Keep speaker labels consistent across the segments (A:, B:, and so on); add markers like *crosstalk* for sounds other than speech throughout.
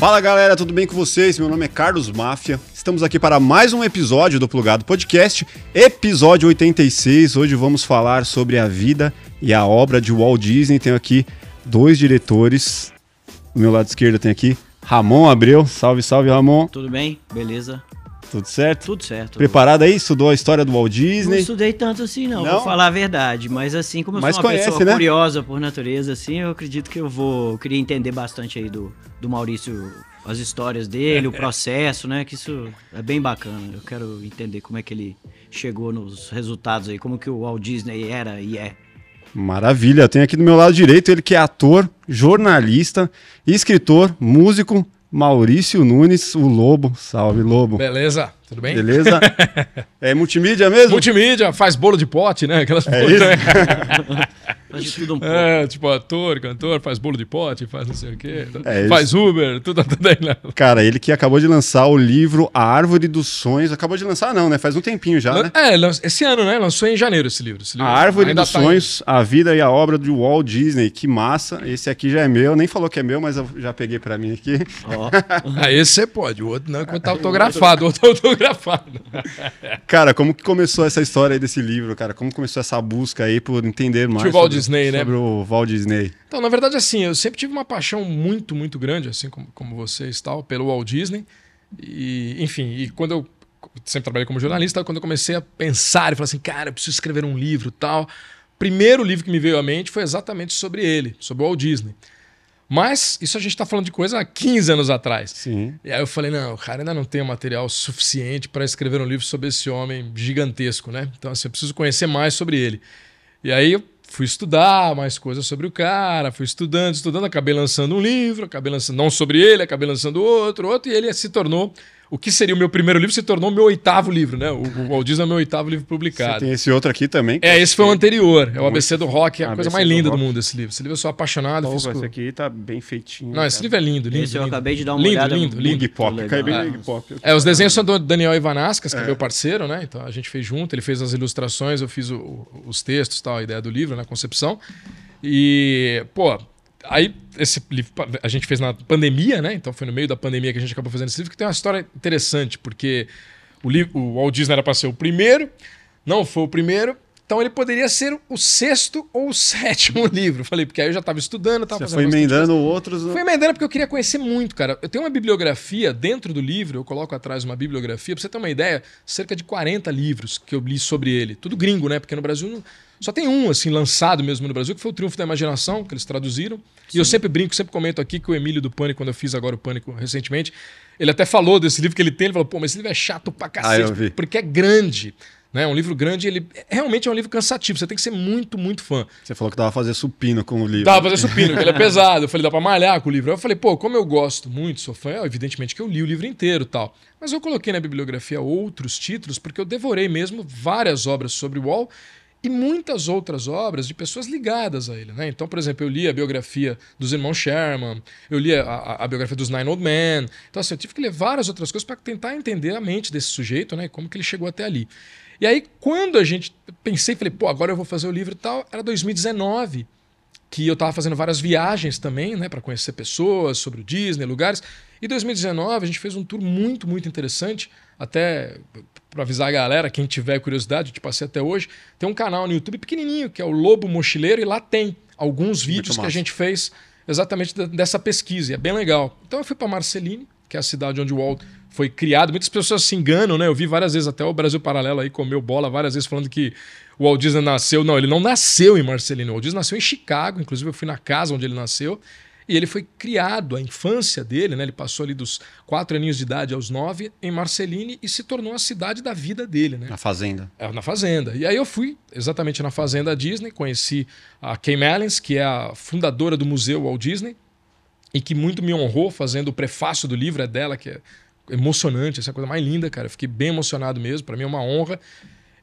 A: Fala galera, tudo bem com vocês? Meu nome é Carlos Máfia. Estamos aqui para mais um episódio do Plugado Podcast, episódio 86. Hoje vamos falar sobre a vida e a obra de Walt Disney. Tenho aqui dois diretores. Do meu lado esquerdo tem aqui Ramon Abreu. Salve, salve, Ramon.
B: Tudo bem? Beleza?
A: Tudo certo?
B: Tudo certo.
A: Preparado aí? Estudou a história do Walt
B: Não
A: Disney?
B: estudei tanto assim, não,
A: Não?
B: vou falar a verdade. Mas assim, como eu
A: Mas
B: sou uma
A: conhece,
B: pessoa
A: né?
B: curiosa por natureza, assim, eu acredito que eu vou. Eu queria entender bastante aí do, do Maurício, as histórias dele, o *laughs* processo, né? Que isso é bem bacana. Eu quero entender como é que ele chegou nos resultados aí, como que o Walt Disney era e é.
A: Maravilha. Tenho aqui do meu lado direito ele que é ator, jornalista, escritor, músico, Maurício Nunes, o Lobo. Salve, Lobo.
C: Beleza? Tudo bem?
A: Beleza? *laughs* É multimídia mesmo?
C: Multimídia, faz bolo de pote, né? Aquelas
A: É? *laughs*
B: Faz de tudo um pouco.
C: É, tipo, ator, cantor, faz bolo de pote, faz não sei o quê.
A: É
C: faz Uber, tudo, *laughs* tudo aí. Né?
A: Cara, ele que acabou de lançar o livro A Árvore dos Sonhos. Acabou de lançar, não, né? Faz um tempinho já, né?
C: É, esse ano, né? Lançou em janeiro esse livro. Esse
A: A
C: livro
A: Árvore
C: ainda
A: dos
C: tá-
A: Sonhos, a vida e a obra de Walt Disney. Que massa. Esse aqui já é meu. Nem falou que é meu, mas eu já peguei pra mim aqui.
B: Ó, *laughs*
C: Ah, esse você pode, o outro não, que tá autografado, o outro tá autografado.
A: Cara, como que começou essa história aí desse livro, cara? Como começou essa busca aí por entender mais
C: Tio Walt
A: sobre,
C: Disney, né?
A: sobre o Walt Disney?
C: Então, na verdade, assim, eu sempre tive uma paixão muito, muito grande, assim como, como vocês tal, pelo Walt Disney. E, enfim, e quando eu sempre trabalhei como jornalista, quando eu comecei a pensar e falar assim, cara, eu preciso escrever um livro tal, primeiro livro que me veio à mente foi exatamente sobre ele, sobre o Walt Disney. Mas isso a gente está falando de coisa há 15 anos atrás.
A: Sim.
C: E aí eu falei, não, o cara ainda não tem material suficiente para escrever um livro sobre esse homem gigantesco, né? Então, assim, eu preciso conhecer mais sobre ele. E aí eu fui estudar mais coisas sobre o cara, fui estudando, estudando, acabei lançando um livro, acabei lançando não sobre ele, acabei lançando outro, outro, e ele se tornou o que seria o meu primeiro livro se tornou o meu oitavo livro, né? O, o Walt Disney é o meu oitavo livro
A: Você
C: publicado.
A: tem esse outro aqui também.
C: É, esse foi o anterior, é o ABC do Rock, é a
A: ABC
C: coisa mais
A: do
C: linda do mundo esse livro. Esse livro eu sou apaixonado.
A: Pô, esse aqui tá bem feitinho.
C: Não, esse livro é lindo, lindo.
B: Esse eu
C: lindo.
B: acabei de dar uma
C: lindo,
B: olhada.
C: Lindo, lindo,
A: Big Pop,
B: legal.
A: cai bem Big Pop.
C: É, os desenhos são do Daniel Ivanascas, que é. meu parceiro, né? Então a gente fez junto, ele fez as ilustrações, eu fiz o- os textos, tal, a ideia do livro, na concepção. E, pô, aí esse livro a gente fez na pandemia, né? Então foi no meio da pandemia que a gente acabou fazendo esse livro, que tem uma história interessante, porque o, livro, o Walt Disney era para ser o primeiro, não foi o primeiro. Então ele poderia ser o sexto ou o sétimo *laughs* livro. Falei, porque aí eu já estava estudando, estava fazendo
A: foi emendando outros.
C: Fui emendando porque eu queria conhecer muito, cara. Eu tenho uma bibliografia dentro do livro, eu coloco atrás uma bibliografia, pra você ter uma ideia, cerca de 40 livros que eu li sobre ele. Tudo gringo, né? Porque no Brasil não- só tem um, assim, lançado mesmo no Brasil, que foi o Triunfo da Imaginação, que eles traduziram. E eu sempre brinco, sempre comento aqui que o Emílio do Pânico, quando eu fiz agora o Pânico recentemente, ele até falou desse livro que ele tem, ele falou, pô, mas esse livro é chato pra cacete,
A: Ah, eu vi.
C: porque é grande. Né? Um livro grande, ele realmente é um livro cansativo. Você tem que ser muito, muito fã.
A: Você falou que dava pra fazer supino com o livro.
C: Dá pra fazer supino, que ele é *laughs* pesado. Eu falei, dá pra malhar com o livro. Eu falei, pô, como eu gosto muito, sou fã, evidentemente que eu li o livro inteiro e tal. Mas eu coloquei na bibliografia outros títulos, porque eu devorei mesmo várias obras sobre o Wall e muitas outras obras de pessoas ligadas a ele. Né? Então, por exemplo, eu li a biografia dos irmãos Sherman, eu li a, a- a biografia dos Nine Old Men. Então, assim, eu tive que ler várias outras coisas para tentar entender a mente desse sujeito né? e como que ele chegou até ali. E aí, quando a gente pensei, falei, pô, agora eu vou fazer o livro e tal, era 2019 que eu estava fazendo várias viagens também, né, para conhecer pessoas sobre o Disney, lugares. E 2019 a gente fez um tour muito, muito interessante, até para avisar a galera, quem tiver curiosidade, eu te passei até hoje, tem um canal no YouTube pequenininho, que é o Lobo Mochileiro, e lá tem alguns vídeos que a gente fez exatamente dessa pesquisa, e é bem legal. Então eu fui para Marceline, que é a cidade onde o Walt foi criado. Muitas pessoas se enganam, né? Eu vi várias vezes até o Brasil Paralelo aí comeu bola várias vezes falando que o Walt Disney nasceu. Não, ele não nasceu em Marcelino. O Walt Disney nasceu em Chicago, inclusive eu fui na casa onde ele nasceu. E ele foi criado, a infância dele, né? Ele passou ali dos quatro aninhos de idade aos nove em Marceline e se tornou a cidade da vida dele, né?
A: Na fazenda.
C: É, na Fazenda. E aí eu fui exatamente na Fazenda Disney, conheci a Kay Mellins, que é a fundadora do Museu Walt Disney, e que muito me honrou fazendo o prefácio do livro, é dela, que é emocionante, essa é a coisa mais linda, cara. Eu fiquei bem emocionado mesmo, para mim é uma honra.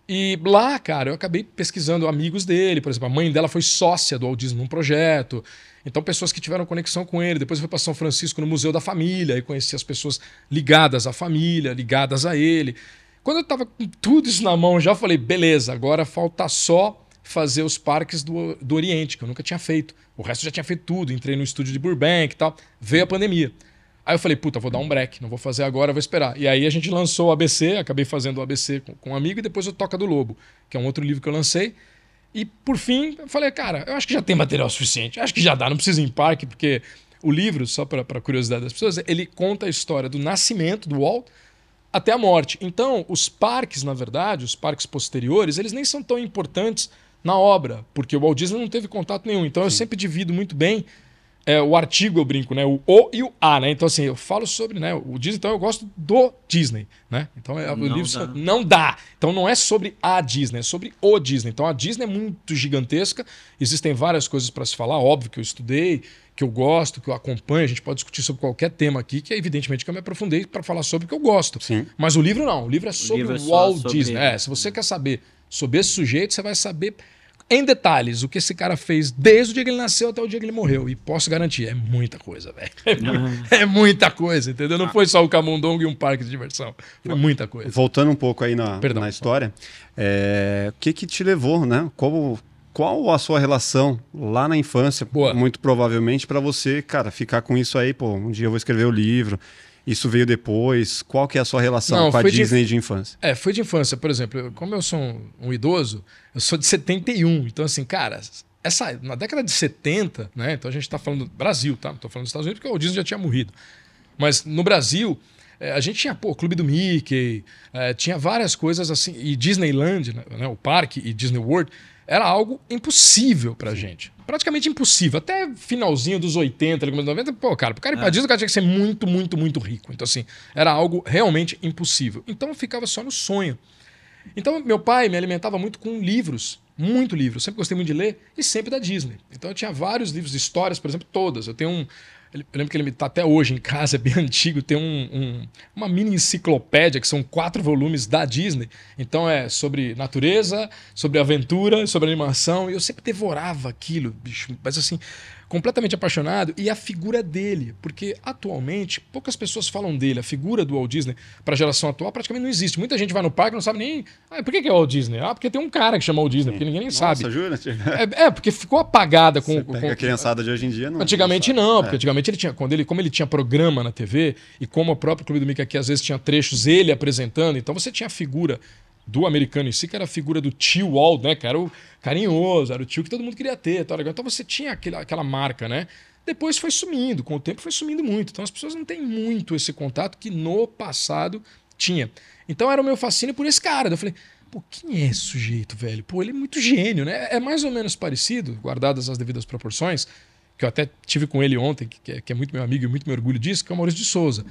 C: E lá, cara, eu acabei pesquisando amigos dele, por exemplo, a mãe dela foi sócia do Walt Disney num projeto. Então, pessoas que tiveram conexão com ele. Depois fui para São Francisco no Museu da Família e conheci as pessoas ligadas à família, ligadas a ele. Quando eu tava com tudo isso na mão já, falei, beleza, agora falta só fazer os parques do, do Oriente, que eu nunca tinha feito. O resto já tinha feito tudo. Entrei no estúdio de Burbank e tal. Veio a pandemia. Aí eu falei, puta, vou dar um break, não vou fazer agora, vou esperar. E aí a gente lançou o ABC, acabei fazendo o ABC com, com um amigo e depois o Toca do Lobo, que é um outro livro que eu lancei. E por fim, eu falei, cara, eu acho que já tem material suficiente, eu acho que já dá, não precisa ir em parque, porque o livro, só para curiosidade das pessoas, ele conta a história do nascimento do Walt até a morte. Então, os parques, na verdade, os parques posteriores, eles nem são tão importantes na obra, porque o Walt Disney não teve contato nenhum. Então, Sim. eu sempre divido muito bem é, o artigo eu brinco, né? O O e o A, né? Então, assim, eu falo sobre né, o Disney, então eu gosto do Disney, né? Então, é, o não livro dá. não dá. Então, não é sobre a Disney, é sobre o Disney. Então, a Disney é muito gigantesca, existem várias coisas para se falar, óbvio que eu estudei, que eu gosto, que eu acompanho, a gente pode discutir sobre qualquer tema aqui, que é evidentemente que eu me aprofundei para falar sobre o que eu gosto.
A: Sim.
C: Mas o livro não, o livro é sobre o, livro é Walt sobre... Disney. É, se você quer saber sobre esse sujeito, você vai saber em detalhes o que esse cara fez desde o dia que ele nasceu até o dia que ele morreu. E posso garantir, é muita coisa, velho. *laughs* É, é, muita coisa, entendeu? Não ah. foi só o Camundongo e um parque de diversão. Foi muita coisa.
A: Voltando um pouco aí na, Perdão, na história, é, o que que te levou, né? Como, qual a sua relação lá na infância, Boa. muito provavelmente, para você, cara, ficar com isso aí, pô, um dia eu vou escrever o livro. Isso veio depois? Qual que é a sua relação Não, com a Disney de, de, infância?
C: É, foi de infância. Por exemplo, como eu sou um, um, idoso, eu sou de 71. Então, assim, cara, essa, na década de 70, né? Então a gente está falando do Brasil, tá? Não tô falando dos Estados Unidos porque o Disney já tinha morrido. Mas no Brasil, é, a gente tinha, pô, Clube do Mickey, é, tinha várias coisas assim. E Disneyland, né, né o parque e Disney World, era algo impossível pra gente praticamente impossível. Até finalzinho dos 80, começo dos 90, pô, cara, pro cara ir pra é. Disney, o cara tinha que ser muito, muito, muito rico. Então, assim, era algo realmente impossível. Então, eu ficava só no sonho. Então, meu pai me alimentava muito com livros, muito livros. sempre gostei muito de ler e sempre da Disney. Então, eu tinha vários livros de histórias, por exemplo, todas. Eu tenho um. Eu lembro que ele está até hoje em casa, é bem *laughs* antigo, tem um, um, uma mini enciclopédia, que são quatro volumes da Disney. Então é sobre natureza, sobre aventura, sobre animação. E eu sempre devorava aquilo, bicho. Mas assim, completamente apaixonado, e a figura dele, porque atualmente poucas pessoas falam dele. A figura do Walt Disney para a geração atual praticamente não existe. Muita gente vai no parque e não sabe nem. Ah, por que é o Walt Disney? Ah, porque tem um cara que chama Walt Disney, Sim. porque ninguém nem Nossa, sabe. Jura? *laughs*
A: É,
C: é, porque ficou apagada com.
A: com, com a criançada de hoje em dia não.
C: Antigamente não, não porque é. antigamente ele tinha. Quando ele, como ele tinha programa na TV, e como o próprio Clube do Mickey aqui às vezes tinha trechos ele apresentando, então você tinha a figura do americano em si, que era a figura do tio Walt, né? Que era o carinhoso, era o tio que todo mundo queria ter. Tá então você tinha aquela, aquela marca, né? Depois foi sumindo, com o tempo foi sumindo muito. Então as pessoas não têm muito esse contato que no passado tinha. Então era o meu fascínio por esse cara. Eu falei, pô, quem é esse sujeito, velho? Pô, ele é muito gênio, né? É mais ou menos parecido, guardadas as devidas proporções, que eu até tive com ele ontem, que é, que é muito meu amigo e muito me orgulho disso, que é o Maurício de Souza.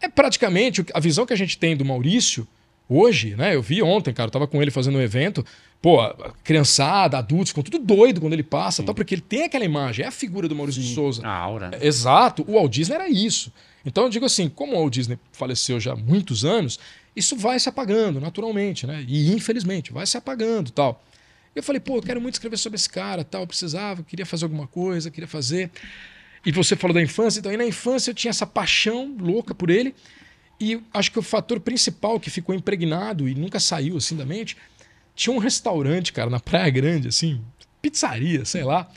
C: É praticamente a visão que a gente tem do Maurício hoje, né? Eu vi ontem, cara, eu tava com ele fazendo um evento. Pô, criançada, adultos, ficam tudo doido quando ele passa, tal, porque ele tem aquela imagem, é a figura do Maurício Sim, de Souza.
A: A aura.
C: É, exato, o Walt Disney era isso. Então eu digo assim, como o Walt Disney faleceu já há muitos anos, isso vai se apagando naturalmente, né? E infelizmente vai se apagando, tal. Eu falei, pô, eu quero muito escrever sobre esse cara, tal, eu precisava, queria fazer alguma coisa, queria fazer. E você falou da infância, então aí na infância eu tinha essa paixão louca por ele. E acho que o fator principal que ficou impregnado e nunca saiu assim da mente tinha um restaurante, cara, na Praia Grande, assim, pizzaria, sei lá.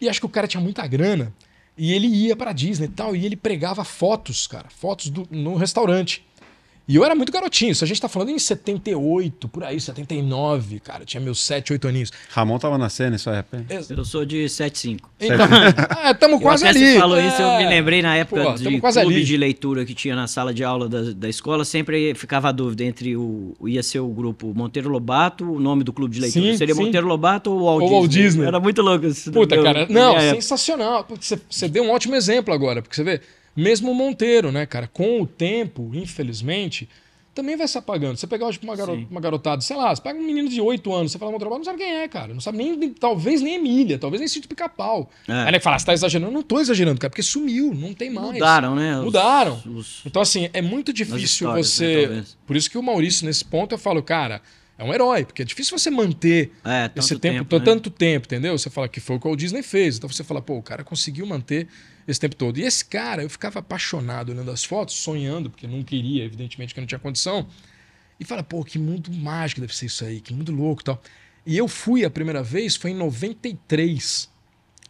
C: E acho que o cara tinha muita grana. E ele ia pra Disney e tal, e ele pregava fotos, cara, fotos do, no restaurante. E eu era muito garotinho, isso a gente tá falando em 78, por aí, 79, cara. Tinha meus 7, 8 aninhos.
A: Ramon tava nascendo nessa época.
B: Eu sou de 75.
C: Então, *laughs* é, tamo quase ali.
B: Você falou é... isso, eu me lembrei na época Pô, de clube ali. de leitura que tinha na sala de aula da, da escola, sempre ficava a dúvida entre o. ia ser o grupo Monteiro Lobato, o nome do clube de leitura. Sim, Seria sim. Monteiro Lobato ou Walt, ou Disney? Walt Disney? Era muito louco isso.
C: Puta, meu, cara. Não, sensacional. Você deu um ótimo exemplo agora, porque você vê. Mesmo o Monteiro, né, cara? Com o tempo, infelizmente, também vai se apagando. Você pegar tipo, uma, garota, uma garotada, sei lá, você pega um menino de 8 anos, você fala Monteiro não sabe quem é, cara. Não sabe nem, talvez nem Emília, talvez nem sítio pica-pau. É. Aí ele fala, você tá exagerando. Eu não tô exagerando, cara, porque sumiu, não tem mais.
B: Mudaram, né?
C: Mudaram. Os, então, assim, é muito difícil você. Né, Por isso que o Maurício, nesse ponto, eu falo, cara. É um herói, porque é difícil você manter é, esse tempo, tempo né? tanto tempo, entendeu? Você fala que foi o que o Disney fez. Então você fala, pô, o cara conseguiu manter esse tempo todo. E esse cara, eu ficava apaixonado olhando as fotos, sonhando, porque não queria, evidentemente, que não tinha condição. E fala, pô, que mundo mágico deve ser isso aí, que mundo louco e tal. E eu fui a primeira vez, foi em 93.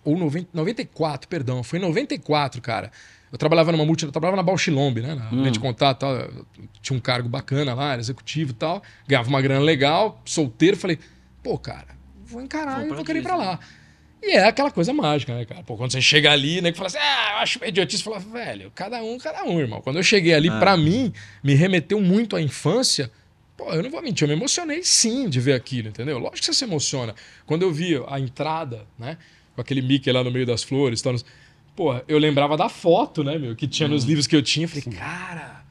C: Ou 90, 94, perdão. Foi em 94, cara. Eu trabalhava numa multi, eu trabalhava na Bauchilombe, né? Na hum. de contato, tal, tinha um cargo bacana lá, era executivo e tal, ganhava uma grana legal, solteiro, falei, pô, cara, vou encarar vou e vou querer ir pra lá. E é aquela coisa mágica, né, cara? Pô, quando você chega ali, né, que fala assim, ah, eu acho idiotice, fala, velho, cada um, cada um, irmão. Quando eu cheguei ali, ah. para mim, me remeteu muito à infância. Pô, eu não vou mentir, eu me emocionei sim de ver aquilo, entendeu? Lógico que você se emociona. Quando eu vi a entrada, né, com aquele Mickey lá no meio das flores, tal, pô, eu lembrava da foto, né, meu, que tinha nos hum. livros que eu tinha. Falei, cara,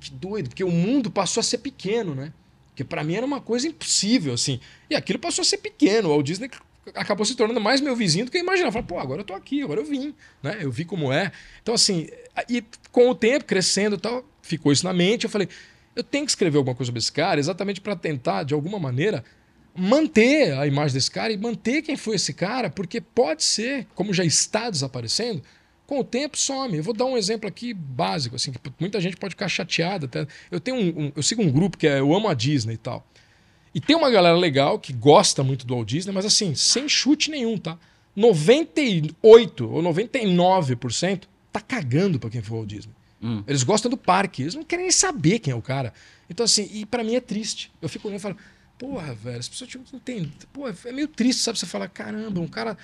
C: que doido, porque o mundo passou a ser pequeno, né? Porque para mim era uma coisa impossível, assim. E aquilo passou a ser pequeno. O Walt Disney acabou se tornando mais meu vizinho do que eu imaginava. Falei, pô, agora eu tô aqui, agora eu vim, né? Eu vi como é. Então, assim, e com o tempo, crescendo e tal, ficou isso na mente. Eu falei, eu tenho que escrever alguma coisa sobre esse cara exatamente para tentar, de alguma maneira, manter a imagem desse cara e manter quem foi esse cara, porque pode ser, como já está desaparecendo, com o tempo some. Eu vou dar um exemplo aqui básico, assim, que muita gente pode ficar chateada. Até. Eu tenho um, um, eu sigo um grupo que é Eu Amo a Disney e tal. E tem uma galera legal que gosta muito do Walt Disney, mas assim, sem chute nenhum, tá? 98 ou 99% tá cagando para quem for o Walt Disney. Hum. Eles gostam do parque, eles não querem nem saber quem é o cara. Então, assim, e para mim é triste. Eu fico olhando e falo, porra, velho, as pessoas não entendem. Pô, é meio triste, sabe? Você fala, caramba, um cara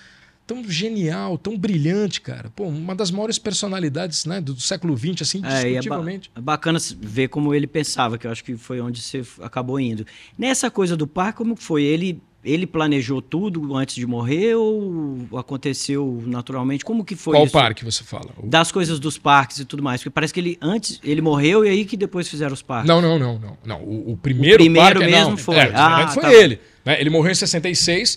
C: tão genial, tão brilhante, cara. Pô, uma das maiores personalidades né, do, século XX, assim, é, discutivelmente.
B: É, ba é bacana ver como ele pensava, que eu acho que foi onde você acabou indo. Nessa coisa do parque, como foi? Ele ele planejou tudo antes de morrer ou aconteceu naturalmente? Como que foi
C: Qual
B: isso?
C: parque você fala?
B: Das coisas dos parques e tudo mais. Porque parece que ele antes ele morreu e aí que depois fizeram os parques.
C: Não, não, não, não. não. O, o primeiro, o primeiro parque,
B: mesmo
C: não,
B: foi.
C: É, ah, foi tá ele. Né? Ele morreu em 66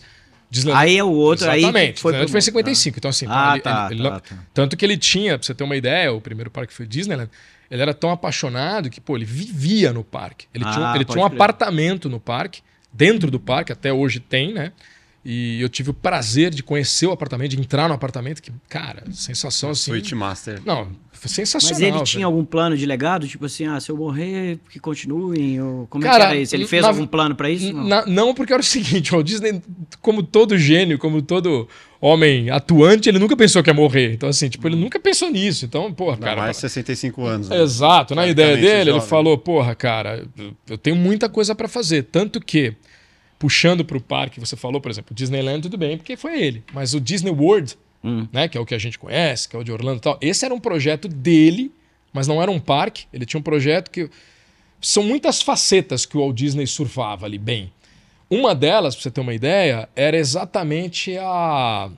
B: Disneyland. Aí é o outro,
C: Exatamente.
B: aí foi,
C: foi em 55. Então, assim,
B: ah,
C: ele,
B: tá,
C: ele,
B: tá, tá.
C: tanto que ele tinha, pra você ter uma ideia, o primeiro parque foi Disneyland, ele era tão apaixonado que, pô, ele vivia no parque. Ele ah, tinha, ele tinha um apartamento no parque, dentro do parque, até hoje tem, né? E eu tive o prazer de conhecer o apartamento, de entrar no apartamento, que, cara, sensação assim.
A: Switch Master.
C: Não, foi sensacional.
B: Mas ele tinha algum plano de legado? Tipo assim, ah, se eu morrer, que continuem? Ou como cara, é que era isso? Ele fez na, algum plano para isso?
C: Não? Na, não, porque era o seguinte: *laughs* o Disney, como todo gênio, como todo homem atuante, ele nunca pensou que ia morrer. Então, assim, tipo, ele nunca pensou nisso. Então, porra, Não, cara.
A: Mais 65 anos. Né?
C: Exato. Na ideia dele, jovem. ele falou: porra, cara, eu tenho muita coisa para fazer. Tanto que puxando para o parque, você falou, por exemplo, Disneyland, tudo bem, porque foi ele. Mas o Disney World, hum. né, que é o que a gente conhece, que é o de Orlando e tal, esse era um projeto dele, mas não era um parque. Ele tinha um projeto que. São muitas facetas que o Walt Disney surfava ali bem. Uma delas, para você ter uma ideia, era exatamente a,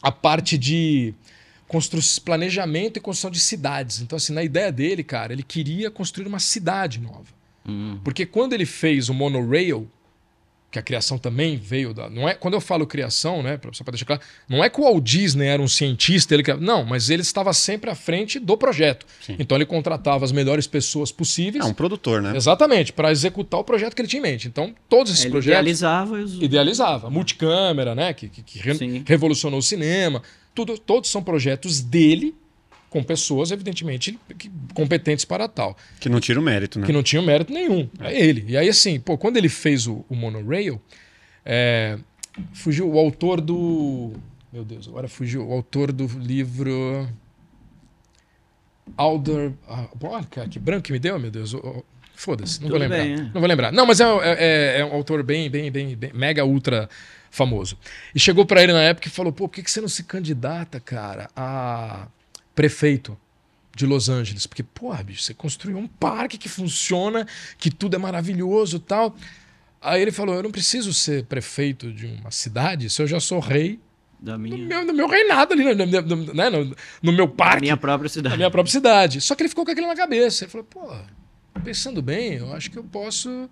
C: a parte de planejamento e construção de cidades. Então, assim, na ideia dele, cara, ele queria construir uma cidade nova. Hum. Porque quando ele fez o monorail, que a criação também veio da. Não é, quando eu falo criação, né, só para deixar claro, não é que o Walt Disney era um cientista, ele não, mas ele estava sempre à frente do projeto. Sim. Então ele contratava as melhores pessoas possíveis.
A: É um produtor, né?
C: Exatamente, para executar o projeto que ele tinha em mente. Então todos esses
B: ele
C: projetos.
B: Idealizava.
C: Os... Idealizava. Multicâmera, né, que, que, que re... revolucionou o cinema. Tudo, todos são projetos dele com pessoas, evidentemente, competentes para tal.
A: Que não tira o mérito, né?
C: Que não tinha mérito nenhum. É, é ele. E aí, assim, pô, quando ele fez o, o Monorail, é, fugiu o autor do. Meu Deus, agora fugiu o autor do livro. Alder. Ah, olha, cara, que branco que me deu, meu Deus. Foda-se, não Tudo vou lembrar. Bem, é. Não vou lembrar. Não, mas é, é, é, é um autor bem, bem, bem, bem, mega ultra famoso. E chegou para ele na época e falou: pô, por que, que você não se candidata, cara, a prefeito de Los Angeles. Porque, porra, bicho, você construiu um parque que funciona, que tudo é maravilhoso tal. Aí ele falou: Eu não preciso ser prefeito de uma cidade se eu já sou rei
B: da minha...
C: no, meu, no meu reinado ali, no, no, né, no, no meu parque. Na
B: minha própria cidade.
C: Na minha própria cidade. Só que ele ficou com aquilo na cabeça. Ele falou: Pô, pensando bem, eu acho que eu posso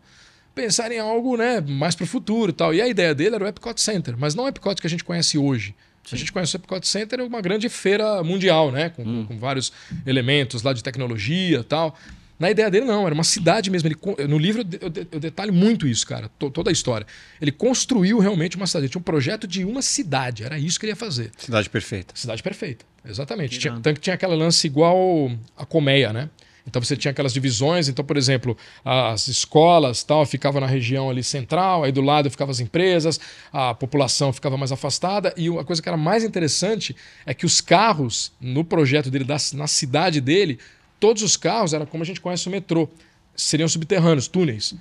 C: pensar em algo né, mais para o futuro e tal. E a ideia dele era o Epcot Center, mas não o Epcot que a gente conhece hoje. Sim. A gente conhece o Epcot Center, é uma grande feira mundial, né? Com, hum. com, vários elementos lá de tecnologia e tal. Na ideia dele, não, era uma cidade mesmo. Ele, no livro eu, eu detalho muito isso, cara, to, toda a história. Ele construiu realmente uma cidade. Ele tinha um projeto de uma cidade, era isso que ele ia fazer.
A: Cidade perfeita.
C: Cidade perfeita, exatamente. Tinha, tanto que tinha aquela lance igual a colmeia, né? Então você tinha aquelas divisões. Então, por exemplo, as escolas tal ficavam na região ali central, aí do lado ficavam as empresas, a população ficava mais afastada. E a coisa que era mais interessante é que os carros, no projeto dele, na cidade dele, todos os carros eram como a gente conhece o metrô. Seriam subterrâneos, túneis.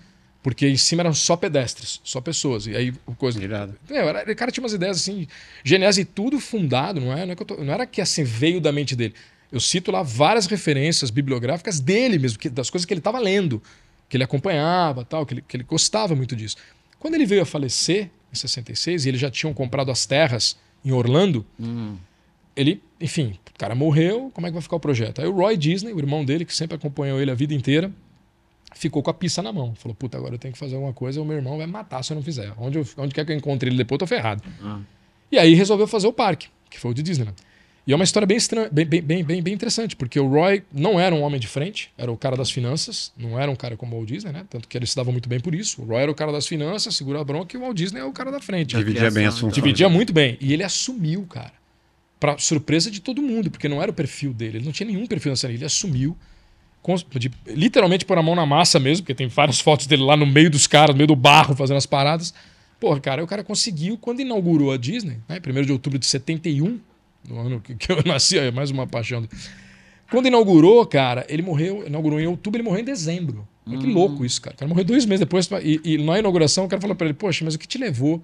C: Porque em cima eram só pedestres, só pessoas. E aí o coisa.
A: Irado.
C: É, era, o cara tinha umas ideias assim, geniais e tudo fundado, não é? Não, é tô, não, era que assim veio da mente dele. Eu cito lá várias referências bibliográficas dele mesmo, que, das coisas que ele estava lendo, que ele acompanhava, tal, que ele, que ele gostava muito disso. Quando ele veio a falecer, em 66, e eles já tinham comprado as terras em Orlando, hum. ele, enfim, o cara morreu, como é que vai ficar o projeto? Aí o Roy Disney, o irmão dele, que sempre acompanhou ele a vida inteira, ficou com a pista na mão. Falou, puta, agora eu tenho que fazer alguma coisa, o meu irmão vai matar se eu não fizer. Onde, eu, onde quer que eu encontre ele depois, eu tô ferrado. Ah. E aí resolveu fazer o parque, que foi o de Disneyland. E é uma história bem, estranha, bem, bem, bem, bem, interessante, porque o Roy não era um homem de frente, era o cara das finanças, não era um cara como o Walt Disney, né? Tanto que ele se dava muito bem por isso. O Roy era o cara das finanças, segura a bronca, e o Walt Disney é o cara da frente.
A: Dividia bem as funções.
C: Dividia muito bem. E ele assumiu, cara. Pra surpresa de todo mundo, porque não era o perfil dele. Ele não tinha nenhum perfil nessa Ele assumiu de, literalmente pôr a mão na massa mesmo, porque tem várias *laughs* fotos dele lá no meio dos caras, no meio do barro, fazendo as paradas. Porra, cara, o cara conseguiu, quando inaugurou a Disney, né, 1 de outubro de 71, no ano que, que eu *laughs* nasci, é mais uma paixão. Quando inaugurou, cara, ele morreu, inaugurou em outubro, ele morreu em dezembro. Olha que louco isso, cara. O cara morreu dois meses depois. E, e na inauguração, o cara falou para ele: Poxa, mas o que te levou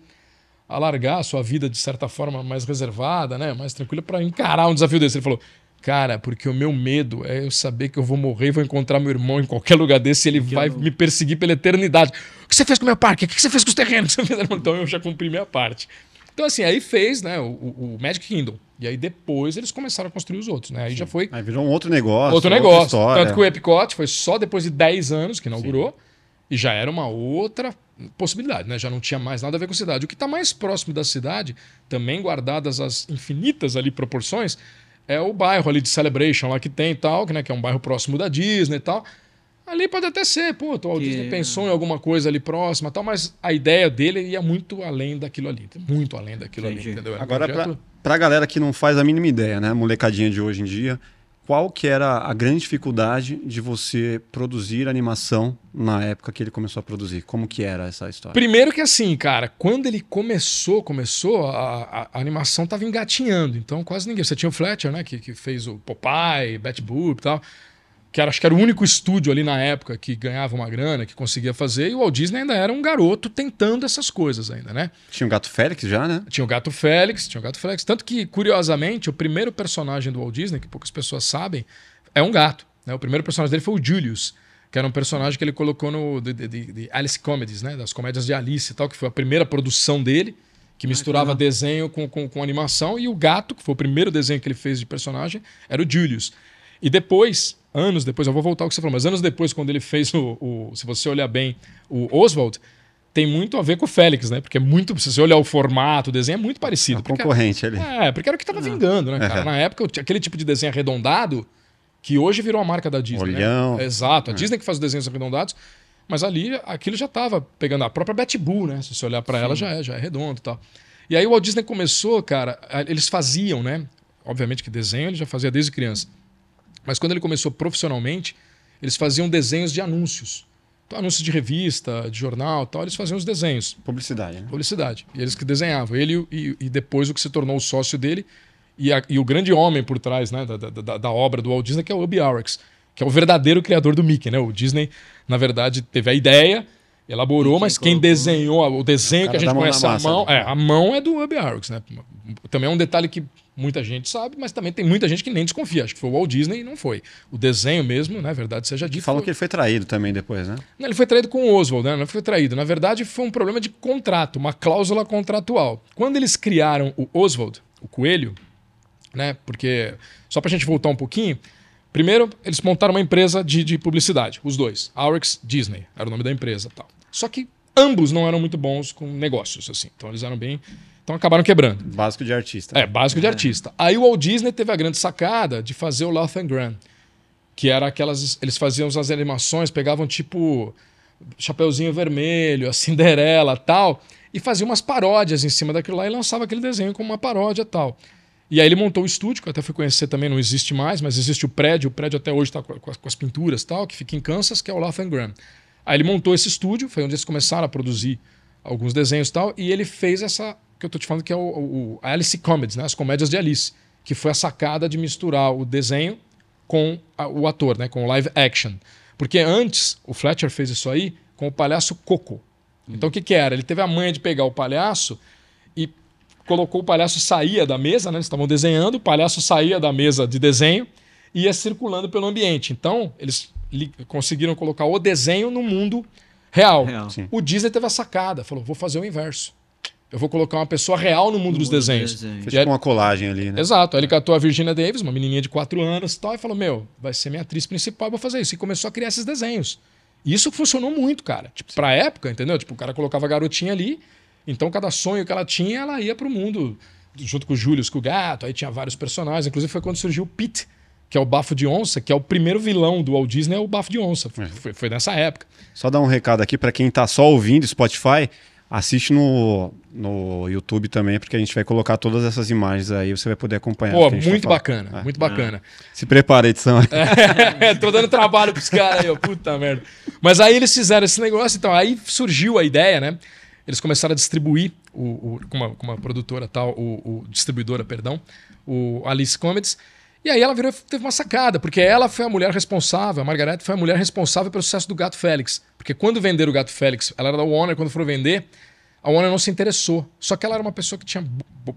C: a largar a sua vida de certa forma mais reservada, né, mais tranquila, para encarar um desafio desse? Ele falou: Cara, porque o meu medo é eu saber que eu vou morrer e vou encontrar meu irmão em qualquer lugar desse e ele que vai eu... me perseguir pela eternidade. O que você fez com o meu parque? O que você fez com os terrenos? *laughs* Então eu já cumpri minha parte. Então, assim, aí fez né, o, o, Magic Kingdom. E aí depois eles começaram a construir os outros, né? Aí Sim. já foi.
A: Aí virou um outro negócio.
C: Outro negócio. História. Tanto que o Epcot foi só depois de 10 anos que inaugurou. Sim. E já era uma outra possibilidade, né? Já não tinha mais nada a ver com a cidade. O que está mais próximo da cidade, também guardadas as infinitas ali proporções, é o bairro ali de Celebration lá que tem e tal, que, né, que é um bairro próximo da Disney e tal. Ali pode até ser, pô, o Walt Disney pensou em alguma coisa ali próxima e tal, mas a ideia dele ia muito além daquilo ali. Muito além daquilo Entendi. ali, entendeu?
A: Era Agora, projeto... pra, pra galera que não faz a mínima ideia, né? Molecadinha de hoje em dia, qual que era a grande dificuldade de você produzir animação na época que ele começou a produzir? Como que era essa história?
C: Primeiro que assim, cara, quando ele começou, começou, a, a, a animação tava engatinhando, então quase ninguém. Você tinha o Fletcher, né, que, que fez o Popeye, Betty Boop e tal que era, acho que era o único estúdio ali na época que ganhava uma grana, que conseguia fazer, e o Walt Disney ainda era um garoto tentando essas coisas ainda, né?
A: Tinha o Gato Félix já, né?
C: Tinha o Gato Félix, tinha o Gato Félix. Tanto que, curiosamente, o primeiro personagem do Walt Disney, que poucas pessoas sabem, é um gato. Né? O primeiro personagem dele foi o Julius, que era um personagem que ele colocou no de, de, de Alice Comedies, né? Das comédias de Alice e tal, que foi a primeira produção dele, que misturava ah, que desenho com, com, com animação, e o gato, que foi o primeiro desenho que ele fez de personagem, era o Julius. E depois, anos depois, eu vou voltar ao que você falou, mas anos depois, quando ele fez o, o se você olhar bem, o Oswald, tem muito a ver com o Félix, né? Porque é muito. Se você olhar o formato, o desenho é muito parecido. É
A: concorrente ali.
C: É, porque era o que estava vingando, né, cara? Na época, aquele tipo de desenho arredondado, que hoje virou a marca da Disney.
A: Olhão.
C: Né? Exato. A é. Disney que faz os desenhos arredondados, mas ali aquilo já estava pegando a própria Betty Boo, né? Se você olhar para ela, já é, já é redondo e tal. E aí o Walt Disney começou, cara, eles faziam, né? Obviamente que desenho ele já fazia desde criança. Mas quando ele começou profissionalmente, eles faziam desenhos de anúncios. Então, anúncios de revista, de jornal tal, eles faziam os desenhos.
A: Publicidade, né?
C: Publicidade. E eles que desenhavam. Ele e, e depois o que se tornou o sócio dele e, a, e o grande homem por trás né, da, da, da, obra do Walt Disney, que é o Ubi Arex, que é o verdadeiro criador do Mickey. Né? O Disney, na verdade, teve a ideia, elaborou, mas quem desenhou o desenho que a gente conhece a mão, né? é, a mão é do Ubi Arex. Né? Também é um detalhe que Muita gente sabe, mas também tem muita gente que nem desconfia. Acho que foi o Walt Disney e não foi. O desenho mesmo, na né, verdade, seja dito.
A: Falam
C: foi...
A: que ele foi traído também depois, né?
C: Não, ele foi traído com o Oswald, né? Não foi traído. Na verdade, foi um problema de contrato, uma cláusula contratual. Quando eles criaram o Oswald, o coelho, né? Porque, só pra gente voltar um pouquinho, primeiro eles montaram uma empresa de, de publicidade, os dois. Aurex Disney, era o nome da empresa tal. Só que ambos não eram muito bons com negócios, assim. Então eles eram bem então acabaram quebrando.
A: Básico de artista.
C: É, básico de é. artista. Aí o Walt Disney teve a grande sacada de fazer o Laugh and Grand, que era aquelas. Eles faziam as animações, pegavam tipo Chapeuzinho Vermelho, a Cinderela tal, e faziam umas paródias em cima daquilo lá e lançava aquele desenho como uma paródia tal. E aí ele montou o estúdio, que eu até fui conhecer também, não existe mais, mas existe o prédio, o prédio até hoje está com, com, as pinturas e tal, que fica em Kansas, que é o Laugh Graham. Aí ele montou esse estúdio, foi onde eles começaram a produzir alguns desenhos e tal, e ele fez essa, que eu tô te falando que é o, o Alice Comedies, né, as comédias de Alice, que foi a sacada de misturar o desenho com a, o ator, né, com o live action. Porque antes, o Fletcher fez isso aí com o palhaço Coco. Então o que, que era? Ele teve a manha de pegar o palhaço e colocou o palhaço saía da mesa, né? Eles estavam desenhando, o palhaço saía da mesa de desenho e ia circulando pelo ambiente. Então, eles conseguiram colocar o desenho no mundo real. real. O Disney teve a sacada, falou: vou fazer o inverso. Eu vou colocar uma pessoa real no mundo no dos mundo desenhos.
A: Desenho. Fez tipo uma colagem ali, né?
C: Exato. Aí ele catou a Virginia Davis, uma menininha de 4 anos e tal, e falou: Meu, vai ser minha atriz principal, eu vou fazer isso. E começou a criar esses desenhos. E isso funcionou muito, cara. Tipo, pra época, entendeu? Tipo, o cara colocava a garotinha ali então, cada sonho que ela tinha, ela ia para o mundo, junto com o Julius, com o gato. Aí tinha vários personagens. Inclusive, foi quando surgiu o Pete, que é o Bafo de Onça, que é o primeiro vilão do Walt Disney, é o Bafo de Onça. Foi, é. foi, foi nessa época.
A: Só dar um recado aqui para quem está só ouvindo Spotify. Assiste no, no YouTube também, porque a gente vai colocar todas essas imagens aí, você vai poder acompanhar.
C: Pô, muito bacana, é. muito bacana. É.
A: Se prepara, edição.
C: É, *laughs* tô dando trabalho pros caras aí, ó, puta merda. Mas aí eles fizeram esse negócio, então aí surgiu a ideia, né? eles começaram a distribuir o, o, com, uma, com uma produtora tal, o, o, distribuidora, perdão, o Alice Comedies. E aí ela virou, teve uma sacada, porque ela foi a mulher responsável, a Margaret foi a mulher responsável pelo sucesso do Gato Félix. Porque quando venderam o Gato Félix, ela era da Warner, quando foram vender, a Warner não se interessou. Só que ela era uma pessoa que tinha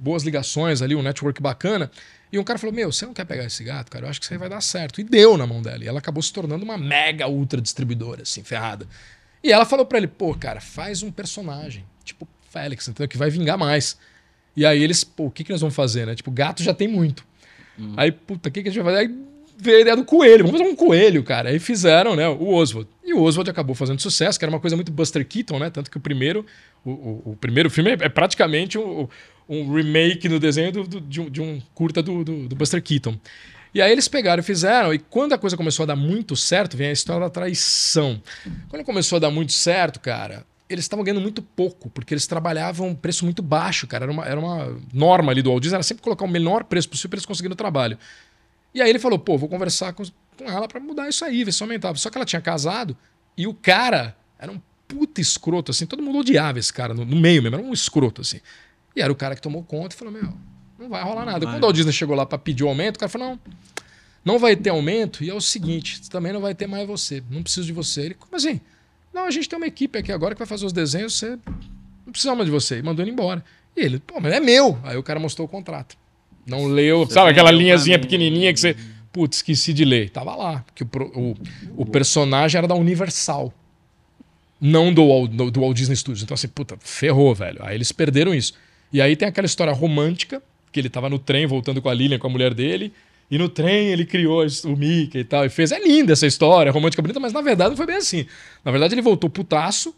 C: boas ligações ali, um network bacana. E um cara falou: Meu, você não quer pegar esse gato, cara? Eu acho que isso aí vai dar certo. E deu na mão dela. E ela acabou se tornando uma mega ultra distribuidora, assim, ferrada. E ela falou para ele, pô, cara, faz um personagem, tipo Félix, entendeu? Que vai vingar mais. E aí eles, pô, o que, que nós vamos fazer, né? Tipo, gato já tem muito. Uhum. Aí, puta, o que, que a gente vai fazer? Aí veio a ideia do coelho, vamos fazer um coelho, cara. Aí fizeram, né, o Oswald. E o Oswald acabou fazendo sucesso, que era uma coisa muito Buster Keaton, né? Tanto que o primeiro, o, o, o primeiro filme é, é praticamente um, um, remake no desenho do, do, de, um, de, um, curta do, do Buster Keaton. E aí eles pegaram e fizeram, e quando a coisa começou a dar muito certo, vem a história da traição. Quando começou a dar muito certo, cara, eles estavam ganhando muito pouco, porque eles trabalhavam preço muito baixo, cara. Era uma, era uma norma ali do Walt Disney, era sempre colocar o menor preço possível para eles conseguirem o trabalho. E aí ele falou, pô, vou conversar com, com ela para mudar isso aí, ver se aumentava. Só que ela tinha casado e o cara era um puta escroto, assim. Todo mundo odiava esse cara no, no meio mesmo, era um escroto, assim. E era o cara que tomou conta e falou, meu, não vai rolar nada. Vai. Quando o Walt Disney chegou lá para pedir o aumento, o cara falou: não, não vai ter aumento e é o seguinte, também não vai ter mais você, não preciso de você. Ele, como assim? Não, a gente tem uma equipe aqui agora que vai fazer os desenhos, você não precisa mais de você. E mandou ele embora. E ele, pô, mas é meu. Aí o cara mostrou o contrato. Não leu, sabe aquela linhazinha pequenininha que você. Putz, esqueci de ler. Tava lá. Que o, o, o personagem era da Universal. Não do, do, do Walt Disney Studios. Então, assim, puta, ferrou, velho. Aí eles perderam isso. E aí tem aquela história romântica que ele estava no trem voltando com a Lilian, com a mulher dele, e no trem ele criou o Mickey e tal, e fez. É linda essa história, romântica bonita, mas na verdade não foi bem assim. Na verdade ele voltou putaço,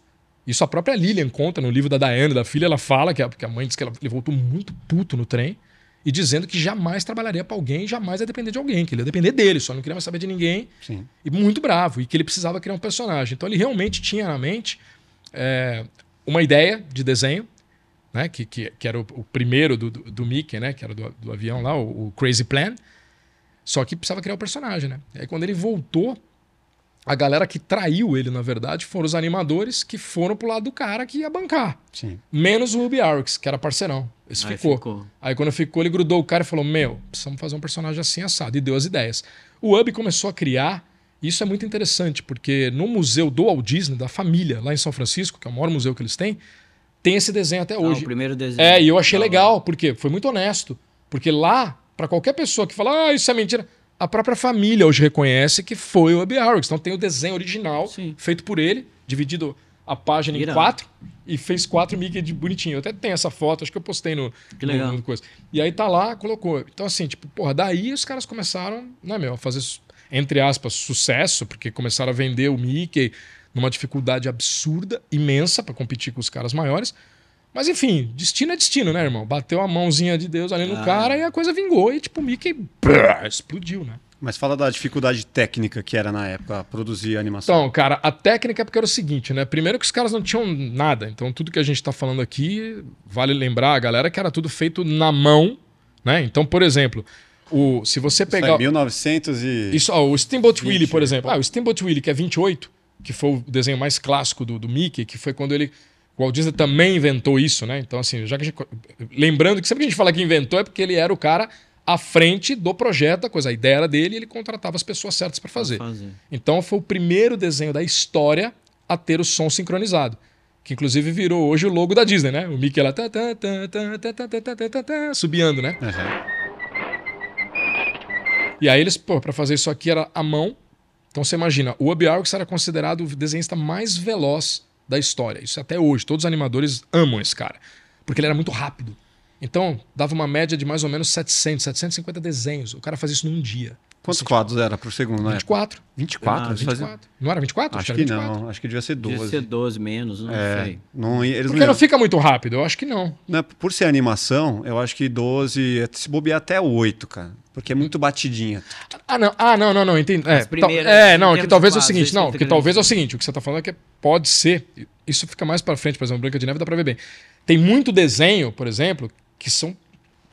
C: isso a própria Lilian conta no livro da Diana, da filha, ela fala que a, que a mãe disse que ela, ele voltou muito puto no trem, e dizendo que jamais trabalharia para alguém, jamais ia depender de alguém, que ele ia depender dele, só não queria mais saber de ninguém. Sim. E muito bravo, e que ele precisava criar um personagem. Então ele realmente tinha na mente é, uma ideia de desenho, né? Que, que, que era o, o primeiro do, do, do, Mickey, né? Que era do, do avião lá, o, o, Crazy Plan. Só que precisava criar o personagem, né? Aí quando ele voltou, a galera que traiu ele, na verdade, foram os animadores que foram pro lado do cara que ia bancar. Sim. Menos o Ruby Arx, que era parceirão. Esse aí ficou. ficou. Aí quando ficou, ele grudou o cara e falou: Meu, precisamos fazer um personagem assim assado. E deu as ideias. O Hub começou a criar. Isso é muito interessante, porque no museu do Walt Disney, da família, lá em São Francisco, que é o maior museu que eles têm, tem esse desenho até hoje. Ah, o
B: primeiro desenho.
C: É, e eu achei legal, porque foi muito honesto. Porque lá, para qualquer pessoa que fala, ah, isso é mentira, a própria família hoje reconhece que foi o Abby Harrix. Então tem o desenho original, Sim. feito por ele, dividido a página Irã. em quatro, e fez quatro Mickey de bonitinho. Eu até tenho essa foto, acho que eu postei no,
B: que legal.
C: no, no coisa. E aí tá lá, colocou. Então, assim, tipo, porra, daí os caras começaram, né, meu, a fazer, entre aspas, sucesso, porque começaram a vender o Mickey numa dificuldade absurda, imensa para competir com os caras maiores. Mas enfim, destino é destino, né, irmão? Bateu a mãozinha de Deus ali no ah. cara e a coisa vingou e tipo, o Mickey brrr, explodiu, né?
A: Mas fala da dificuldade técnica que era na época produzir animação.
C: Então, cara, a técnica é porque era o seguinte, né? Primeiro que os caras não tinham nada. Então, tudo que a gente tá falando aqui, vale lembrar a galera que era tudo feito na mão, Né? Então, por exemplo, o, se você
A: Isso aí,
C: pegar.
A: 1900 e...
C: Isso, ó, o Steamboat
A: 20,
C: Willie, por exemplo. Ah, o Steamboat Willie, que é 28, que foi o desenho mais clássico do, do Mickey, que foi quando ele. O Walt Disney também inventou isso, né? Então, assim, já que a gente, Lembrando que sempre que a gente fala que inventou é porque ele era o cara à frente do projeto, a coisa, a ideia era dele e ele contratava as pessoas certas para fazer.
B: fazer.
C: Então foi o primeiro desenho da história a ter o som sincronizado. Que inclusive virou hoje o logo da Disney, né? O Mickey lá tá, tá, tá, tá, tá, tá, tá, tá, tá, tá, tá, subiando, né?
A: Aham.
C: E aí eles, pô, pra fazer isso aqui era a mão. Então você imagina, o Ub Iwerks era considerado o desenhista mais veloz da história. Isso até hoje. Todos os animadores amam esse cara. Porque ele era muito rápido. Então, dava uma média de mais ou menos 700, 750 desenhos. O cara fazia isso num dia.
A: Quantos quadros era por segundo, né?
C: 24.
A: 24?
B: Ah,
A: eles faziam?
C: 24. Não era 24?
A: Acho
C: era
A: que
C: 24.
A: não, acho que devia ser 12.
B: Devia ser 12 menos, não
A: É,
B: sei.
A: não, eles
C: Porque
A: não,
C: não fica muito rápido? Eu acho que não.
A: Não, por ser animação, eu acho que 12, se bobear até 8, cara. Porque é muito batidinha.
C: Ah, não, ah, não, não, não, entendi. É,
B: primeiras,
C: é não, que talvez é o seguinte, não,
B: que
C: talvez é o seguinte, o que você tá falando é que pode ser, isso fica mais pra frente, por exemplo, Branca de Neve dá pra ver bem. Tem muito desenho, por exemplo, que são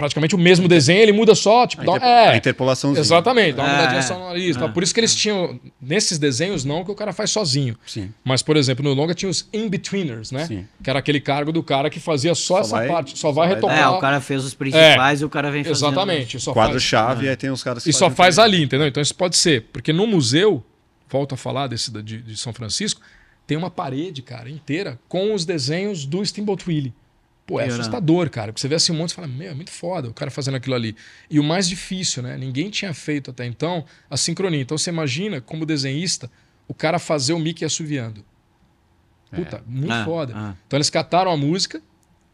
C: praticamente o mesmo desenho, ele muda só, tipo,
A: A,
C: dá- é,
A: a interpolaçãozinha.
C: exatamente, dá uma
B: É,
C: mudadinha só no nariz,
B: é,
C: por isso que eles tinham, nesses desenhos não, que o cara faz sozinho.
A: Sim.
C: Mas, por exemplo, no longa tinha os in-betweeners, né?
A: Sim.
C: Que era aquele cargo do cara que fazia só,
A: Só
C: essa
A: vai-
C: parte, só
A: só
C: vai
A: vai-
C: retocar.
B: É, o cara fez os principais e o cara vem fazendo.
C: Exatamente, só faz-
A: Quadro-chave, aí tem os caras que
C: e só faz ali, entendeu? Então isso pode ser. Porque no museu, volto a falar desse da- de, de São Francisco, tem uma parede, cara, inteira com os desenhos do Steamboat Willie. Pô, é assustador, cara. Porque você vê assim um monte e fala, meu, é muito foda o cara fazendo aquilo ali. E o mais difícil, né? Ninguém tinha feito até então a sincronia. Então você imagina, como desenhista, o cara fazer o Mickey assoviando. Puta, muito
B: Ah,
C: foda.
B: ah.
C: Então eles cataram a música,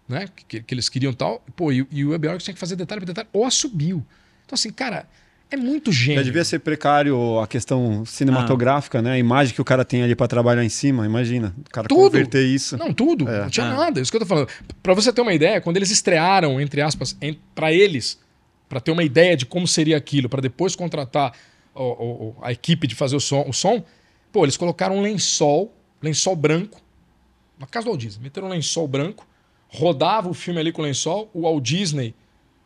C: né? Que, que eles queriam tal. Pô, e, e o Web tinha que fazer detalhe por detalhe, ou assobio. Então, assim, cara, é muito gênio.
A: Já devia ser precário a questão cinematográfica, né? A imagem que o cara tem ali pra trabalhar em cima, imagina. O cara
C: Tudo.
A: converter isso.
C: Não, tudo.
A: É.
C: Não tinha
B: É.
C: nada. Isso que eu tô falando. Pra você ter uma ideia, quando eles estrearam, entre aspas, para eles, pra ter uma ideia de como seria aquilo, pra depois contratar o- o- a equipe de fazer o som, o som, pô, eles colocaram um lençol, lençol branco, na casa do Walt Disney, meteram um lençol branco, rodava o filme ali com o lençol, o Walt Disney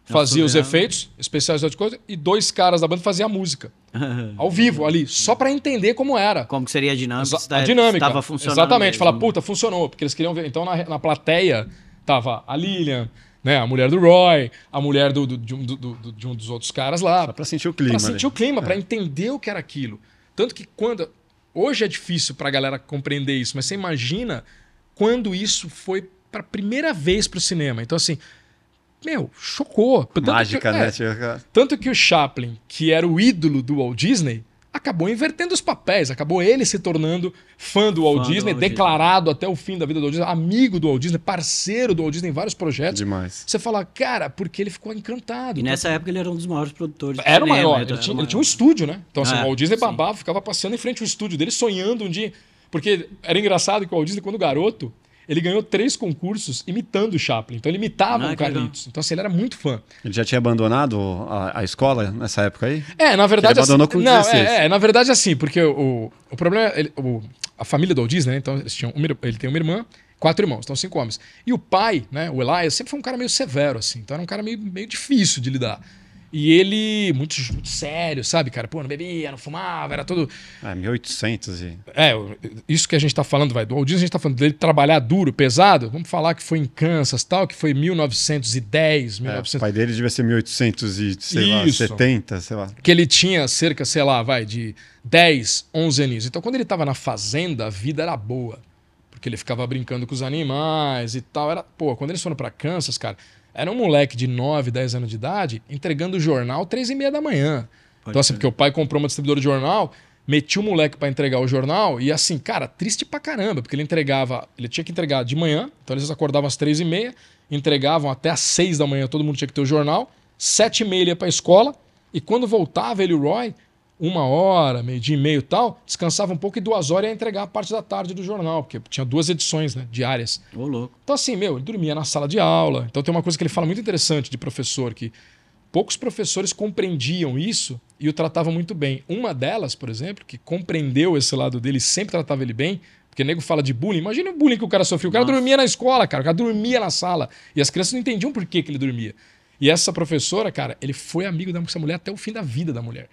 C: fazia os efeitos especiais de coisa e dois caras da banda faziam a música. *laughs* Ao vivo ali, só pra entender como era.
B: Como que seria a dinâmica?
C: A
B: tá-
C: dinâmica.
B: Estava funcionando.
C: Exatamente.
B: mesmo.
C: Fala, puta, funcionou. Porque eles queriam ver. Então, na, na plateia, tava a Lilian, né, a mulher do Roy, a mulher do, do- de, um, do- do- de um dos outros caras lá.
A: Só pra sentir o clima.
C: Pra sentir
A: ali.
C: o clima, pra entender o que era aquilo. Tanto que quando. Hoje é difícil pra galera compreender isso, mas você imagina quando isso foi pra primeira vez pro cinema. Então, assim. Meu, chocou. Tanto
A: Mágica,
C: que-
A: né?
C: é, tanto que o Chaplin, que era o ídolo do Walt Disney, acabou invertendo os papéis, acabou ele se tornando fã do Walt
B: Fã do
C: Disney,
B: Walt Disney.
C: declarado até o fim da vida do Walt Disney, amigo do Walt Disney, parceiro do Walt Disney em vários projetos.
A: Demais.
C: Você fala, cara, porque ele ficou encantado.
B: E nessa época ele era um dos maiores produtores.
C: Era o maior.
B: então
C: Ele
B: era
C: tinha,
B: o
C: ele tinha um
B: maior.
C: estúdio, né? Então, assim,
B: É,
C: o Walt Disney
B: sim.
C: babava, ficava passeando em frente ao estúdio dele, sonhando um dia. Porque era engraçado que o Walt Disney, quando garoto, ele ganhou três concursos imitando o Chaplin. Então ele imitava
B: Ah,
C: o
B: que legal.
C: Carlitos. Então, assim, ele era muito fã.
A: Ele já tinha abandonado a, a escola nessa época aí?
C: É, na verdade.
A: Ele abandonou
C: assim,
A: com
C: não,
A: 16.
C: É, é, na verdade, assim, porque o, o problema é. ele- o- a família do Disney, né? Então, eles tinham uma ele tem uma irmã, quatro irmãos, então cinco homens. E o pai, né, o Elias, sempre foi um cara meio severo, assim. Então era um cara meio, meio difícil de lidar. E ele, muito, muito sério, sabe, cara? Pô, não bebia, não fumava, era todo.
A: Ah, 1800 e...
C: É, isso que a gente tá falando, vai, do Walt Disney, a gente tá falando dele trabalhar duro, pesado. Vamos falar que foi em Kansas, tal, que foi 1910,
A: É,
C: 1900.
A: o pai dele devia ser 1800 e, sei lá,
C: Isso.
A: 70, sei lá.
C: que ele tinha cerca, sei lá, vai, de 10, 11 aninhos. Então, quando ele estava na fazenda, a vida era boa. Porque ele ficava brincando com os animais e tal. Era, pô, quando eles foram para Kansas, cara, era um moleque de 9, 10 anos de idade entregando o jornal 3 e meia da manhã. então, assim, porque o pai comprou uma distribuidora de jornal, metia o moleque para entregar o jornal e, assim, cara, triste pra caramba, porque ele entregava, ele tinha que entregar de manhã, então eles acordavam às 3 e meia, entregavam até às 6 da manhã, todo mundo tinha que ter o jornal, 7 e meia ele ia pra escola, e quando voltava ele e o Roy, uma hora, meio dia e meio e tal, descansava um pouco e duas horas ia entregar a parte da tarde do jornal, porque tinha duas edições né, diárias.
B: Ô, louco.
C: Então, assim, meu, ele dormia na sala de aula. Então tem uma coisa que ele fala muito interessante de professor, que poucos professores compreendiam isso e o tratavam muito bem. Uma delas, por exemplo, que compreendeu esse lado dele e sempre tratava ele bem, porque nego fala de bullying. Imagina o bullying que o cara sofreu. O cara
B: Nossa.
C: dormia na escola, cara. O cara dormia na sala. E as crianças não entendiam por que, que ele dormia. E essa professora, cara, ele foi amigo dessa mulher até o fim da vida da mulher.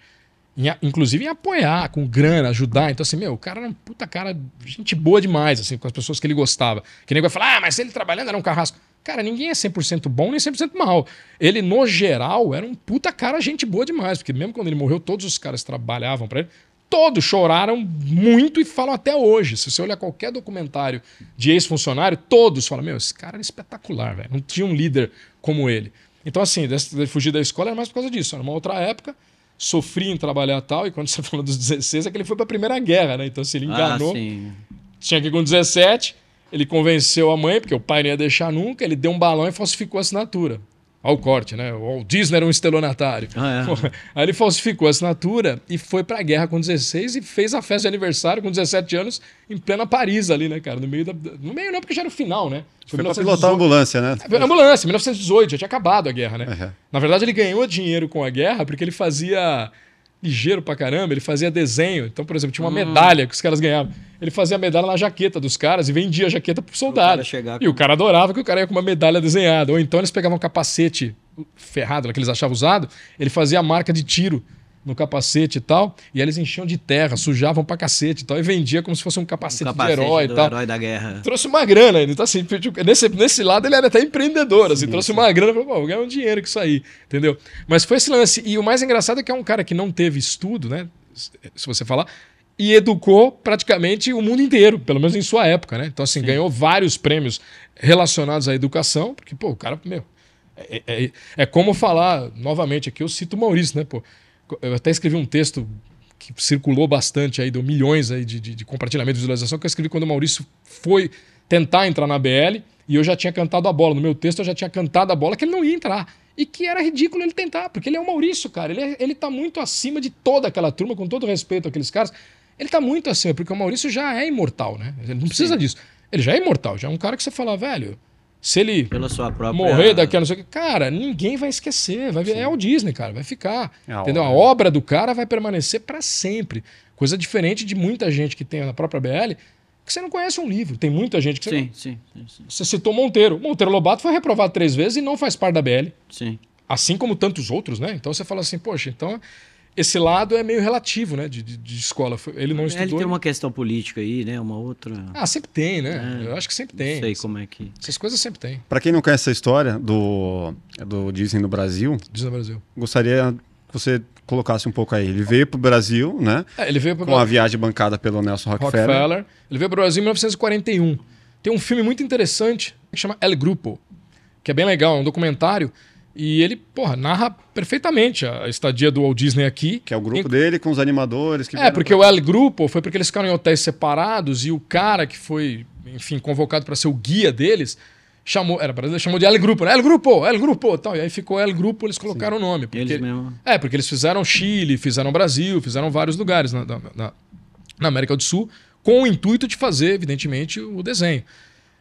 C: Em, inclusive em apoiar, com grana, ajudar. Então, assim, meu, o cara era um puta cara, gente boa demais, assim, com as pessoas que ele gostava. Que nem vai falar, ah, mas ele trabalhando era um carrasco. Cara, ninguém é 100% bom nem 100% mal. Ele, no geral, era um puta cara, gente boa demais. Porque mesmo quando ele morreu, todos os caras trabalhavam para ele, todos choraram muito e falam até hoje. Se você olhar qualquer documentário de ex-funcionário, todos falam: Meu, esse cara era espetacular, velho. Não tinha um líder como ele. Então, assim, de fugir da escola era mais por causa disso. Era uma outra época, sofri em trabalhar tal, e quando *laughs* você falou dos 16, é que ele foi para a Primeira Guerra, né? Então, se assim, ele ah, enganou. Ah, tinha que ir com 17, ele convenceu a mãe, porque o pai não ia deixar nunca, ele deu um balão e falsificou a assinatura. Olha o corte, né? O Disney era um estelionatário. Ah, é. Aí ele falsificou a assinatura e foi pra guerra com 16 e fez a festa de aniversário com 17 anos em plena Paris ali, né, cara? No meio da. No meio não, porque já era o final, né?
A: Foi, foi pra pilotar a ambulância, né?
C: É, ambulância, 1918, já tinha acabado a guerra, né? Uhum. Na verdade, ele ganhou dinheiro com a guerra porque ele fazia ligeiro pra caramba, ele fazia desenho. Então, por exemplo, tinha uma hum. medalha que os caras ganhavam. Ele fazia a medalha na jaqueta dos caras e vendia a jaqueta pro soldado. O e o cara adorava que o cara ia com uma medalha desenhada. Ou então eles pegavam um capacete ferrado, que eles achavam usado, ele fazia a marca de tiro no capacete e tal, e eles enchiam de terra, sujavam pra cacete e tal, e vendia como se fosse um capacete, um capacete de herói e tal.
B: herói da guerra.
C: Trouxe uma grana, então assim, nesse, nesse lado ele era até empreendedor, assim, sim, trouxe sim. uma grana, falou, pô, vou ganhar um dinheiro com isso aí, entendeu? Mas foi esse lance, e o mais engraçado é que é um cara que não teve estudo, né, se você falar, e educou praticamente o mundo inteiro, pelo menos em sua época, né? Então assim, sim. ganhou vários prêmios relacionados à educação, porque, pô, o cara, meu... É, é, é como falar, novamente aqui, eu cito o Maurício, né, pô? Eu até escrevi um texto que circulou bastante aí, deu milhões aí de, de, de compartilhamento, de visualização, que eu escrevi quando o Maurício foi tentar entrar na BL e eu já tinha cantado a bola. No meu texto eu já tinha cantado a bola que ele não ia entrar. E que era ridículo ele tentar, porque ele é o Maurício, cara. Ele, é, ele tá muito acima de toda aquela turma, com todo respeito àqueles caras. Ele tá muito acima, porque o Maurício já é imortal, né? Ele não precisa Sim. disso. Ele já é imortal, já é um cara que você fala, velho, se ele própria... morrer daqui a não sei o que, cara, ninguém vai esquecer. Vai, é o Disney, cara, vai ficar. É a entendeu? Obra. A obra do cara vai permanecer para sempre. Coisa diferente de muita gente que tem na própria BL, que você não conhece um livro. Tem muita gente que você.
B: Sim,
C: não...
B: sim, sim, sim.
C: Você citou Monteiro. Monteiro Lobato foi reprovado três vezes e não faz parte da BL.
B: Sim.
C: Assim como tantos outros, né? Então você fala assim, poxa, então esse lado é meio relativo, né? De, de, de escola. Ele não estudou.
B: Ele tem uma questão política aí, né? Uma outra.
C: Ah, sempre tem, né? É, Eu acho que sempre tem.
B: Não sei como é que.
C: Essas coisas sempre tem.
A: Para quem não conhece essa história do, do Disney no Brasil,
C: Disney no Brasil.
A: Gostaria que você colocasse um pouco aí. Ele veio para o Brasil, né?
C: É, ele veio
A: pro com a viagem bancada pelo Nelson Rockefeller. Rockefeller.
C: Ele veio para o Brasil em 1941. Tem um filme muito interessante que chama El Grupo, que é bem legal, é um documentário e ele, porra, narra perfeitamente a estadia do Walt Disney aqui.
A: Que é o grupo em... dele com os animadores. Que
C: é, porque pra... o L Grupo foi porque eles ficaram em hotéis separados e o cara que foi, enfim, convocado para ser o guia deles chamou, era para chamou de L Grupo, né? L Grupo, L Grupo, tal. E aí ficou L Grupo, eles colocaram Sim. o nome. Porque,
B: eles mesmo.
C: É, porque eles fizeram Chile, fizeram Brasil, fizeram vários lugares na, na, na América do Sul, com o intuito de fazer, evidentemente, o desenho.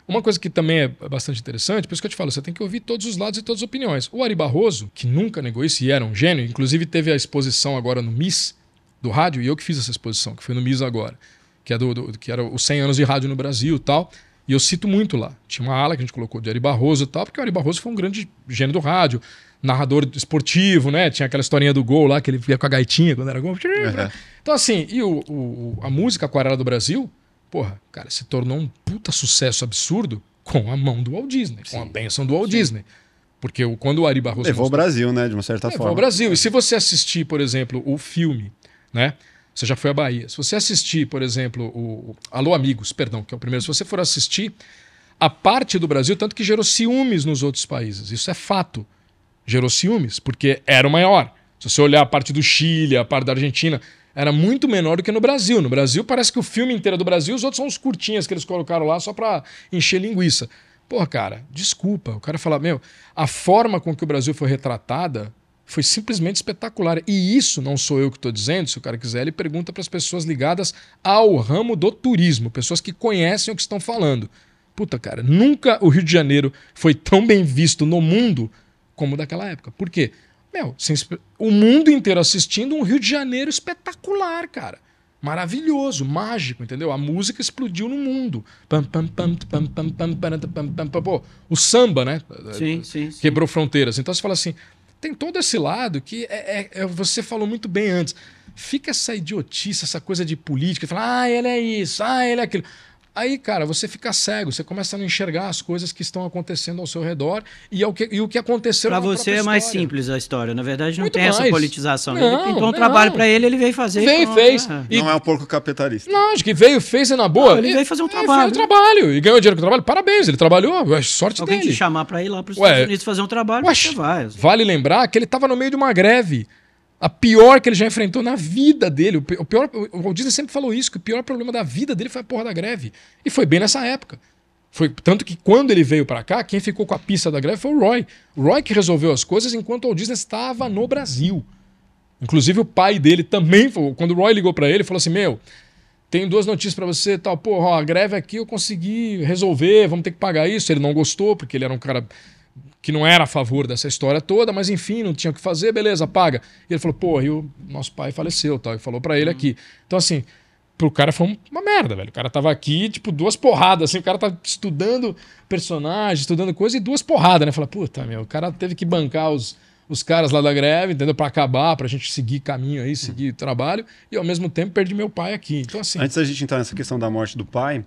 C: Uma coisa que também é bastante interessante, por isso que eu te falo, você tem que ouvir todos os lados e todas as opiniões. O Ari Barroso, que nunca negou isso e era um gênio, inclusive teve a exposição agora no MIS do rádio, e eu que fiz essa exposição, que foi no MIS agora, que, é do, do que era os 100 anos de rádio no Brasil e tal. E eu cito muito lá. Tinha uma ala que a gente colocou de Ari Barroso e tal, porque o Ari Barroso foi um grande gênio do rádio, narrador esportivo, né? Tinha aquela historinha do gol lá, que ele via com a gaitinha quando era gol. Uhum. Então, assim, e o, o, a música Aquarela do Brasil porra, cara, se tornou um puta sucesso absurdo com a mão do Walt Disney, Sim. com a benção do Walt Sim. Disney. Porque quando o Ari Barroso.
A: Levou o Brasil, né? De uma certa
C: levou
A: forma.
C: Levou o Brasil. E se você assistir, por exemplo, o filme, né? Você já foi à Bahia. Se você assistir, por exemplo, o Alô Amigos, perdão, que é o primeiro, se você for assistir, a parte do Brasil, tanto que gerou ciúmes nos outros países. Isso é fato. Gerou ciúmes, porque era o maior. Se você olhar a parte do Chile, a parte da Argentina, era muito menor do que no Brasil. No Brasil parece que o filme inteiro é do Brasil, os outros são os curtinhas que eles colocaram lá só para encher linguiça. Porra, cara, desculpa. O cara fala, meu, a forma com que o Brasil foi retratada foi simplesmente espetacular. E isso não sou eu que estou dizendo, se o cara quiser, ele pergunta para as pessoas ligadas ao ramo do turismo, pessoas que conhecem o que estão falando. Puta, cara, nunca o Rio de Janeiro foi tão bem visto no mundo como daquela época. Por quê? Meu, o mundo inteiro assistindo um Rio de Janeiro espetacular, cara. Maravilhoso, mágico, entendeu? A música explodiu no mundo. Pô, o samba, né?
B: Sim, sim, sim.
C: Quebrou fronteiras. Então você fala assim: tem todo esse lado que é, é, você falou muito bem antes. Fica essa idiotice, essa coisa de política, fala, ah, ele é isso, ah, ele é aquilo. Aí, cara, você fica cego, você começa a não enxergar as coisas que estão acontecendo ao seu redor e, ao que, e o que aconteceu
B: Pra
C: na
B: você é mais
C: história.
B: simples a história. Na verdade, não
C: Muito
B: tem essa
C: mais.
B: politização.
C: Não,
B: ele pintou um
C: não.
B: trabalho pra ele, ele veio fazer.
C: Veio, fez.
B: é.
C: E-
A: Não é um porco capitalista.
C: Não, acho que veio, fez e na boa.
B: Não, ele veio fazer um
C: É,
B: trabalho.
C: Fez um trabalho e ganhou dinheiro com o trabalho. Parabéns, ele trabalhou. é Sorte
B: Alguém
C: dele.
B: te chamar pra ir lá pros
C: Ué,
B: Estados Unidos fazer um trabalho,
C: Ué,
B: você vai.
C: Vale lembrar que ele estava no meio de uma greve. A pior que ele já enfrentou na vida dele. O pi- o pior, o Walt Disney sempre falou isso, que o pior problema da vida dele foi a porra da greve. E foi bem nessa época. Foi tanto que quando ele veio pra cá, quem ficou com a pista da greve foi o Roy. O Roy que resolveu as coisas enquanto o Walt Disney estava no Brasil. Inclusive o pai dele também, quando o Roy ligou pra ele, falou assim: "Meu, tenho duas notícias pra você, tal, porra, a greve aqui eu consegui resolver, vamos ter que pagar isso". Ele não gostou porque ele era um cara que não era a favor dessa história toda, mas enfim, não tinha o que fazer, beleza, paga. E ele falou, pô, e o nosso pai faleceu, tal, e falou pra ele aqui. Então, assim, pro cara foi um- uma merda, velho. O cara tava aqui, tipo, duas porradas, assim, o cara tá estudando personagem, estudando coisa e duas porradas, né? Fala, puta, meu, o cara teve que bancar os, os caras lá da greve, entendeu? Pra acabar, pra gente seguir caminho aí, seguir trabalho, e ao mesmo tempo perdi meu pai aqui. Então, assim,
A: Antes da gente entrar nessa questão da morte do pai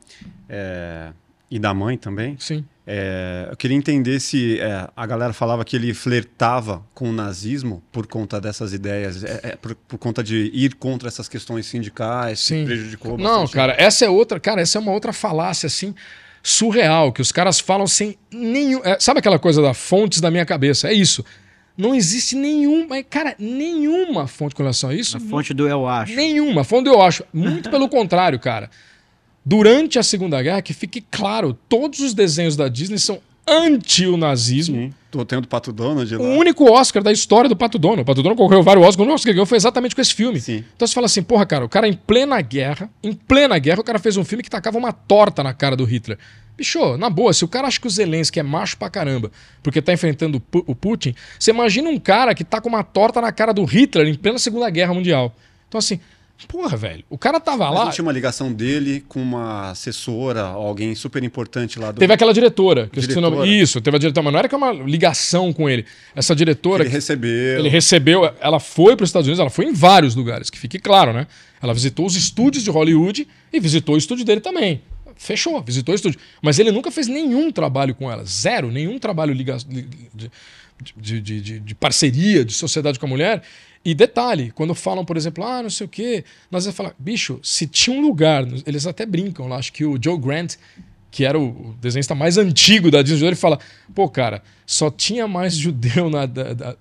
A: é, e da mãe também,
C: sim.
A: É, eu queria entender se é, a galera falava que ele flertava com o nazismo por conta dessas ideias, é, é, por, por conta de ir contra essas questões sindicais, que
C: Sim.
A: prejudicou
C: Não,
A: bastante.
C: cara, essa é outra, cara, essa é uma outra falácia assim surreal que os caras falam sem nenhum, é, sabe aquela coisa da fontes da minha cabeça? É isso. Não existe nenhuma, cara, nenhuma fonte com relação a isso.
B: A fonte do eu acho.
C: Nenhuma. Fonte eu acho. Muito pelo contrário, cara. Durante a Segunda Guerra, que fique claro, todos os desenhos da Disney são anti o nazismo.
A: Sim. Tô tendo o Pato Donald.
C: O único Oscar da história do Pato Donald. O Pato Donald concorreu vários Oscars. O único Oscar que ganhou foi exatamente com esse filme.
A: Sim.
C: Então você fala assim, porra, cara, o cara em plena guerra, em plena guerra, o cara fez um filme que tacava uma torta na cara do Hitler. Bicho, na boa, se o cara acha que o Zelensky é macho pra caramba, porque tá enfrentando o Putin, você imagina um cara que tá com uma torta na cara do Hitler em plena Segunda Guerra Mundial. Então assim, porra, velho, o cara tava
A: Mas
C: lá...
A: não tinha uma ligação dele com uma assessora, alguém super importante lá do.
C: Teve aquela diretora. Que o nome.
A: Diretora.
C: Isso, teve a diretora, mas não era que é uma ligação com ele. Essa diretora.
A: Ele recebeu.
C: Ele recebeu, ela foi para os Estados Unidos, ela foi em vários lugares, que fique claro, né? Ela visitou os estúdios de Hollywood e visitou o estúdio dele também. Fechou, visitou o estúdio. Mas ele nunca fez nenhum trabalho com ela, zero, nenhum trabalho liga- de, de, de- de parceria, de sociedade com a mulher. E detalhe, quando falam, por exemplo, ah, não sei o quê, nós vamos falar, bicho, se tinha um lugar, eles até brincam lá, acho que o Joe Grant, que era o desenhista mais antigo da Disney, ele fala, pô, cara, só tinha mais judeu na. da- da-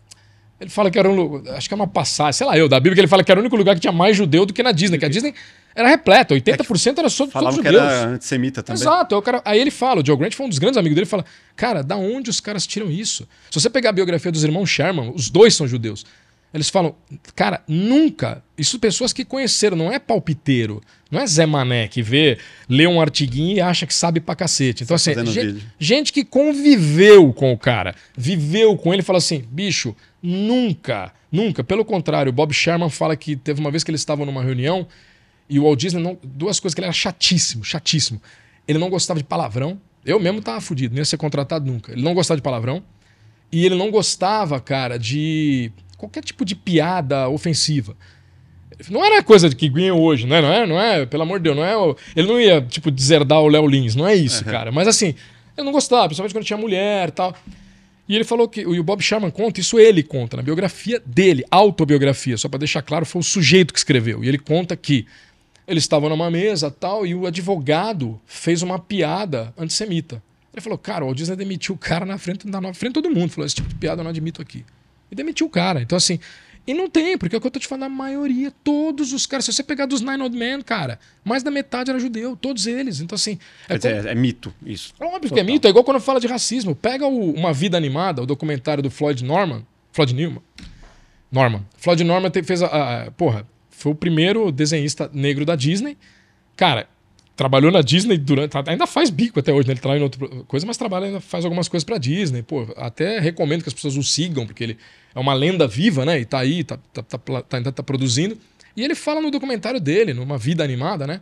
C: ele fala que era um. Acho que é uma passagem, sei lá, eu, da Bíblia, que ele fala que era o único lugar que tinha mais judeu do que na Disney, que a Disney era repleta, 80% era só todos
A: Falavam que
C: judeus.
A: era antissemita também.
C: Exato. Aí, o cara- aí ele fala, o Joe Grant foi um dos grandes amigos dele, fala, cara, da onde os caras tiram isso? Se você pegar a biografia dos irmãos Sherman, os dois são judeus. Eles falam, cara, nunca. Isso pessoas que conheceram, não é palpiteiro. Não é Zé Mané que vê, lê um artiguinho e acha que sabe pra cacete. Então, assim,
A: fazendo
C: gente, gente que conviveu com o cara, viveu com ele, fala assim, bicho, nunca, nunca. Pelo contrário, o Bob Sherman fala que teve uma vez que eles estavam numa reunião e o Walt Disney, não, duas coisas que ele era chatíssimo, chatíssimo. Ele não gostava de palavrão. Eu mesmo tava fudido, não ia ser contratado nunca. Ele não gostava de palavrão. E ele não gostava, cara, de qualquer tipo de piada ofensiva. Não era coisa que ganha hoje, né? Não é, não é, pelo amor de Deus, não é. Ele não ia, tipo, deserdar o Léo Lins, não é isso, cara. Mas assim, ele não gostava, principalmente quando tinha mulher e tal. E ele falou que. E o Bob Sherman conta, isso ele conta, na biografia dele, autobiografia, só pra deixar claro, foi o sujeito que escreveu. E ele conta que eles estavam numa mesa tal, e o advogado fez uma piada antissemita. Ele falou, cara, o Walt Disney demitiu o cara na frente, na frente de todo mundo. Falou, esse tipo de piada eu não admito aqui. E demitiu o cara. Então, assim, e não tem, porque é o que eu tô te falando, a maioria, todos os caras, se você pegar dos Nine Old Men, cara, mais da metade era judeu, todos eles. Então, assim, é como-
A: é, é mito isso.
C: é óbvio que é mito, é igual quando fala de racismo. Pega o Uma Vida Animada, o documentário do Floyd Norman. Floyd Newman. Norman. Floyd Norman te- fez a, a- Porra, foi o primeiro desenhista negro da Disney. Cara, trabalhou na Disney durante. Ainda faz bico até hoje, né? Ele trabalha em outra coisa, mas trabalha, ainda faz algumas coisas pra Disney. Pô, até recomendo que as pessoas o sigam, porque ele é uma lenda viva, né? E tá aí, tá, tá, tá, tá- tá produzindo. E ele fala no documentário dele, numa vida animada, né?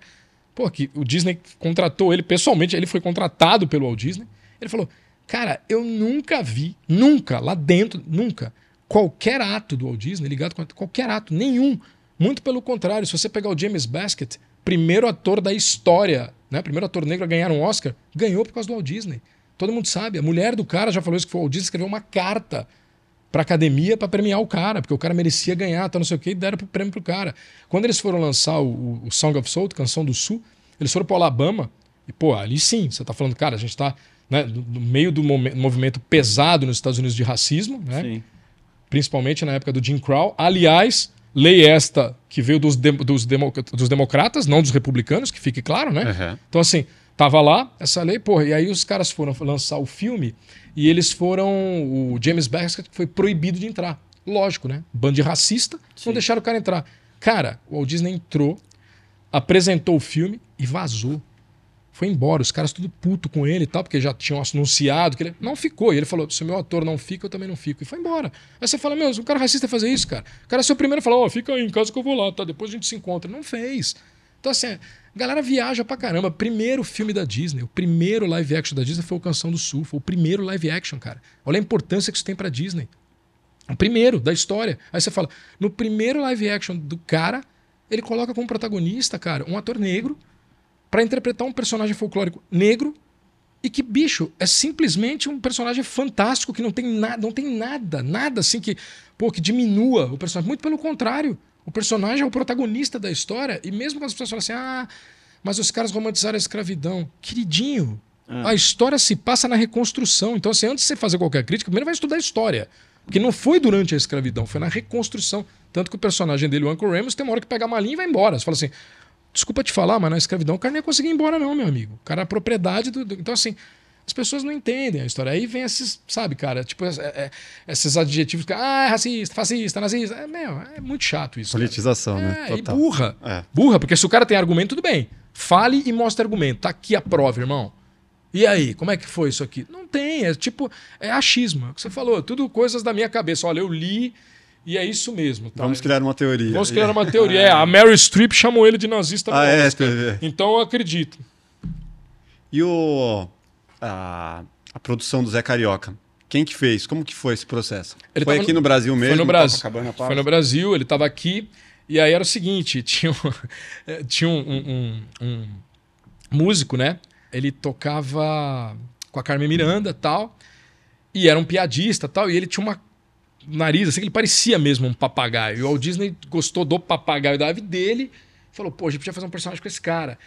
C: Pô, que o Disney contratou ele pessoalmente, ele foi contratado pelo Walt Disney. Ele falou: Cara, eu nunca vi, nunca, lá dentro, nunca, qualquer ato do Walt Disney ligado com qualquer ato, nenhum. Muito pelo contrário, se você pegar o James Baskett, primeiro ator da história, né? Primeiro ator negro a ganhar um Oscar, ganhou por causa do Walt Disney. Todo mundo sabe. A mulher do cara já falou isso que foi o Walt Disney escreveu uma carta pra academia para premiar o cara, porque o cara merecia ganhar, tá não sei o quê, e deram o prêmio pro cara. Quando eles foram lançar o, o Song of Soul, Canção do Sul, eles foram pro Alabama, e pô, ali sim, você tá falando, cara, a gente tá né, no meio do movimento pesado nos Estados Unidos de racismo, né? Sim. Principalmente na época do Jim Crow. Aliás, lei esta que veio dos, de, dos, demo, dos democratas, não dos republicanos, que fique claro, né? Uhum. Então, assim, tava lá essa lei, porra, e aí os caras foram lançar o filme e eles foram. O James Baskett foi proibido de entrar. Lógico, né? Bando de racista, Sim. não deixaram o cara entrar. Cara, o Walt Disney entrou, apresentou o filme e vazou. Foi embora, os caras tudo puto com ele e tal, porque já tinham anunciado que ele não ficou. E ele falou: se o meu ator não fica, eu também não fico. E foi embora. Aí você fala: meu, o cara racista fazer isso, cara. O cara é seu primeiro falou: ó, oh, fica aí em casa que eu vou lá, tá? Depois a gente se encontra. Não fez. Então, assim, a galera viaja pra caramba. Primeiro filme da Disney, o primeiro live action da Disney foi o Canção do Sul. Foi o primeiro live action, cara. Olha a importância que isso tem pra Disney. O primeiro da história. Aí você fala: no primeiro live action do cara, ele coloca como protagonista, cara, um ator negro para interpretar um personagem folclórico negro e que, bicho, é simplesmente um personagem fantástico que não tem nada, não tem nada, nada assim que, pô, que diminua o personagem. Muito pelo contrário. O personagem é o protagonista da história e mesmo quando as pessoas falam assim, ah, mas os caras romantizaram a escravidão. Queridinho, é. a história se passa na reconstrução. Então, assim, antes de você fazer qualquer crítica, primeiro vai estudar a história. Porque não foi durante a escravidão, foi na reconstrução. Tanto que o personagem dele, o Uncle Remus, tem uma hora que pega a malinha e vai embora. Você fala assim, Desculpa te falar, mas na escravidão o cara não ia conseguir ir embora, não, meu amigo. O cara é propriedade do. do... Então, assim, as pessoas não entendem a história. Aí vem esses, sabe, cara, tipo, é, é, esses adjetivos que, ah, é racista, fascista, nazista. É, meu, é muito chato isso.
A: Politização,
C: cara.
A: né?
C: É, Total. e burra. É. Burra, porque se o cara tem argumento, tudo bem. Fale e mostre argumento. Tá aqui a prova, irmão. E aí, como é que foi isso aqui? Não tem, é tipo, é achismo. É o que você falou, tudo coisas da minha cabeça. Olha, eu li e é isso mesmo.
A: Tá? Vamos criar uma teoria.
C: Vamos criar uma *laughs* teoria. É, a Mary Streep chamou ele de nazista.
A: Ah, é, TV.
C: Então eu acredito.
A: E o, a, a, produção do Zé Carioca? Quem que fez? Como que foi esse processo? Ele foi aqui no, no Brasil mesmo?
C: Foi no Brasil. Foi no Brasil, ele estava aqui. E aí era o seguinte, *laughs* tinha um, tinha um, um, um músico, né? Ele tocava com a Carmen Miranda tal. E era um piadista tal. E ele tinha uma nariz, assim, que ele parecia mesmo um papagaio. E o Walt Disney gostou do papagaio da ave dele, falou, pô, a gente podia fazer um personagem com esse cara.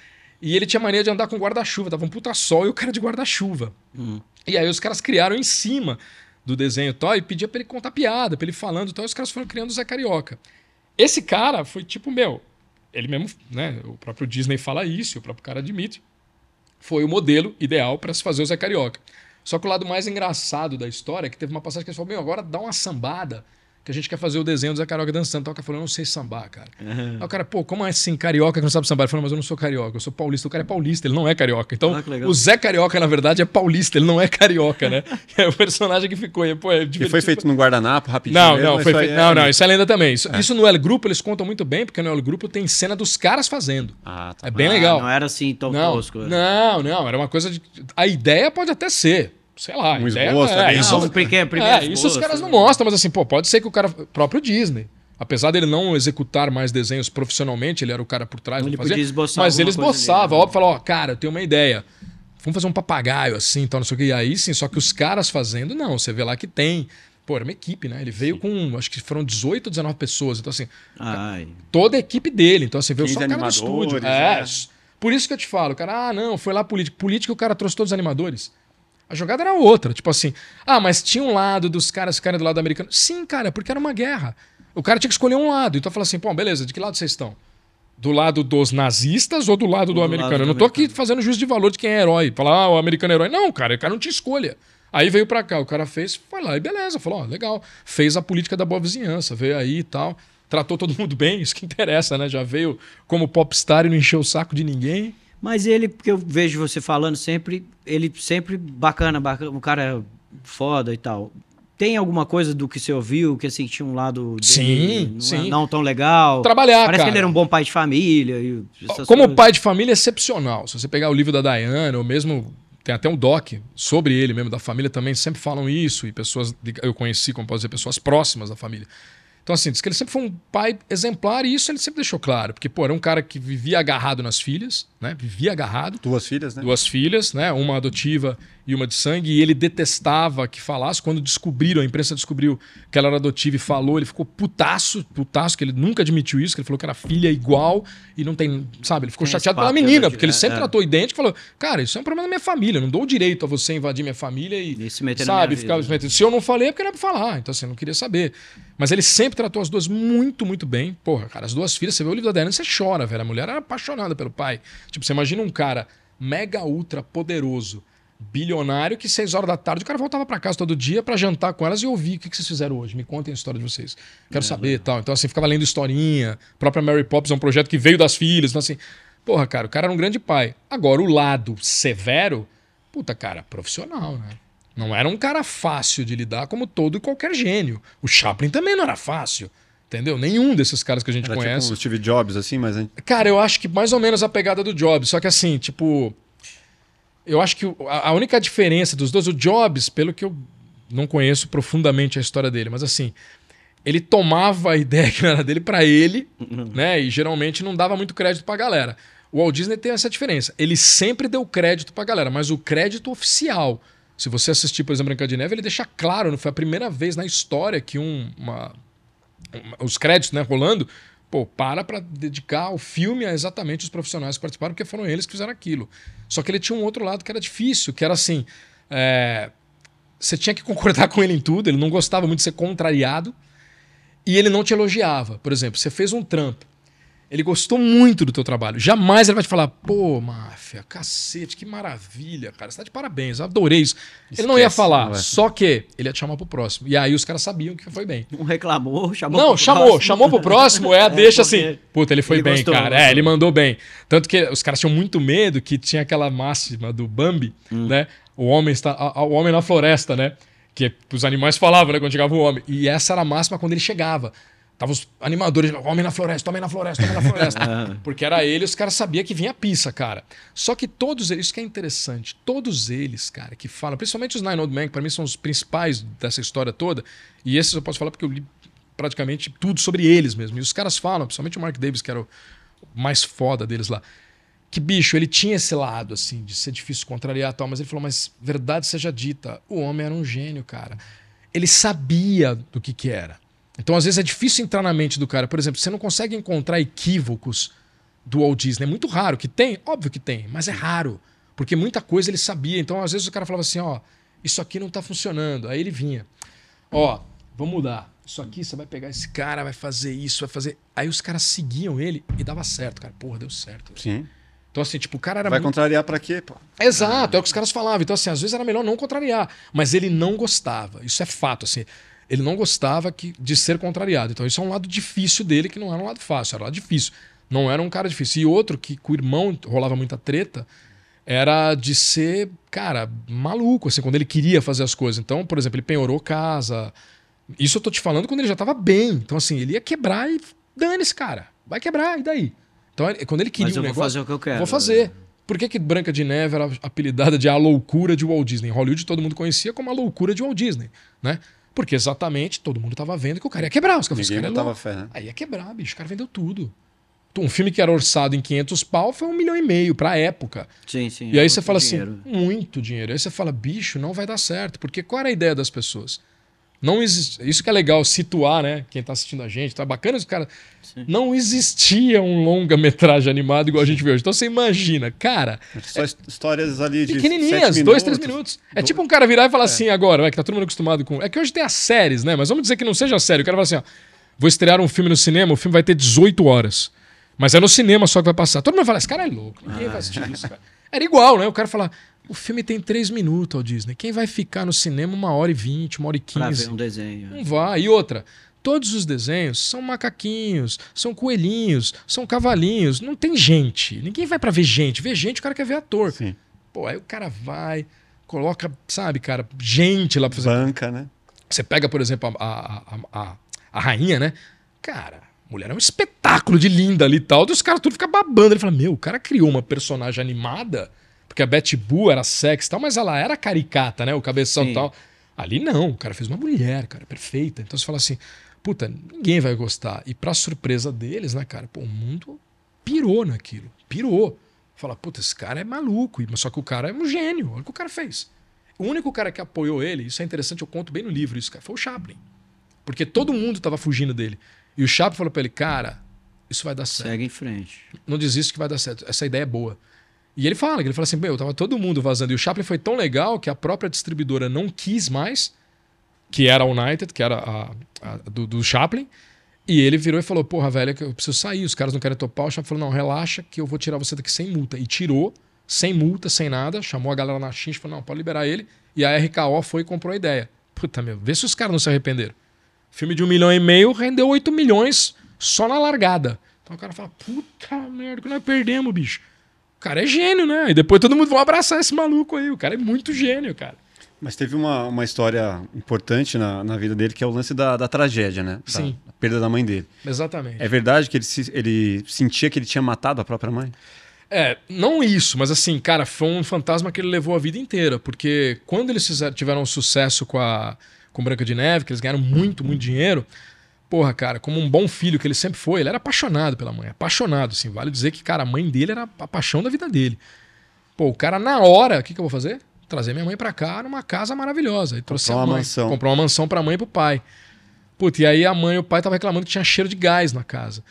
C: E ele tinha mania de andar com guarda-chuva, tava um puta sol e o cara de guarda-chuva. Uhum. E aí os caras criaram em cima do desenho tal e pedia pra ele contar piada, pra ele falando tal, e os caras foram criando o Zé Carioca. Esse cara foi tipo, meu, ele mesmo, né, o próprio Disney fala isso, o próprio cara admite, foi o modelo ideal para se fazer o Zé Carioca. Só que o lado mais engraçado da história é que teve uma passagem que ele falou: Meu, agora dá uma sambada que a gente quer fazer o desenho do Zé Carioca dançando. Então o cara falou, eu não sei sambar, cara. Uhum. Aí o cara, pô, como é assim, carioca que não sabe sambar? Ele falou, mas eu não sou carioca, eu sou paulista. O cara é paulista, ele não é carioca. Então, ah, o Zé Carioca, na verdade, é paulista, ele não é carioca, né? *laughs* é o personagem que ficou. E, pô, é
A: e foi feito no guardanapo, rapidinho.
C: Não, mesmo, não, foi feito, é... não, não, isso é lenda também. Isso, é. isso no El Grupo eles contam muito bem, porque no El Grupo tem cena dos caras fazendo. Ah, tá é bem ah, legal.
B: Não era assim tão
C: não,
B: tosco.
C: Né? Não, não, era uma coisa de. A ideia pode até ser sei lá,
A: um esboço, é,
C: é, isso, não,
B: pequeno,
C: é, isso os caras não mostram, mas assim, pô, pode ser que o cara, próprio Disney, apesar dele não executar mais desenhos profissionalmente, ele era o cara por trás,
B: ele
C: fazia,
B: esboçar
C: mas ele esboçava, óbvio, falou, ó, cara, eu tenho uma ideia, vamos fazer um papagaio assim, então não sei o que, e aí sim, só que os caras fazendo, não, você vê lá que tem, pô, era uma equipe, né, ele veio sim. com, acho que foram 18 ou 19 pessoas, então assim, Ai. toda a equipe dele, então assim, veio só o cara do estúdio, é, é, por isso que eu te falo, cara, ah, não, foi lá político, político o cara trouxe todos os animadores, a jogada era outra. Tipo assim, ah, mas tinha um lado dos caras ficarem do lado americano. Sim, cara, porque era uma guerra. O cara tinha que escolher um lado. Então falou assim, pô, beleza, de que lado vocês estão? Do lado dos nazistas ou do lado do, do americano? Lado do eu não tô americano. aqui fazendo juízo de valor de quem é herói. Falar, ah, o americano é herói. Não, cara, o cara não tinha escolha. Aí veio para cá, o cara fez, foi lá e beleza, falou, ó, legal. Fez a política da boa vizinhança, veio aí e tal. Tratou todo *laughs* mundo bem, isso que interessa, né? Já veio como popstar e não encheu o saco de ninguém.
B: Mas ele, porque eu vejo você falando sempre, ele sempre bacana, bacana, um cara foda e tal. tem alguma coisa do que você ouviu que assim, tinha um lado
C: Sim,
B: não,
C: sim.
B: não tão legal?
C: Trabalhar,
B: Parece
C: cara.
B: que ele era um bom pai de família.
C: Como
B: coisas.
C: pai de família é excepcional. Se você pegar o livro da Diana, ou mesmo tem até um doc sobre ele mesmo, da família também, sempre falam isso, e pessoas, eu conheci, como posso dizer, pessoas próximas da família. Então, assim, diz que ele sempre foi um pai exemplar, e isso ele sempre deixou claro. Porque, pô, era um cara que vivia agarrado nas filhas, né? Vivia agarrado.
A: Duas filhas, né?
C: Duas filhas, né? Uma adotiva e uma de sangue, e ele detestava que falasse. Quando descobriram, a imprensa descobriu que ela era adotiva e falou, ele ficou putaço, putaço, que ele nunca admitiu isso, que ele falou que era filha igual e não tem, sabe? Ele ficou
B: Tem
C: chateado pela menina, porque ele
B: é,
C: sempre
B: é.
C: tratou idêntico e falou: Cara, isso é um problema da minha família, eu não dou o direito a você invadir minha família e.
B: E se meter na
C: sabe,
B: minha
C: ficar
B: vida.
C: se metendo. Se eu não falei é porque era pra falar, então assim, eu não queria saber. Mas ele sempre tratou as duas muito, muito bem. Porra, cara, as duas filhas, você vê o livro da Diana, você chora, velho. A mulher era apaixonada pelo pai. Tipo, você imagina um cara mega ultra poderoso, bilionário, que seis horas da tarde o cara voltava pra casa todo dia pra jantar com elas e ouvir o que, que vocês fizeram hoje. Me contem a história de vocês. Quero saber e tal. Então, assim, ficava lendo historinha. A própria Mary Poppins é um projeto que veio das filhas. Então, assim, porra, cara, o cara era um grande pai. Agora, o lado severo, puta, cara, profissional, né? Não era um cara fácil de lidar como todo e qualquer gênio. O Chaplin também não era fácil. Entendeu? Nenhum desses caras que a gente
A: Era
C: conhece.
A: tipo o Steve Jobs, assim, mas...
C: Cara, eu acho que mais ou menos a pegada do Jobs. Só que assim, tipo. Eu acho que a única diferença dos dois, o Jobs, pelo que eu não conheço profundamente a história dele, mas assim, ele tomava a *laughs* ideia que não era dele pra ele, né? E geralmente não dava muito crédito pra galera. O Walt Disney tem essa diferença. Ele sempre deu crédito pra galera, mas o crédito oficial. Se você assistir, por exemplo, Branca de Neve, ele deixa claro, não foi a primeira vez na história que um, uma, os créditos, né, rolando, pô, para pra dedicar o filme a exatamente os profissionais que participaram, porque foram eles que fizeram aquilo. Só que ele tinha um outro lado que era difícil, que era assim, é, você tinha que concordar com ele em tudo, ele não gostava muito de ser contrariado, e ele não te elogiava. Por exemplo, você fez um trampo, ele gostou muito do teu trabalho. Jamais ele vai te falar, pô, máfia, cacete, que maravilha, cara. Você tá de parabéns, eu adorei isso. ele não ia
A: Esquece,
C: falar,
A: não vai.
C: só que ele ia te chamar pro próximo. E aí os caras sabiam que foi bem.
B: Não reclamou, chamou
C: Não,
B: pro
C: chamou,
B: próximo.
C: chamou pro próximo, é *laughs*
B: É,
C: deixa assim. Puta, ele foi
B: ele
C: bem,
B: gostou,
C: cara.
B: gostou.
C: É, ele mandou bem. Tanto que os caras tinham muito medo que tinha aquela máxima do Bambi,
B: Hum.
C: né? O homem está, o homem na floresta, né? Que os animais falavam, né, quando chegava o homem. E essa era a máxima quando ele chegava. Tava os animadores, homem na floresta, homem na floresta, homem na floresta. *laughs* Porque era ele, os caras sabiam que vinha a pista, cara. Só que todos eles, isso que é interessante, todos eles, cara, que falam, principalmente os Nine Old Men, que pra mim são os principais dessa história toda, e esses eu posso falar porque eu li praticamente tudo sobre eles mesmo. E os caras falam, principalmente o Mark Davis, que era o mais foda deles lá, que bicho, ele tinha esse lado, assim, de ser difícil contrariar e tal, mas ele falou, mas verdade seja dita, o homem era um gênio, cara. Ele sabia do que que era. Então, às vezes, é difícil entrar na mente do cara. Por exemplo, você não consegue encontrar equívocos do Walt Disney. É muito raro. Que tem? Óbvio que tem, mas é raro. Porque muita coisa ele sabia. Então, às vezes, o cara falava assim, ó, isso aqui não tá funcionando. Aí ele vinha. Ó, vamos mudar. Isso aqui, você vai pegar esse cara, vai fazer isso, vai fazer... Aí os caras seguiam ele e dava certo, cara. Porra, deu certo.
A: Sim.
C: Então, assim, tipo, o cara era
A: Vai
C: muito...
A: contrariar pra quê, pô?
C: Exato, é o que os caras falavam. Então, assim, às vezes era melhor não contrariar. Mas ele não gostava. Isso é fato, assim. Ele não gostava que, de ser contrariado. Então, isso é um lado difícil dele, que não era um lado fácil, era um lado difícil. Não era um cara difícil. E outro, que com o irmão rolava muita treta, era de ser, cara, maluco, assim, quando ele queria fazer as coisas. Então, por exemplo, ele penhorou casa. Isso eu tô te falando quando ele já tava bem. Então, assim, ele ia quebrar e dane-se, cara. Vai quebrar, e daí? Então, quando ele queria
B: Mas eu
C: um
B: vou
C: negócio,
B: fazer o que eu quero.
C: Vou fazer. Por que, que Branca de Neve era apelidada de A Loucura de Walt Disney? Em Hollywood todo mundo conhecia como A Loucura de Walt Disney, né? Porque exatamente todo mundo tava vendo que o cara ia quebrar. Os caras
A: Ninguém
C: falaram, "Esse cara é
A: botava
C: louco."
A: fé, né?
C: Aí ia quebrar, bicho. O cara vendeu tudo. Um filme que era orçado em 500 pau foi um milhão e meio pra época.
B: Sim, sim.
C: E aí
B: é
C: você fala
B: dinheiro.
C: assim, muito dinheiro. Aí você fala, bicho, não vai dar certo. Porque qual era a ideia das pessoas? Não. Isso que é legal situar, né? Quem tá assistindo a gente, tá bacana os cara. Não existia um longa-metragem animado igual a gente vê hoje. Então você imagina, cara,
A: Só his- histórias ali de
C: pequenininhas,
A: sete
C: dois, três minutos. É
A: Do-
C: tipo um cara virar e falar assim agora, vai, que tá todo mundo acostumado com. É que hoje tem as séries, né? Mas vamos dizer que não seja série. O cara fala assim, ó, vou estrear um filme no cinema, o filme vai ter 18 horas. Mas é no cinema só que vai passar. Todo mundo fala, esse cara é louco, ninguém vai assistir isso, cara. Era igual, né? O cara fala, o filme tem 3 minutos ao Disney. Quem vai ficar no cinema uma hora e 20, uma hora e
B: Pra
C: 15?
B: ver um desenho.
C: Não vai. E outra, todos os desenhos são macaquinhos, são coelhinhos, são cavalinhos. Não tem gente. Ninguém vai pra ver gente. Ver gente, o cara quer ver ator.
A: Sim.
C: Pô, aí o cara vai, coloca, sabe, cara, gente lá pra fazer.
A: Banca, né?
C: Você pega, por exemplo, a, a, a, a rainha, né? Cara, mulher é um espetáculo de linda ali e tal. E os caras tudo ficam babando. Ele fala: Meu, o cara criou uma personagem animada, porque a Betty Boo era sexy e tal, mas ela era caricata, né? O cabeção e tal. Ali não, o cara fez uma mulher, cara, perfeita. Então você fala assim: Puta, ninguém vai gostar. E pra surpresa deles, né, cara? Pô, o mundo pirou naquilo. Pirou. Fala, puta, esse cara é maluco. Mas só que o cara é um gênio. Olha o que o cara fez. O único cara que apoiou ele, isso é interessante, eu conto bem no livro isso, cara, foi o Chaplin. Porque todo mundo tava fugindo dele. E o Chaplin falou pra ele, cara, isso vai dar certo.
B: Segue em frente.
C: Não desiste que vai dar certo. Essa ideia é boa. E ele fala, ele fala assim, meu, tava todo mundo vazando. E o Chaplin foi tão legal que a própria distribuidora não quis mais, que era a United, que era a, a do, do Chaplin. E ele virou e falou: Porra, velho, eu preciso sair, os caras não querem topar. O Chaplin falou: Não, relaxa, que eu vou tirar você daqui sem multa. E tirou, sem multa, sem nada, chamou a galera na e falou: Não, pode liberar ele. E a RKO foi e comprou a ideia. Puta, meu, vê se os caras não se arrependeram. Filme de um milhão e meio rendeu 8 milhões só na largada. Então o cara fala: Puta merda, que nós perdemos, bicho. O cara é gênio, né? E depois todo mundo vai abraçar esse maluco aí. O cara é muito gênio, cara.
A: Mas teve uma, uma história importante na, na vida dele, que é o lance da, da tragédia, né? Da,
C: Sim.
A: da perda da mãe dele.
C: Exatamente.
A: É verdade que ele, se- ele sentia que ele tinha matado a própria mãe?
C: É, não isso, mas assim, cara, foi um fantasma que ele levou a vida inteira. Porque quando eles tiveram um sucesso com a com Branca de Neve, que eles ganharam muito, muito dinheiro, porra, cara, como um bom filho que ele sempre foi, ele era apaixonado pela mãe. Apaixonado, assim. Vale dizer que, cara, a mãe dele era a paixão da vida dele. Pô, o cara, na hora, o que, que eu vou fazer? Trazer minha mãe pra cá numa casa maravilhosa. E trouxe
A: Comprou
C: a
A: uma
C: mãe.
A: mansão.
C: Comprou uma mansão pra mãe e pro pai. Putz, e aí a mãe e o pai estavam reclamando que tinha cheiro de gás na casa.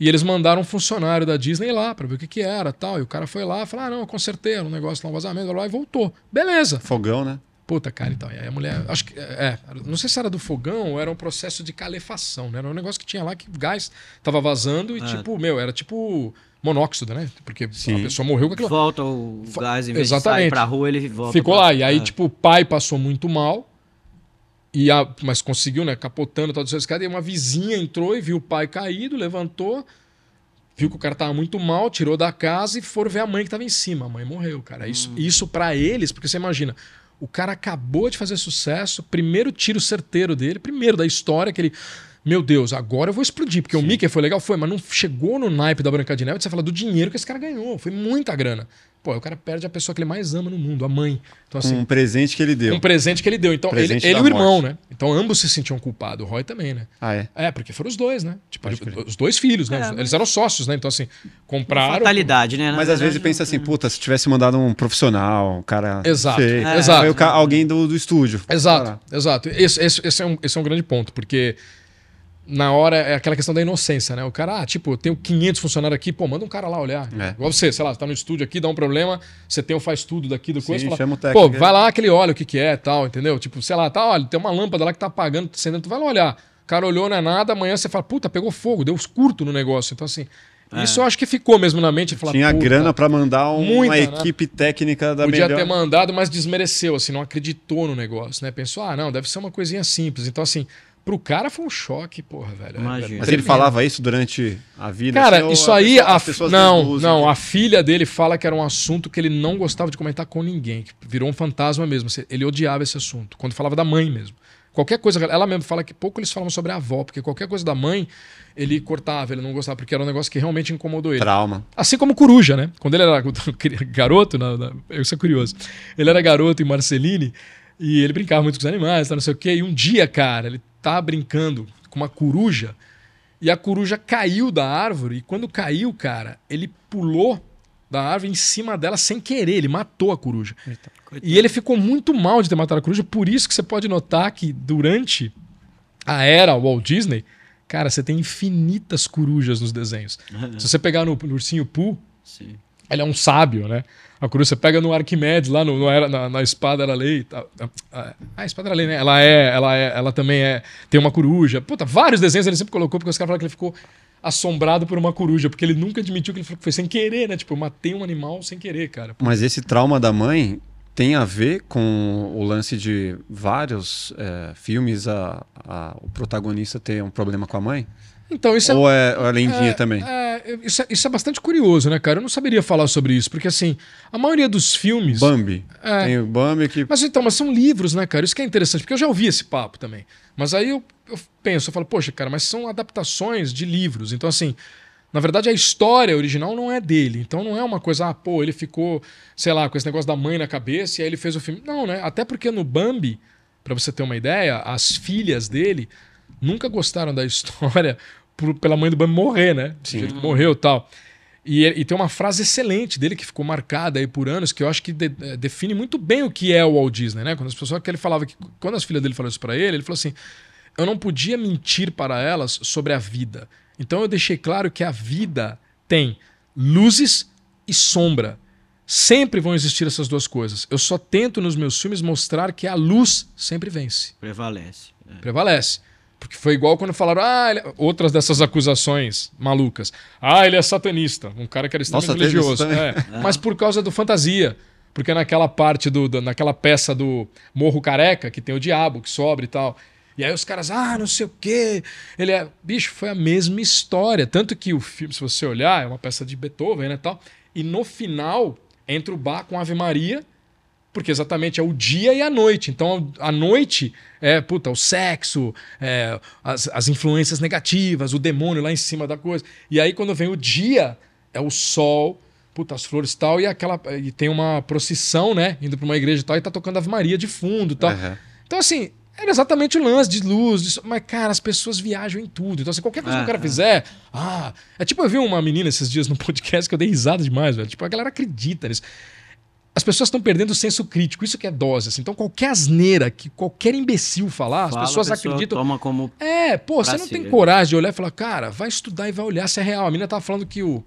C: E eles mandaram um funcionário da Disney lá pra ver o que, que era tal. E o cara foi lá e falou: ah, não, eu consertei, era um negócio lá, um vazamento, blá, e voltou. Beleza.
A: Fogão, né?
C: Puta, cara, então. E aí a mulher. Acho que. É, não sei se era do fogão ou era um processo de calefação, né? Era um negócio que tinha lá que o gás tava vazando e,
B: Ah.
C: tipo, meu, era tipo monóxido, né? Porque
A: Sim.
C: a pessoa morreu com aquilo.
B: Volta o gás, em vez de
C: Exatamente.
B: sair pra rua, ele volta.
C: Ficou
B: pra-
C: lá. E aí,
B: Ah.
C: tipo, o pai passou muito mal. E a, mas conseguiu, né? Capotando toda a escada. E uma vizinha entrou e viu o pai caído, levantou, viu que o cara tava muito mal, tirou da casa e foram ver a mãe que tava em cima. A mãe morreu, cara. Isso, isso para eles, porque você imagina, o cara acabou de fazer sucesso, primeiro tiro certeiro dele, primeiro da história, que ele. Meu Deus, agora eu vou explodir. Porque o Mickey foi legal, foi, mas não chegou no naipe da Branca de Neve. Você fala do dinheiro que esse cara ganhou. Foi muita grana. Pô, o cara perde a pessoa que ele mais ama no mundo, a mãe. Então, assim,
A: um presente que ele deu.
C: um presente que ele deu. Então, ele,
A: Presente
C: ele e o irmão,
A: morte.
C: né? Então, ambos se sentiam culpados. O Roy também, né?
A: Ah, é?
C: É, porque foram os dois, né? Tipo,
A: crer.
C: os dois filhos, né?
B: É,
C: Eles eram sócios, né? Então, assim, compraram.
B: Fatalidade, né? Na
A: Mas às vezes pensa assim, puta, se tivesse mandado um profissional, um cara.
C: Exato, é. exato.
A: Aí o ca- alguém do, do estúdio.
C: Exato, exato. Esse, esse, esse, é um, esse é um grande ponto, porque na hora é aquela questão da inocência, né? O cara, ah, tipo, eu tenho 500 funcionários aqui, pô, manda um cara lá olhar.
A: É.
C: Igual você, sei lá, você tá no estúdio aqui, dá um problema, você tem o faz tudo daqui do
A: Sim,
C: coisa, fala,
A: chama o técnico.
C: pô, vai lá que ele olha o que que é tal, entendeu? Tipo, sei lá, tá, olha, tem uma lâmpada lá que tá apagando, acendendo, tu vai lá olhar. O cara olhou, não é nada, amanhã você fala, puta, pegou fogo, deu curto no negócio. Então, assim, isso eu acho que ficou mesmo na mente. Falar,
A: Tinha grana pra mandar um-
C: Muita,
A: uma
C: né?
A: equipe técnica da
C: Podia
A: melhor.
C: ter mandado, mas desmereceu, assim, não acreditou no negócio, né? Pensou, ah, não, deve ser uma coisinha simples. Então, assim, pro cara foi um choque, porra, velho. É,
B: Imagina.
C: é
A: Mas ele falava isso durante a vida?
C: Cara,
A: assim,
C: isso
A: a
C: aí,
A: pessoa-
C: a não,
A: deduzem
C: não,
A: que-
C: a filha dele fala que era um assunto que ele não gostava de comentar com ninguém, que virou um fantasma mesmo. Ele odiava esse assunto, quando falava da mãe mesmo. Qualquer coisa, ela mesmo fala que pouco eles falam sobre a avó, porque qualquer coisa da mãe, ele cortava, ele não gostava, porque era um negócio que realmente incomodou ele.
A: Trauma.
C: Assim como o Coruja, né? Quando ele era *laughs* garoto, na, na, eu sou curioso. Ele era garoto em Marceline e ele brincava muito com os animais, tá, não sei o quê. E um dia, cara, ele tá brincando com uma coruja e a coruja caiu da árvore. E quando caiu, cara, ele pulou da árvore em cima dela sem querer. Ele matou a coruja. E ele ficou muito mal de ter matado a coruja. Por isso que você pode notar que durante a era Walt Disney, cara, você tem infinitas corujas nos desenhos. Se você pegar no, no Ursinho Pooh,
B: Sim.
C: Ele é um sábio, né? A coruja, você pega no Arquimedes, lá no, no era- na, na espada era lei. Tá, a, a espada era lei, né? Ela é, ela é, ela também é. Tem uma coruja. Puta, vários desenhos ele sempre colocou, porque os caras falaram que ele ficou assombrado por uma coruja, porque ele nunca admitiu que ele foi sem querer, né? Tipo, eu matei um animal sem querer, cara.
A: Mas esse trauma da mãe tem a ver com o lance de vários é, filmes a, a, o protagonista ter um problema com a mãe?
C: Então, isso
A: Ou é, é lendinha
C: é,
A: também?
C: é, isso, é, isso é bastante curioso, né, cara? Eu não saberia falar sobre isso, porque assim, a maioria dos filmes.
A: Bambi.
C: É.
A: Tem o Bambi que.
C: Mas então, mas são livros, né, cara? Isso que é interessante, porque eu já ouvi esse papo também. Mas aí eu, eu penso, eu falo, poxa, cara, mas são adaptações de livros. Então, assim, na verdade, a história original não é dele. Então não é uma coisa, ah, pô, ele ficou, sei lá, com esse negócio da mãe na cabeça e aí ele fez o filme. Não, né? Até porque no Bambi, para você ter uma ideia, as filhas dele nunca gostaram da *laughs* história por, pela mãe do Bambi morrer, né?
A: Sim.
C: Que morreu e tal. E, e, tem uma frase excelente dele que ficou marcada aí por anos, que eu acho que de, define muito bem o que é o Walt Disney, né? Quando as pessoas que ele falava que quando as filhas dele falaram isso para ele, ele falou assim: "Eu não podia mentir para elas sobre a vida. Então eu deixei claro que a vida tem luzes e sombra. Sempre vão existir essas duas coisas. Eu só tento nos meus filmes mostrar que a luz sempre vence.
B: Prevalece.
C: É. Prevalece. Porque foi igual quando falaram, ah, ele... outras dessas acusações malucas. Ah, ele é satanista. Um cara que era extremamente religioso. É. É. Mas por causa do fantasia. Porque naquela parte do, do, naquela peça do Morro Careca, que tem o diabo que sobra e tal. E aí os caras, ah, não sei o quê. Ele é. Bicho, foi a mesma história. Tanto que o filme, se você olhar, é uma peça de Beethoven, né? Tal, e no final entra o bar com Ave Maria, porque exatamente é o dia e a noite. Então a noite é, puta, o sexo, é, as, as influências negativas, o demônio lá em cima da coisa. E aí quando vem o dia, é o sol puta, as flores e tal, e aquela. E tem uma procissão, né? Indo pra uma igreja e tal, e tá tocando Ave Maria de fundo e tal. Uhum. Então, assim, era exatamente o lance de luz, de... mas, cara, as pessoas viajam em tudo. Então, assim, qualquer coisa ah, que o cara ah. fizer. Ah, é tipo, eu vi uma menina esses dias no *laughs* podcast que eu dei risada demais, velho. Tipo, a galera acredita nisso. As pessoas estão perdendo o senso crítico, isso que é dose. Assim. Então, qualquer asneira que qualquer imbecil falar, Fala, as pessoas pessoa acreditam.
B: Toma como.
C: É, pô, você não tem coragem de olhar e falar, cara, vai estudar e vai olhar se é real. A menina tava falando que o,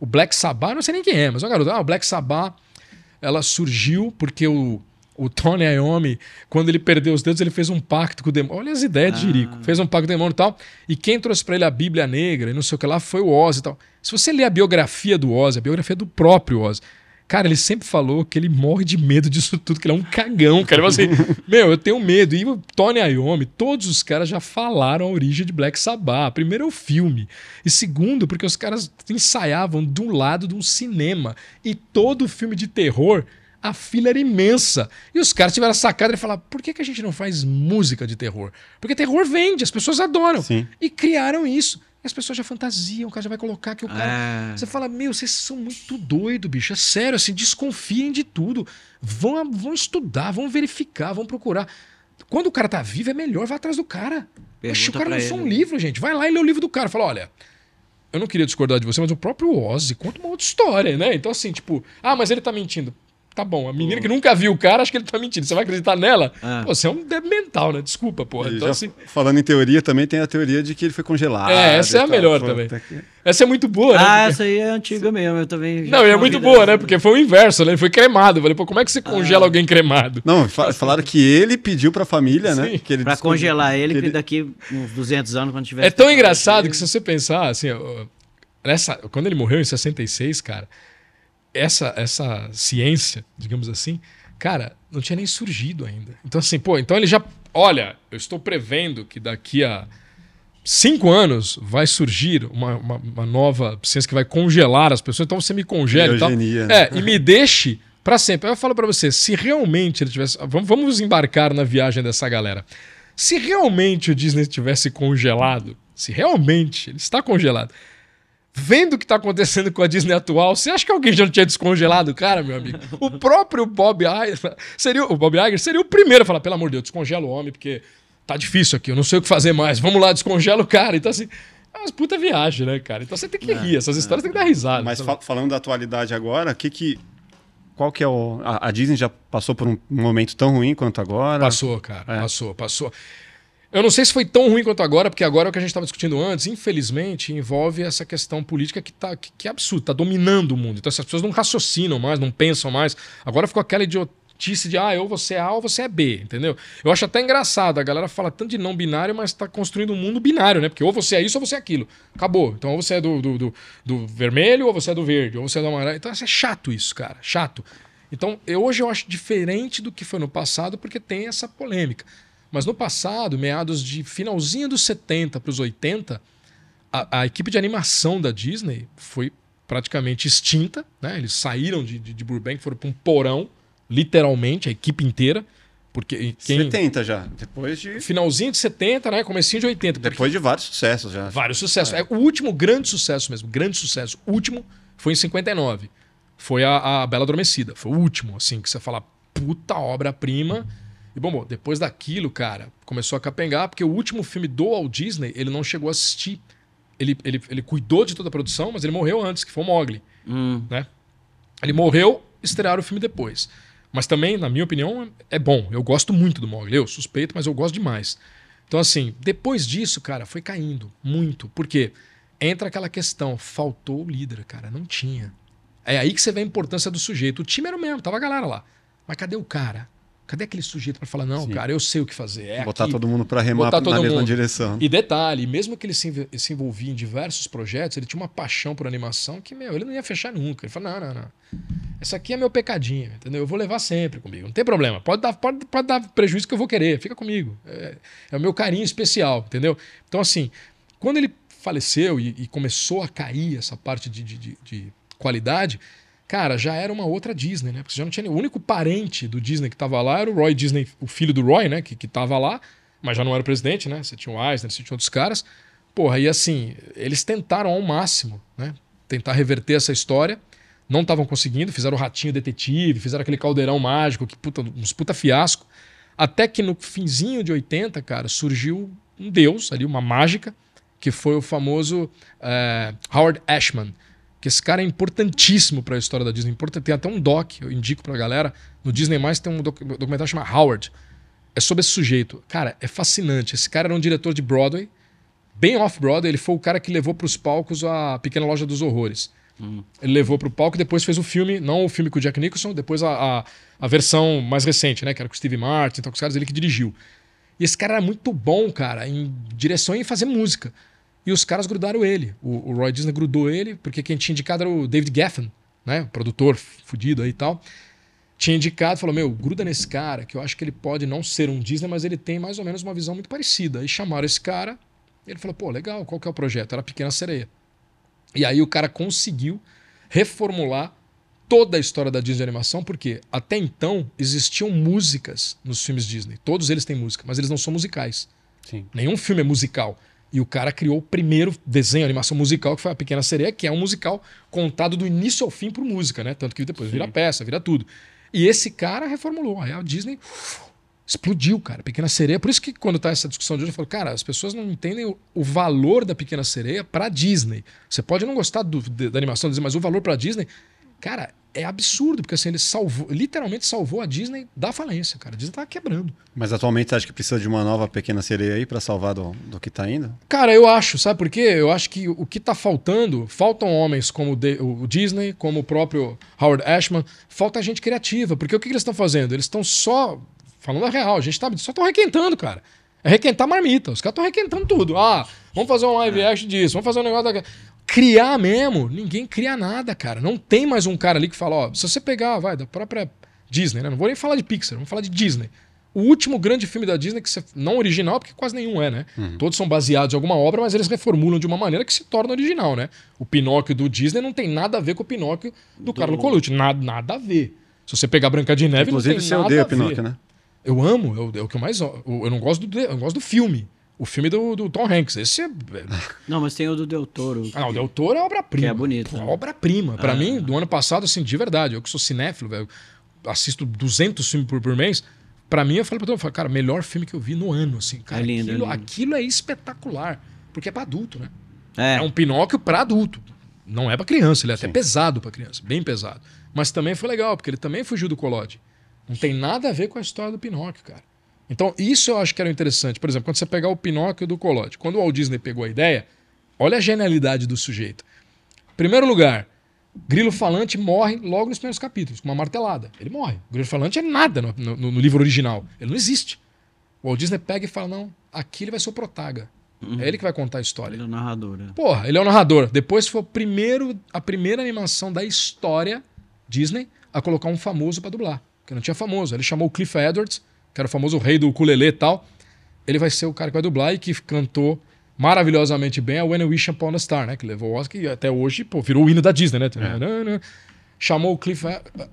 C: o Black Sabbath, não sei nem quem é, mas o garoto, ah, o Black Sabbath, ela surgiu porque o o Tony Iommi, quando ele perdeu os dedos, ele fez um pacto com o demônio. Olha as ideias de Jerico. Ah. Fez um pacto com o demônio e tal. E quem trouxe para ele a Bíblia Negra e não sei o que lá foi o Oz e tal. Se você ler a biografia do Oz, a biografia do próprio Oz, cara, ele sempre falou que ele morre de medo disso tudo, que ele é um cagão, cara. Ele assim, meu, eu tenho medo. E o Tony Iommi, todos os caras já falaram a origem de Black Sabbath. Primeiro é o filme. E segundo, porque os caras ensaiavam de um lado de um cinema. E todo filme de terror a fila era imensa. E os caras tiveram a sacada de falar: por que, que a gente não faz música de terror? Porque terror vende, as pessoas adoram.
A: Sim.
C: E criaram isso. E as pessoas já fantasiam, o cara já vai colocar que o cara. É. Você fala, meu, vocês são muito doido, bicho. É sério, assim, desconfiem de tudo. Vão, vão estudar, vão verificar, vão procurar. Quando o cara tá vivo, é melhor, vai atrás do cara. Oxe, o cara lançou um livro, gente. Vai lá e lê o livro do cara. Fala, olha, eu não queria discordar de você, mas o próprio Ozzy conta uma outra história, né? Então, assim, tipo, ah, mas ele tá mentindo tá bom. A menina que nunca viu o cara, acha que ele tá mentindo. Você vai acreditar nela? É. Pô, você é um mental, né? Desculpa, porra. Então, assim...
A: Falando em teoria, também tem a teoria de que ele foi congelado.
C: É, essa é a melhor também. Essa é muito boa,
B: né? Ah, essa aí é antiga mesmo, eu também.
C: Não, e é muito boa, né? Porque foi o inverso, né? Ele foi cremado. Eu falei, pô, como é que você congela ah. alguém cremado?
A: Não, falaram que ele pediu pra família, né? Sim. né? Que
B: ele pra congelar ele, que ele... daqui uns 200 anos, quando tiver.
C: É tão engraçado que se você pensar, assim, nessa, quando ele morreu em 66, cara essa, essa ciência, digamos assim, cara, não tinha nem surgido ainda. Então, assim, pô, então ele já. Olha, eu estou prevendo que daqui a cinco anos vai surgir uma, uma, uma nova ciência que vai congelar as pessoas, então você me congela e tal. Né? É, e me deixe para sempre. Eu falo para você, se realmente ele tivesse. Vamos, vamos embarcar na viagem dessa galera. Se realmente o Disney tivesse congelado, se realmente ele está congelado, vendo o que está acontecendo com a Disney atual, você acha que alguém já não tinha descongelado o cara, meu amigo? O próprio Bob Iger seria, o Bob Iger seria o primeiro a falar, pelo amor de Deus, descongela o homem, porque tá difícil aqui, eu não sei o que fazer mais, vamos lá, descongela o cara. Então, assim, é umas puta viagem, né, cara? Então você tem que é, rir, essas histórias é, tem que dar risada.
A: Mas fa falando da atualidade agora, o que que... Qual que é o... A, a, Disney já passou por um momento tão ruim quanto agora?
C: Passou, cara, é. passou, passou. Eu não sei se foi tão ruim quanto agora, porque agora é o que a gente estava discutindo antes, infelizmente, envolve essa questão política que, tá, que, que é absurda, está dominando o mundo. Então, as pessoas não raciocinam mais, não pensam mais. Agora ficou aquela idiotice de, ah, ou você é A ou você é B, entendeu? Eu acho até engraçado, a galera fala tanto de não binário, mas está construindo um mundo binário, né? Porque ou você é isso ou você é aquilo. Acabou. Então, ou você é do, do, do, do vermelho ou você é do verde, ou você é do amarelo. Então, é chato isso, cara, chato. Então, eu, hoje eu acho diferente do que foi no passado, porque tem essa polêmica. Mas no passado, meados de finalzinho dos 70 para os 80, a, a, equipe de animação da Disney foi praticamente extinta. Né? Eles saíram de, de, de Burbank, foram para um porão, literalmente, a equipe inteira. Porque
A: quem... 70 já, depois de...
C: Finalzinho de 70, né? Comecinho de 80.
A: Depois de vários sucessos já.
C: Vários sucessos. É. é. o último grande sucesso mesmo, grande sucesso. O último foi em 59. Foi a, a Bela Adormecida. Foi o último, assim, que você fala, puta obra-prima. E bom, bom, depois daquilo, cara, começou a capengar, porque o último filme do Walt Disney, ele não chegou a assistir. Ele, ele, ele cuidou de toda a produção, mas ele morreu antes, que foi o Mogli. Hum. Né? Ele morreu, estrearam o filme depois. Mas também, na minha opinião, é bom. Eu gosto muito do Mogli. Eu suspeito, mas eu gosto demais. Então, assim, depois disso, cara, foi caindo muito. Por quê? Entra aquela questão, faltou o líder, cara. Não tinha. É aí que você vê a importância do sujeito. O time era o mesmo, tava a galera lá. Mas cadê o cara? Cadê aquele sujeito para falar, não, Sim. cara, eu sei o que fazer. É
A: Botar
C: aqui.
A: todo mundo para remar Botar na mesma mundo. direção.
C: E detalhe, mesmo que ele se, envolvia em diversos projetos, ele tinha uma paixão por animação que, meu, ele não ia fechar nunca. Ele falou, não, não, não. Esse aqui é meu pecadinho, entendeu? Eu vou levar sempre comigo. Não tem problema. Pode dar, pode, pode dar prejuízo que eu vou querer. Fica comigo. É, é o meu carinho especial, entendeu? Então, assim, quando ele faleceu e, e começou a cair essa parte de, de, de, de qualidade, cara, já era uma outra Disney, né? Porque já não tinha. O único parente do Disney que tava lá era o Roy Disney, o filho do Roy, né? Que, que tava lá, mas já não era o presidente, né? Você tinha o Eisner, você tinha outros caras. Porra, e assim, eles tentaram ao máximo, né? Tentar reverter essa história. Não estavam conseguindo, fizeram o ratinho detetive, fizeram aquele caldeirão mágico, que puta, uns puta fiasco. Até que no finzinho de 80, cara, surgiu um deus ali, uma mágica, que foi o famoso uh, Howard Ashman que esse cara é importantíssimo para a história da Disney. Tem até um doc, eu indico para a galera. No Disney Mais tem um documentário chamado Howard. É sobre esse sujeito. Cara, é fascinante. Esse cara era um diretor de Broadway, bem off-Broadway. Ele foi o cara que levou para os palcos a Pequena Loja dos Horrores. Hum. Ele levou para o palco e depois fez o filme, não o filme com o Jack Nicholson, depois a, a, a, versão mais recente, né? Que era com o Steve Martin, então, com os caras, ele que dirigiu. E esse cara era muito bom, cara, em direção e em fazer música. E os caras grudaram ele. O, o, Roy Disney grudou ele, porque quem tinha indicado era o David Geffen, né? O produtor fudido aí e tal. Tinha indicado, falou: Meu, gruda nesse cara, que eu acho que ele pode não ser um Disney, mas ele tem mais ou menos uma visão muito parecida. Aí chamaram esse cara, e ele falou: Pô, legal, qual que é o projeto? Era Pequena Sereia. E aí o cara conseguiu reformular toda a história da Disney de animação, porque até então existiam músicas nos filmes Disney. Todos eles têm música, mas eles não são musicais. Sim. Nenhum filme é musical. E o cara criou o primeiro desenho, animação musical, que foi a Pequena Sereia, que é um musical contado do início ao fim por música, né? Tanto que depois Sim. vira peça, vira tudo. E esse cara reformulou. Aí a Disney explodiu, cara. Pequena Sereia. Por isso que quando tá essa discussão de hoje, eu falo, cara, as pessoas não entendem o, o valor da Pequena Sereia para Disney. Você pode não gostar do, da animação, mas o valor para Disney, cara, é absurdo, porque assim, ele salvou, literalmente salvou a Disney da falência, cara. A Disney tá quebrando.
A: Mas atualmente você acha que precisa de uma nova pequena sereia aí para salvar do, do que tá indo?
C: Cara, eu acho, sabe por quê? Eu acho que o que tá faltando, faltam homens como o Disney, como o próprio Howard Ashman, falta gente criativa, porque o que, que eles estão fazendo? Eles estão só, falando a real, a gente tá, só estão requentando, cara. É requentar marmita. Os caras estão requentando tudo. Ah, vamos fazer um live action disso, vamos fazer um negócio da criar mesmo, ninguém cria nada, cara. Não tem mais um cara ali que fala, ó, se você pegar, vai, da própria Disney, né? Não vou nem falar de Pixar, vamos falar de Disney. O último grande filme da Disney, que você, não original, porque quase nenhum é, né? Uhum. Todos são baseados em alguma obra, mas eles reformulam de uma maneira que se torna original, né? O Pinóquio do Disney não tem nada a ver com o Pinóquio do, do... Carlo Colucci. Nada, nada a ver. Se você pegar Branca de Neve,
A: Inclusive,
C: não tem
A: você
C: nada
A: odeia a Pinóquio, né?
C: Eu amo, eu, é o que eu mais. Eu, eu não gosto do, eu gosto do filme. O filme do, do Tom Hanks. Esse é.
B: Não, mas tem o do Del Toro.
C: Ah, o Del Toro é obra-prima.
B: Que é bonito.
C: Né? Obra-prima. Pra ah. mim, do ano passado, assim, de verdade. Eu que sou cinéfilo, velho, assisto 200 filmes por, por mês. Pra mim, eu falei pra todo mundo, cara, melhor filme que eu vi no ano, assim. Cara, é lindo, aquilo, é lindo. aquilo é espetacular. Porque é pra adulto, né? É. é um Pinóquio pra adulto. Não é pra criança, ele é Sim. até pesado pra criança, bem pesado. Mas também foi legal, porque ele também fugiu do Collodi. Não tem nada a ver com a história do Pinóquio, cara. Então, isso eu acho que era interessante. Por exemplo, quando você pegar o Pinóquio do Collodi. Quando o Walt Disney pegou a ideia, olha a genialidade do sujeito. Primeiro lugar, Grilo Falante morre logo nos primeiros capítulos, com uma martelada. Ele morre. O Grilo Falante é nada no, no, no livro original. Ele não existe. O Walt Disney pega e fala: não, aqui ele vai ser o protaga. Uhum. É ele que vai contar a história.
B: Ele é o narrador. É.
C: Porra, ele é o narrador. Depois foi o primeiro, a primeira animação da história Disney a colocar um famoso pra dublar. Porque não tinha famoso. Ele chamou o Cliff Edwards, que era o famoso rei do ukulele e tal. Ele vai ser o cara que vai dublar e que cantou maravilhosamente bem a When I Wish Upon a Star, né? Que levou o Oscar e até hoje, pô, virou o hino da Disney, né? Chamou o Cliff,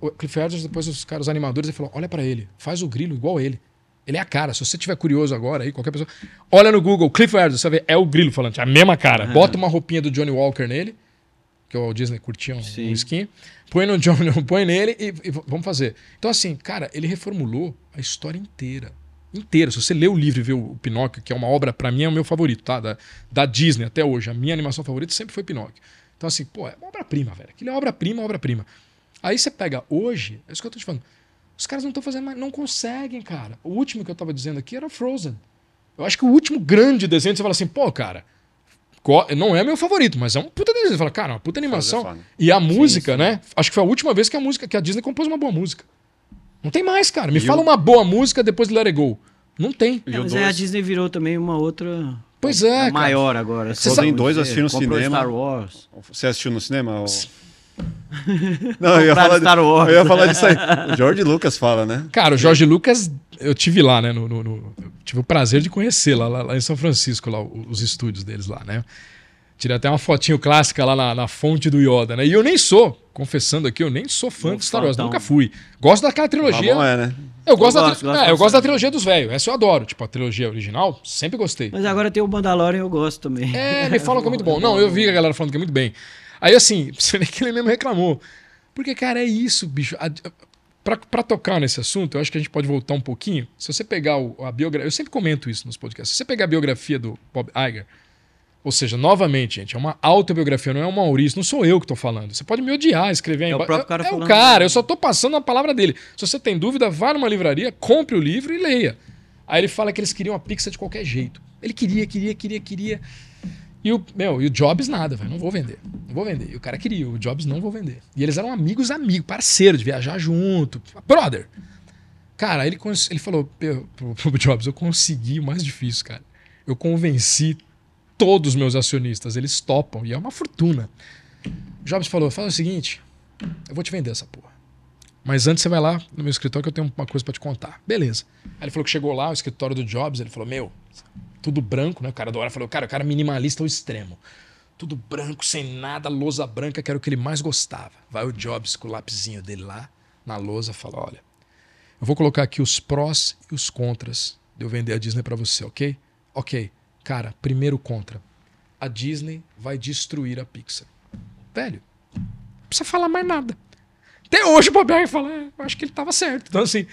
C: o Cliff Edwards, depois os caras os animadores, e falou: olha pra ele, faz o grilo igual ele. Ele é a cara. Se você tiver curioso agora aí, qualquer pessoa. Olha no Google, Cliff Edwards, você vai ver, é o grilo falando, é a mesma cara. Bota uma roupinha do Johnny Walker nele, que o Walt Disney curtia um,
B: Sim.
C: um skin. Põe no John, *laughs* põe nele e, e vamos fazer. Então, assim, cara, ele reformulou a história inteira. Inteira. Se você lê o livro e vê o Pinóquio, que é uma obra, pra mim, é o meu favorito, tá? Da, da Disney até hoje. A minha animação favorita sempre foi Pinóquio. Então, assim, pô, é uma obra-prima, velho. Aquilo é obra-prima, obra-prima. Aí você pega hoje, é isso que eu tô te falando. Os caras não estão fazendo mais, não conseguem, cara. O último que eu tava dizendo aqui era Frozen. Eu acho que o último grande desenho, você fala assim, pô, cara, não é meu favorito, mas é um puta desenho. Você fala, cara, uma puta animação.
A: foda.
C: E a música, né? Acho que foi a última vez que a música, que a Disney compôs uma boa música. Não tem mais, cara. Me
A: E
C: fala
A: o-
C: uma boa música depois de Let It Go. Não tem.
B: É, mas aí a
A: dois-
B: Disney virou também uma outra.
C: Pois é, cara.
B: Maior agora.
C: Você
A: Frozen
C: sabe-
A: 2 eu assisti no
B: comprou
A: cinema.
B: Star Wars.
A: Você assistiu no cinema? ou- *laughs* Não, eu ia, falar,
B: Star Wars.
A: eu ia falar disso aí. O George Lucas fala, né?
C: Cara, o Jorge Lucas, eu tive lá, né? No, no- no- eu tive o prazer de conhecer lá, lá, lá em São Francisco, lá, os estúdios deles lá, né? Tirei até uma fotinho clássica lá na, na fonte do Yoda, né? E eu nem sou, confessando aqui, eu nem sou fã
B: Não
C: de Star Wars, nunca fui. Gosto daquela
A: Tá
C: trilogia.
A: bom, é, né?
C: Eu gosto,
B: Eu
C: da,
B: gosto,
C: tri-
B: gosto
C: é, eu gosto da trilogia dos velhos. Essa eu adoro. Tipo, a trilogia original, sempre gostei.
B: Mas agora tem o Mandalorian eu gosto também.
C: É, me falam que é muito bom. Não, eu vi a galera falando que é muito bem. Aí, assim, *laughs* você vê que ele mesmo reclamou. Porque, cara, é isso, bicho. A- Pra, pra tocar nesse assunto, eu acho que a gente pode voltar um pouquinho. Se você pegar o- a biografia. Eu sempre comento isso nos podcasts. Se você pegar a biografia do Bob Iger, ou seja, novamente, gente, é uma autobiografia, não é um Maurício, não sou eu que tô falando. Você pode me odiar, escrever aí
B: É o próprio cara
C: é, é o cara, eu só tô passando a palavra dele. Se você tem dúvida, vá numa livraria, compre o livro e leia. Aí ele fala que eles queriam a Pixar de qualquer jeito. Ele queria, queria, queria, queria. E o, meu, e o Jobs nada, velho. Não vou vender. Não vou vender. E o cara queria, o Jobs não vou vender. E eles eram amigos, amigos, parceiros de viajar junto. Brother. Cara, ele, ele falou pro, pro Jobs, eu consegui o mais difícil, cara. Eu convenci todos os meus acionistas, eles topam, e é uma fortuna. Jobs falou, fala o seguinte, eu vou te vender essa porra. Mas antes você vai lá no meu escritório que eu tenho uma coisa pra te contar. Beleza. Aí ele falou que chegou lá, o escritório do Jobs, ele falou, meu, tudo branco, né? O cara da hora falou, cara, o cara minimalista ao extremo. Tudo branco, sem nada, lousa branca, que era o que ele mais gostava. Vai o Jobs com o lapisinho dele lá na lousa, fala, olha, eu vou colocar aqui os prós e os contras de eu vender a Disney pra você, ok? Ok. Cara, primeiro contra. A Disney vai destruir a Pixar. Velho, não precisa falar mais nada. Até hoje o Bob Iger fala, "É, eu acho que ele tava certo. Então, assim,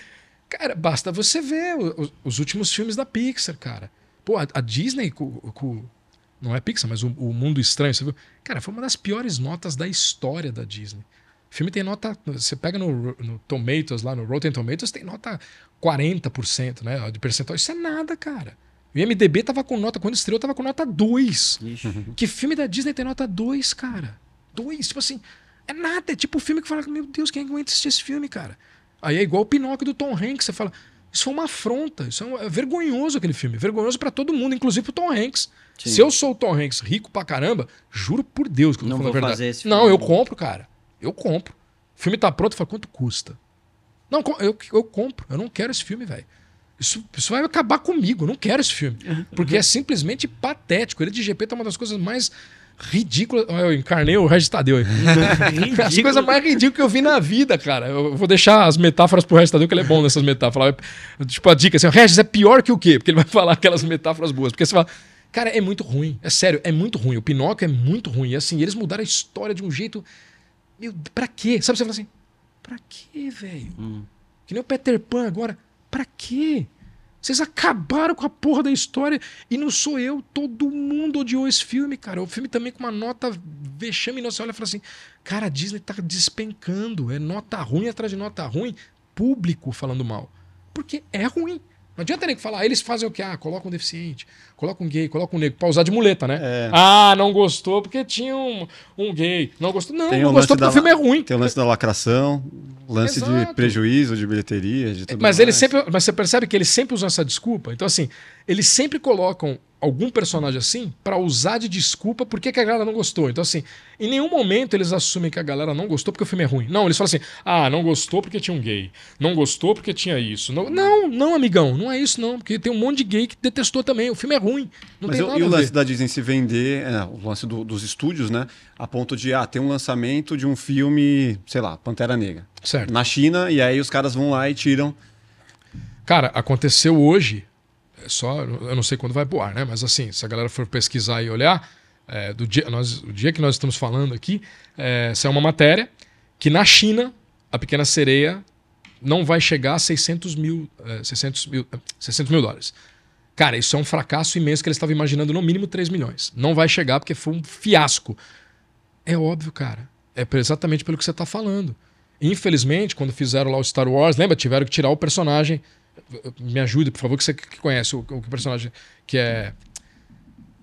C: cara, basta você ver os, os últimos filmes da Pixar, cara. Pô, a, a Disney com, com- Não é Pixar, mas o, o Mundo Estranho, você viu? Cara, foi uma das piores notas da história da Disney. O filme tem nota. Você pega no, no Tomatoes, lá no Rotten Tomatoes, tem nota 40%, né? De percentual. Isso é nada, cara. O IMDB tava com nota. Quando estreou, tava com nota 2.
B: Ixi.
C: Que filme da Disney tem nota 2, cara? 2, tipo assim, é nada. É tipo o filme que fala, meu Deus, quem aguenta assistir esse filme, cara? Aí é igual o Pinóquio do Tom Hanks, você fala, isso foi uma afronta, isso é, um- é vergonhoso aquele filme, vergonhoso pra todo mundo, inclusive pro Tom Hanks.
B: Sim.
C: Se eu sou o Tom Hanks rico pra caramba, juro por Deus que eu
B: Não
C: falando a
B: vou
C: verdade.
B: fazer esse
C: Não,
B: filme.
C: eu compro, cara. Eu compro. O filme tá pronto, eu falo, quanto custa? Não, eu, eu compro. Eu não quero esse filme, velho. Isso, isso vai acabar comigo. Eu não quero esse filme. Porque é simplesmente patético. Ele de GP tá uma das coisas mais ridículas. Eu encarnei o Regis Tadeu aí. *laughs* As coisas mais ridículas que eu vi na vida, cara. Eu vou deixar as metáforas pro Regis Tadeu, que ele é bom nessas metáforas. Tipo, a dica assim, Regis, é pior que o quê? Porque ele vai falar aquelas metáforas boas. Porque você fala, cara, é muito ruim. É sério, é muito ruim. O Pinóquio é muito ruim. E assim, eles mudaram a história de um jeito. Meu, pra quê? Sabe, você fala assim, pra quê, velho?
B: Hum.
C: Que nem o Peter Pan agora. Pra quê? Vocês acabaram com a porra da história e não sou eu. Todo mundo odiou esse filme, cara. O filme também com uma nota vexaminosa. Você olha e fala assim: cara, a Disney tá despencando. É nota ruim atrás de nota ruim. Público falando mal. Porque é ruim. Não adianta nem que falar, ah, eles fazem o quê? Ah, coloca um deficiente, coloca um gay, coloca um negro, pra usar de muleta, né?
A: É.
C: Ah, não gostou porque tinha um, um gay. Não gostou. Não,
A: Tem
C: não gostou porque o filme é ruim.
A: Tem o lance da lacração, lance de
C: Exato.
A: prejuízo, de bilheteria, de tudo
C: Mas
A: mais.
C: eles sempre, mas você percebe que eles sempre usam essa desculpa. Então assim, eles sempre colocam algum personagem assim pra usar de desculpa por que a galera não gostou. Então, assim, em nenhum momento eles assumem que a galera não gostou porque o filme é ruim. Não, eles falam assim: ah, não gostou porque tinha um gay. Não gostou porque tinha isso. Não, não, não, amigão, não é isso, não. Porque tem um monte de gay que detestou também. O filme é ruim. Não
A: Mas
C: tem
A: eu-
C: nada
A: e o lance da Disney se vender, é, o lance do- dos estúdios, né? A ponto de, ah, tem um lançamento de um filme, sei lá, Pantera Negra.
C: Certo.
A: Na China, e aí os caras vão lá e tiram.
C: Cara, aconteceu hoje, é só, eu não sei quando vai pro ar, né? Mas assim, se a galera for pesquisar e olhar, é, do dia, nós, o dia que nós estamos falando aqui, é, saiu uma matéria que na China, a pequena sereia não vai chegar a 600 mil, é, 600 mil, é, 600 mil dólares. Cara, isso é um fracasso imenso que eles estavam imaginando no mínimo 3 milhões. Não vai chegar porque foi um fiasco. É óbvio, cara. É exatamente pelo que você está falando. Infelizmente, quando fizeram lá o Star Wars, lembra? Tiveram que tirar o personagem. Me ajude, por favor, que você que conhece o, o personagem que é.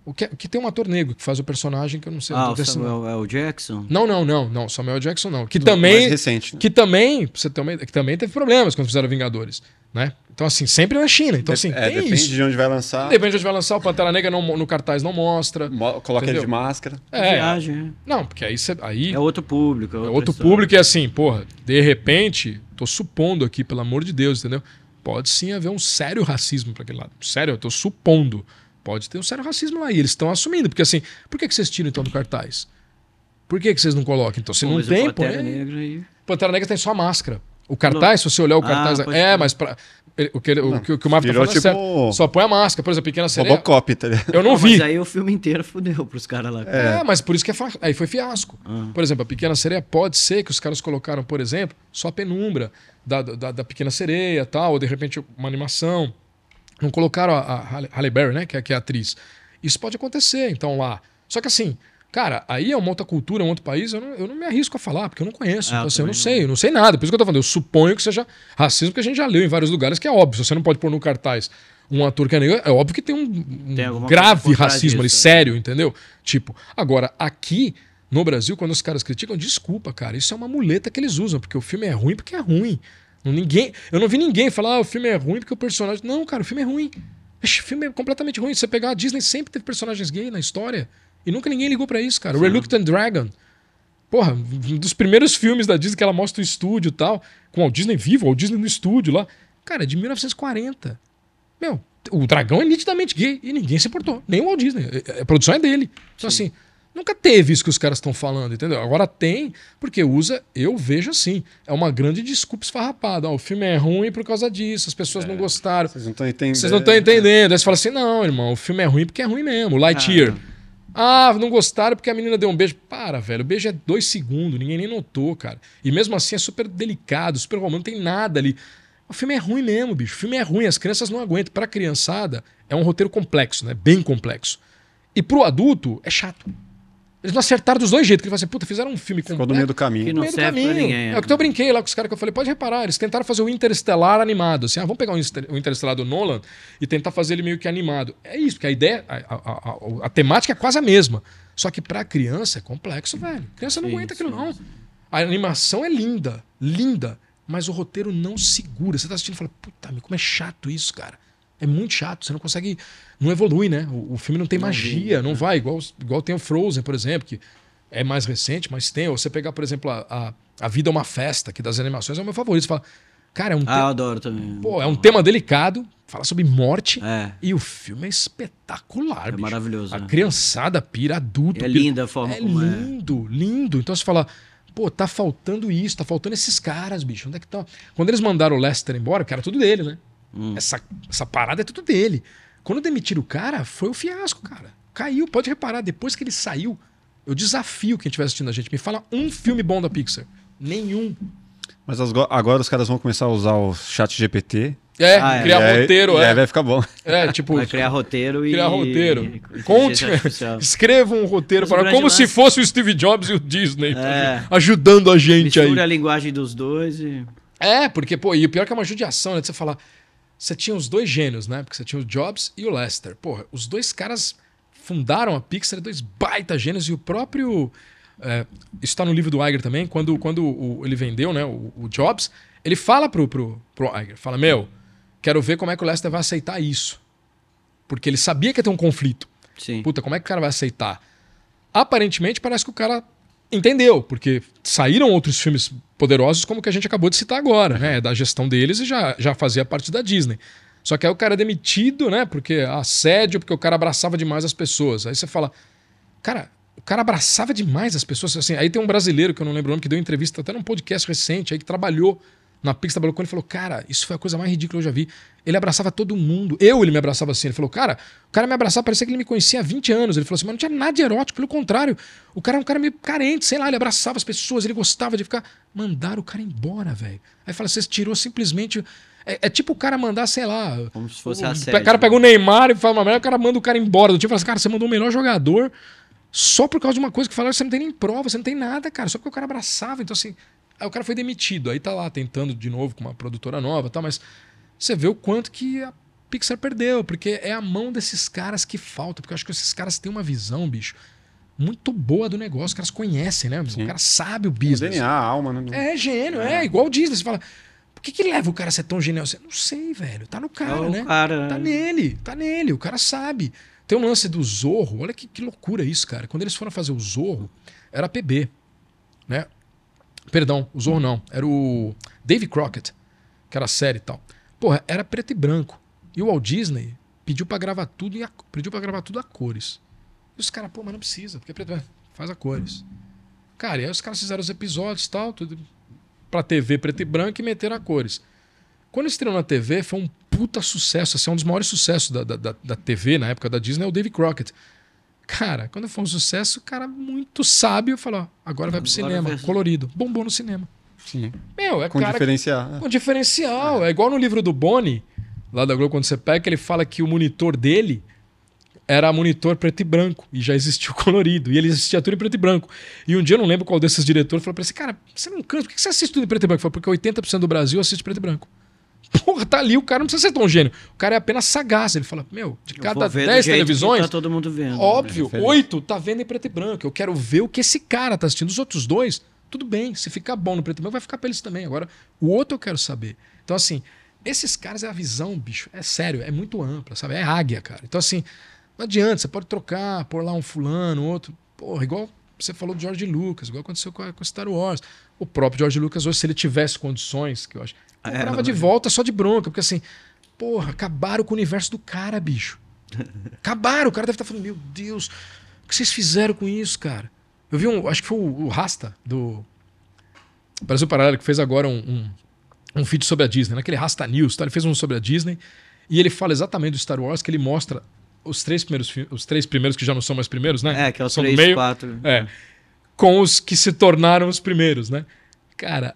C: O que, que tem um ator negro que faz o personagem que eu não sei. não
B: Ah, o Samuel L. Jackson.
C: Não, não, não, não. Samuel Jackson não. Que
A: Mais
C: também.
A: recente. Né?
C: Que também, você ter uma, que também teve problemas quando fizeram Vingadores. Né? Então, assim, sempre na China. Então, assim,
A: é,
C: tem
A: depende
C: isso.
A: de onde vai lançar.
C: Depende de onde vai lançar, o Pantera Negra não, no cartaz não mostra.
A: mo- Coloca ele
C: Entendeu?
A: de máscara.
C: É,
B: Viagem,
C: não, porque aí você. Aí
B: é. É outro público. É,
C: É outro
B: história.
C: público e assim, porra, de repente, tô supondo aqui, pelo amor de Deus, entendeu? Pode sim haver um sério racismo para aquele lado. Sério, eu tô supondo. Pode ter um sério racismo lá. E eles estão assumindo. Porque assim, por que, que vocês tiram então do cartaz? Por que, que vocês não colocam? Então, se
B: Pô,
C: não tem,
B: Pantera
C: põe.
B: Negra aí.
C: Pantera Negra tem só a máscara. O cartaz, se você olhar o
B: Ah,
C: cartaz.
B: pode
C: é,
B: crer.
C: mas pra, o, que, ele- o, que, o que o Marco tá é
A: tipo
C: certo. Só põe a máscara. Por exemplo, Pequena Sereia.
A: Robocop, tá ligado?
C: Eu não, vi.
B: Mas aí o filme inteiro fudeu pros caras lá.
C: É, mas por isso que é fa- aí foi fiasco.
B: Ah.
C: Por exemplo, a Pequena Sereia pode ser que os caras colocaram, por exemplo, só a penumbra da, da, da Pequena Sereia tal, ou de repente uma animação. Não colocaram a, a Halle- Halle Berry, né, que é, que é a atriz. Isso pode acontecer, então, lá. Só que assim, cara, aí é uma outra cultura, um outro país, eu não, eu não me arrisco a falar, porque eu não conheço.
B: Ah,
C: então,
B: eu
C: assim, eu não sei, eu não sei nada. Por isso que eu tô falando, eu suponho que seja racismo, porque a gente já leu em vários lugares que é óbvio. Você não pode pôr no cartaz um ator que é negro, é óbvio que tem um, um
B: Tem
C: grave racismo ali,
B: é.
C: sério, entendeu? Tipo, agora, aqui no Brasil, quando os caras criticam, desculpa, cara, isso é uma muleta que eles usam, porque o filme é ruim porque é ruim. Ninguém, eu não vi ninguém falar, ah, o filme é ruim porque o personagem. Não, cara, o filme é ruim. O filme é completamente ruim. Se você pegar a Disney, sempre teve personagens gay na história. E nunca ninguém ligou pra isso, cara. O Reluctant Dragon. Porra, um dos primeiros filmes da Disney que ela mostra o estúdio e tal, com o Walt Disney vivo, o Walt Disney no estúdio lá. Cara, é de 1940. Meu, o dragão é nitidamente gay e ninguém se importou. Nem o Walt Disney. A produção é dele. Então, assim, nunca teve isso que os caras estão falando, entendeu? Agora tem, porque usa, eu vejo assim. É uma grande desculpa esfarrapada. Ó, o filme é ruim por causa disso, as pessoas não gostaram.
A: Vocês não estão entendendo.
C: Vocês não estão entendendo. Aí você fala assim: não, irmão, o filme é ruim porque é ruim mesmo. Lightyear. Ah, não gostaram porque a menina deu um beijo. Para, velho. O beijo é dois segundos, ninguém nem notou, cara. E mesmo assim é super delicado, super romântico, não tem nada ali. O filme é ruim mesmo, bicho. O filme é ruim, as crianças não aguentam. Pra criançada, é um roteiro complexo, né? Bem complexo. E pro adulto, é chato. Eles não acertaram dos dois jeitos. Que assim, puta, fizeram um filme
A: Ficou
C: complexo.
A: do meio do caminho.
B: Que
C: No
B: não
C: meio do
B: serve pra
C: caminho.
B: ninguém,
C: É
B: é.
C: o que eu brinquei lá com os caras que eu falei, pode reparar, eles tentaram fazer o Interestelar animado. Assim, ah, vamos pegar o Inter- o Interestelar do Nolan e tentar fazer ele meio que animado. É isso, porque a ideia, a, a- a- a temática é quase a mesma. Só que pra criança é complexo, velho. Criança não
B: Sim,
C: aguenta aquilo,
B: sim,
C: não. A animação é linda, linda, mas o roteiro não segura. Você tá assistindo e fala, puta, como é chato isso, cara. É muito chato, você não consegue. Não evolui, né? O, o filme não tem
B: Não
C: magia, não
B: né?
C: vai, igual, igual tem o Frozen, por exemplo, que é mais recente, mas tem. Ou você pegar, por exemplo, a, a, a Vida é uma Festa, que das animações é o meu favorito. Você fala, cara, é um,
B: Ah, eu
C: te-
B: adoro também.
C: pô, é um tema delicado, fala sobre morte,
B: É.
C: e o filme é espetacular,
B: É
C: bicho.
B: maravilhoso,
C: A
B: né?
C: criançada pira, adulto.
B: É
C: pira.
B: linda a forma
C: É
B: como é.
C: lindo, lindo. Então você fala, pô, tá faltando isso, tá faltando esses caras, bicho. Onde é que tá? Quando eles mandaram o Lester embora, que era tudo dele, né?
B: Hum.
C: Essa, essa parada é tudo dele. Quando demitiram o cara, foi um fiasco, cara. Caiu, pode reparar, depois que ele saiu, eu desafio quem estiver assistindo a gente, me fala um filme bom da Pixar. Nenhum.
A: Mas agora os caras vão começar a usar o chat GPT.
C: É,
B: Ah, é.
C: criar
A: aí-
C: roteiro,
A: aí
C: é.
A: vai ficar bom.
C: É, tipo,
B: Vai criar roteiro e.
C: criar roteiro.
B: e-
C: Conte, *laughs* escreva um roteiro
B: Mas
C: para como se fosse o Steve Jobs e o Disney,
B: É.
C: ajudando a gente aí.
B: Mistura a linguagem dos dois e.
C: É, porque, pô, e o pior é que é uma judiação, né? De você falar. Você tinha os dois gênios, né? Porque você tinha o Jobs e o Lester. Porra, os dois caras fundaram a Pixar, dois baita gênios, e o próprio. é, isso tá no livro do Iger também. Quando, quando o- ele vendeu, né? O, o Jobs, ele fala pro, pro, pro Iger: fala, meu, quero ver como é que o Lester vai aceitar isso. Porque ele sabia que ia ter um conflito.
B: Sim.
C: Puta, como é que o cara vai aceitar? Aparentemente parece que o cara entendeu, porque saíram outros filmes poderosos, como que a gente acabou de citar agora, né? Da gestão deles e já, já fazia parte da Disney. Só que aí o cara é demitido, né? Porque assédio, porque o cara abraçava demais as pessoas. Aí você fala, cara, o cara abraçava demais as pessoas. Assim, aí tem um brasileiro que eu não lembro o nome, que deu entrevista até num podcast recente, aí que trabalhou na Pix, trabalhou com ele e falou, cara, isso foi a coisa mais ridícula que eu já vi. Ele abraçava todo mundo. Eu, ele me abraçava assim. Ele falou, cara, o cara me abraçava, parecia que ele me conhecia há 20 anos. Ele falou assim, mas não tinha nada de erótico, pelo contrário. O cara é um cara meio carente, sei lá, ele abraçava as pessoas, ele gostava de ficar. Mandaram o cara embora, velho. Aí fala, você tirou simplesmente. É, é, tipo o cara mandar, sei lá.
B: Como se fosse
C: o,
B: assédio.
C: O cara pega o Neymar e fala uma merda, o cara manda o cara embora. Do tipo, fala assim, cara, você mandou o melhor jogador só por causa de uma coisa que falaram, você não tem nem prova, você não tem nada, cara, só porque o cara abraçava. Então, assim, aí o cara foi demitido. Aí tá lá tentando de novo com uma produtora nova e tal, mas você vê o quanto que a Pixar perdeu, porque é a mão desses caras que falta, porque eu acho que esses caras têm uma visão, bicho, muito boa do negócio, os caras conhecem, né?
A: Sim.
C: O cara sabe o
A: O
C: business.
A: DNA, a alma, né?
C: É gênio, é, igual o Disney. Você fala, por que, que leva o cara a ser tão genial? Você, não sei, velho. Tá no cara,
B: É o
C: né?
B: cara,
C: Tá
B: né?
C: nele, tá nele. O cara sabe. Tem um lance do Zorro. Olha que, que loucura isso, cara. Quando eles foram fazer o Zorro, era PB, né? Perdão, o Zorro não. Era o Dave Crockett, que era a série e tal. Porra, era preto e branco. E o Walt Disney pediu pra gravar tudo e a, pediu para gravar tudo a cores. E os caras, pô, mas não precisa, porque é preto e branco. Faz a cores. Cara, e aí os caras fizeram os episódios e tal, tudo pra TV preto e branco e meteram a cores. Quando estreou na TV, foi um puta sucesso. Assim, um dos maiores sucessos da, da, da, da TV na época da Disney é o Dave Crockett. Cara, quando foi um sucesso, o cara muito sábio falou: ó, agora vai pro
B: Agora
C: cinema,
B: vai-
C: colorido. Bombou no cinema.
A: Sim.
C: Meu, é
A: Com
C: cara
A: diferenciar.
C: com diferencial. É. igual no livro do Boni, lá da Globo, quando você pega, que ele fala que o monitor dele era monitor preto e branco e já existia *laughs* o colorido. E ele assistia tudo em preto e branco. E um dia eu não lembro qual desses diretores falou pra ele: Cara, você não cansa, por que você assiste tudo em preto e branco? Ele falou: Porque 80% do Brasil assiste preto e branco. Porra, tá ali, o cara não precisa ser tão gênio. O cara é apenas sagaz. Ele fala: Meu, de cada
B: vou ver do
C: 10
B: jeito que
C: televisões,
B: Tá todo mundo vendo.
C: Óbvio,
A: referência.
C: oito tá vendo em preto e branco. Eu quero ver o que esse cara tá assistindo. Os outros dois, tudo bem. Se ficar bom no preto e branco, vai ficar pra eles também. Agora, o outro eu quero saber. Então, assim, esses caras é a visão, bicho. É sério, é muito ampla, sabe? É águia, cara. Então, assim, não adianta. Você pode trocar, pôr lá um fulano, outro. Porra, igual você falou do George Lucas, igual aconteceu com, a, com Star Wars. O próprio George Lucas, hoje, se ele tivesse condições, que eu acho,
B: É,
C: comprava
B: não-
C: de volta só de bronca, porque assim, porra, acabaram com o universo do cara, bicho. Acabaram. O cara deve estar falando, meu Deus, o que vocês fizeram com isso, cara? Eu vi um, acho que foi o, o Rasta, do Brasil Paralelo, que fez agora um, um, um feed sobre a Disney, naquele Rasta News, tá? ele fez um sobre a Disney, e ele fala exatamente do Star Wars, que ele mostra os três primeiros, os três primeiros que já não são mais primeiros, né?
B: É, que é os
C: são
B: 3,
C: meio,
B: 4.
C: é, com os que se tornaram os primeiros, né? Cara,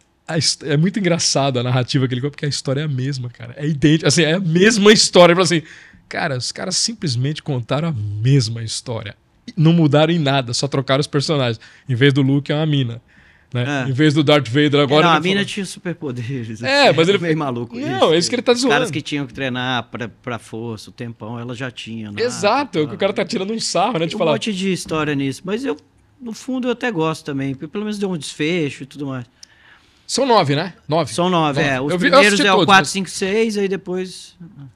C: é muito engraçado a narrativa que ele conta, porque a história é a mesma, cara. É idêntica, assim, é a mesma história. Assim, cara, os caras simplesmente contaram a mesma história. Não mudaram em nada, só trocaram os personagens. Em vez do Luke, é uma mina. Né?
B: É.
C: Em vez do Darth Vader, agora.
B: não, a mina
C: falou-
B: tinha superpoderes.
C: É, mas ele-
B: meio maluco.
C: Não, é isso que ele tá
B: Os caras
C: zoando.
B: que tinham que treinar pra, pra força, o tempão, ela já tinha. né?
C: Exato, é o cara tá tirando um sarro, né? De
B: um
C: falar.
B: monte de história nisso, mas eu, no fundo, eu até gosto também, porque pelo menos deu um desfecho e tudo mais.
C: São nove, né? Nove.
B: São nove, é. Os
C: Eu vi-
B: primeiros é o
C: todos,
B: 4,
C: mas
B: 5, 6, aí depois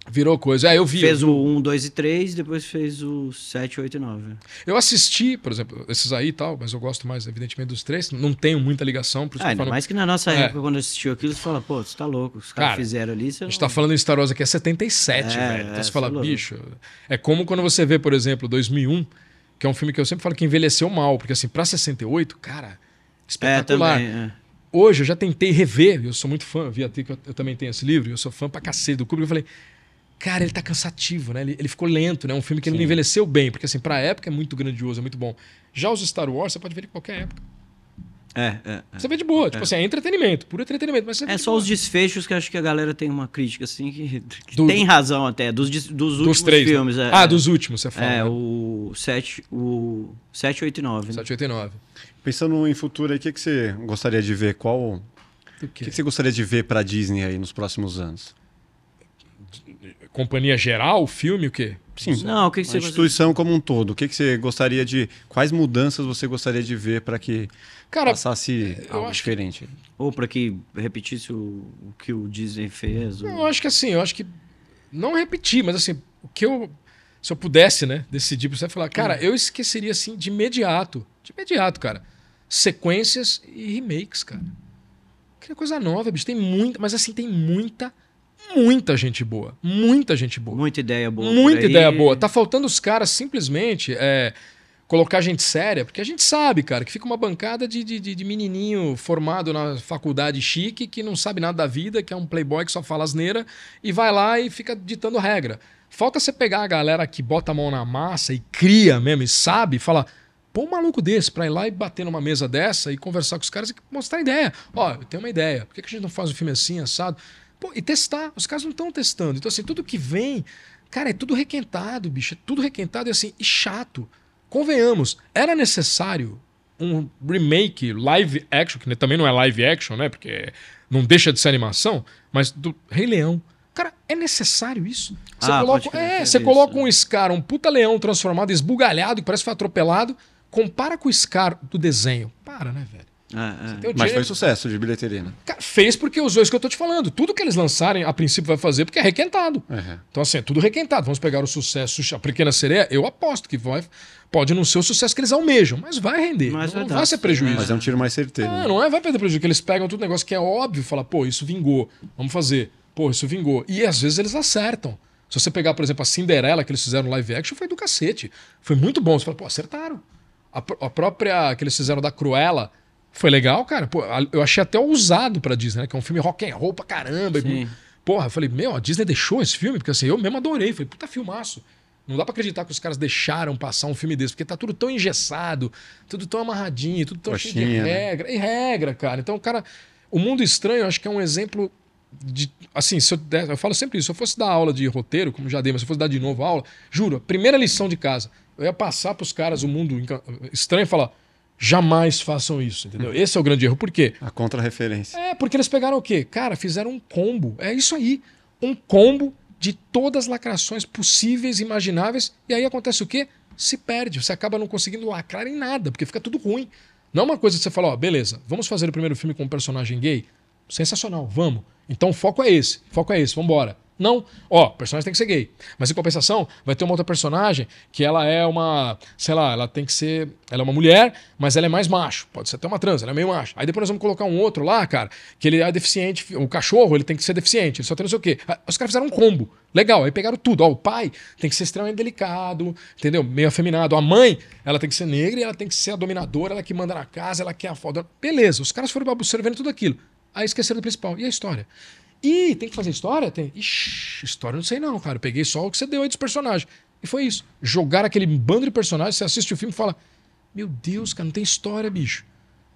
C: Virou coisa. É, eu vi.
B: fez
C: eu,
B: o 1, 2 e 3, depois fez o 7, 8 e 9.
C: eu assisti, por exemplo, esses aí e tal, mas eu gosto mais, evidentemente, dos três. Não tenho muita ligação, por isso
B: Ah,
C: que falo.
B: mais que na nossa
C: É.
B: época, quando assistiu aquilo, você fala, pô, você tá louco, os
C: Cara,
B: caras fizeram ali, você
C: A gente
B: não-
C: tá falando em Star Wars aqui é 77,
B: É,
C: velho. Então
B: é,
C: você fala,
B: é louco.
C: bicho. É como quando você vê, por exemplo, 2001, que é um filme que eu sempre falo que envelheceu mal, porque assim, pra 68, cara,
B: É,
C: espetacular.
B: também. é.
C: Hoje eu já tentei rever, eu sou muito fã, eu vi até que eu, eu também tenho esse livro, eu sou fã pra cacete do Kubrick, eu falei, cara, ele tá cansativo, né? Ele, ele ficou lento, né? Um filme que ele não envelheceu bem, porque assim, pra época é muito grandioso, é muito bom. Já os Star Wars, você pode ver em qualquer época.
B: É, é, é.
C: Você vê de boa, tipo assim, é entretenimento, puro entretenimento, mas
B: É só
C: boa.
B: os desfechos que acho que a galera tem uma crítica, assim, que, que
C: Do-
B: tem razão até, dos, des- dos últimos
C: dos três. né?
B: filmes. É,
C: ah,
B: é.
C: dos últimos, você fala.
B: É,
C: né?
B: o 7, o 7, 8 e 9. Né?
C: 789.
A: Pensando em futuro aí, o que, que você gostaria de ver? Qual. O que, que você gostaria de ver pra Disney aí nos próximos anos?
C: Companhia geral, filme, o quê?
A: Sim.
B: Não, o que, que
A: a
B: você
A: instituição como um todo. O que, que você gostaria de. Quais mudanças você gostaria de ver para que
C: Cara,
A: passasse algo
C: que-
A: diferente?
B: Ou pra que repetisse o, o que o Disney fez. ou-
C: eu acho que assim, eu acho que. Não repetir, mas assim, o que eu. se eu pudesse, né, decidir, você falar, cara, eu esqueceria assim de imediato, de imediato, cara, sequências e remakes, cara. Que coisa nova, bicho. Tem muita, mas assim, tem muita, muita gente boa. Muita gente boa.
B: Muita ideia boa.
C: Muita ideia boa. Tá faltando os caras simplesmente é, colocar gente séria, porque a gente sabe, cara, que fica uma bancada de, de, de, menininho formado na faculdade chique, que não sabe nada da vida, que é um playboy que só fala asneira, e vai lá e fica ditando regra. Falta você pegar a galera que bota a mão na massa e cria mesmo, e sabe, e fala Pô um maluco desse pra ir lá e bater numa mesa dessa e conversar com os caras e mostrar ideia. Ó, eu tenho uma ideia. Por que a gente não faz um filme assim, assado? Pô, e testar. Os caras não estão testando. Então, assim, tudo que vem, cara, é tudo requentado, bicho. É tudo requentado e assim, e chato. Convenhamos, era necessário um remake live action, que também não é live action, né? Porque não deixa de ser animação, mas do Rei Leão. Cara, é necessário isso? Você ah, coloca, é, você coloca um Scar, um puta leão transformado, esbugalhado, que parece que foi atropelado, Compara com o Scar do desenho. Para, né, velho?
A: É, é. Mas foi sucesso de bilheteria, né?
C: Cara, fez porque usou isso que eu tô te falando. Tudo que eles lançarem, a princípio, vai fazer porque é requentado. Uhum. Então, assim, é tudo requentado. Vamos pegar o sucesso, a Pequena Sereia, eu aposto que vai, pode não ser o sucesso que eles almejam, mas vai render. Mas não vai, vai ser prejuízo.
A: Mas é um tiro mais certeiro.
C: Ah, né? não é, vai perder prejuízo, que eles pegam tudo negócio que é óbvio, fala, pô, isso vingou, vamos fazer. Pô, isso vingou. E às vezes eles acertam. Se você pegar, por exemplo, a Cinderela que eles fizeram no live action, foi do cacete. Foi muito bom. Você fala, pô, acertaram. A, a, própria que eles fizeram da Cruella foi legal, cara. Pô, eu achei até ousado pra Disney, né? Que é um filme rock and roll pra caramba. Sim. E, porra, eu falei, meu, a Disney deixou esse filme? Porque assim, eu mesmo adorei. Falei, puta filmaço. Não dá pra acreditar que os caras deixaram passar um filme desse, porque tá tudo tão engessado, tudo tão amarradinho, tudo tão Coxinha, cheio de né? regra. Né? E regra, cara. Então, cara, o Mundo Estranho, eu acho que é um exemplo de, assim, se eu, der, eu falo sempre isso, se eu fosse dar aula de roteiro, como já dei, mas se eu fosse dar de novo aula, juro, a primeira lição de casa, eu ia passar para os caras o mundo estranho e falar: jamais façam isso, entendeu? Esse é o grande erro. Por quê?
A: A contra-referência.
C: É, porque eles pegaram o quê? Cara, fizeram um combo. É isso aí. Um combo de todas as lacrações possíveis e imagináveis. E aí acontece o quê? Se perde. Você acaba não conseguindo lacrar em nada, porque fica tudo ruim. Não é uma coisa que você fala, ó, beleza, vamos fazer o primeiro filme com um personagem gay? Sensacional, vamos. Então o foco é esse, o foco é esse, vamos embora. Não, ó, o personagem tem que ser gay. Mas em compensação, vai ter uma outra personagem que ela é uma, sei lá, ela tem que ser, ela é uma mulher, mas ela é mais macho. Pode ser até uma trans, ela é meio macho. Aí depois nós vamos colocar um outro lá, cara, que ele é deficiente, o cachorro, ele tem que ser deficiente, ele só tem não sei o quê. Os caras fizeram um combo. Legal, aí pegaram tudo. Ó, o pai tem que ser extremamente delicado, entendeu? Meio afeminado. A mãe, ela tem que ser negra e ela tem que ser a dominadora, ela que manda na casa, ela que é a foda. Beleza, os caras foram observando tudo aquilo. Aí esqueceram do principal. E a história? E tem que fazer história? Tem. Ixi, história não sei não, cara. Eu peguei só o que você deu aí dos personagens. E foi isso. Jogar aquele bando de personagens, você assiste o filme e fala: Meu Deus, cara, não tem história, bicho.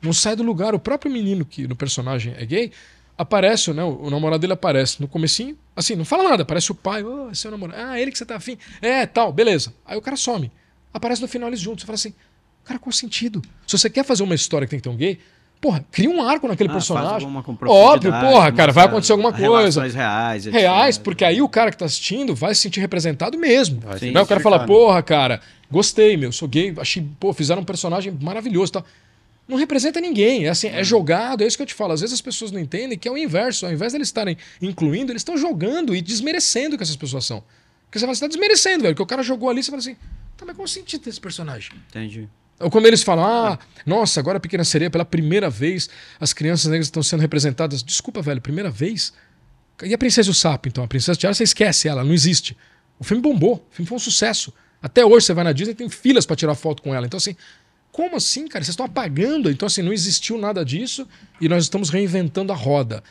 C: Não sai do lugar. O próprio menino que no personagem é gay aparece, né? O, namorado dele aparece no comecinho, assim, não fala nada, aparece o pai, oh, esse é o namorado. Ah, ele que você tá afim. É, tal, beleza. Aí o cara some. Aparece no final eles juntos. Você fala assim, cara, qual sentido? Se você quer fazer uma história que tem que ter um gay, Porra, cria um arco naquele ah, personagem. Óbvio, porra, cara, vai acontecer alguma coisa.
B: reais.
C: Etc. Reais, porque aí o cara que tá assistindo vai se sentir representado mesmo. Sim, né? O cara fala, porra, cara, gostei, meu, sou gay, achei, pô, fizeram um personagem maravilhoso tal. Não representa ninguém, é assim, é jogado, é isso que eu te falo. Às vezes as pessoas não entendem que é o inverso. Ao invés de eles estarem incluindo, eles estão jogando e desmerecendo que essas pessoas são. Porque você fala, você tá desmerecendo, velho. Que o cara jogou ali, você fala assim, tá, mas qual o sentido desse personagem?
B: Entendi.
C: Ou quando eles falam, ah, nossa, agora a Pequena Sereia, pela primeira vez, as crianças negras estão sendo representadas. Desculpa, velho, primeira vez? E a Princesa e o Sapo, então? A Princesa Tiara, você esquece ela, não existe. O filme bombou, o filme foi um sucesso. Até hoje você vai na Disney e tem filas para tirar foto com ela. Então, assim, como assim, cara? Vocês estão apagando. Então, assim, não existiu nada disso e nós estamos reinventando a roda.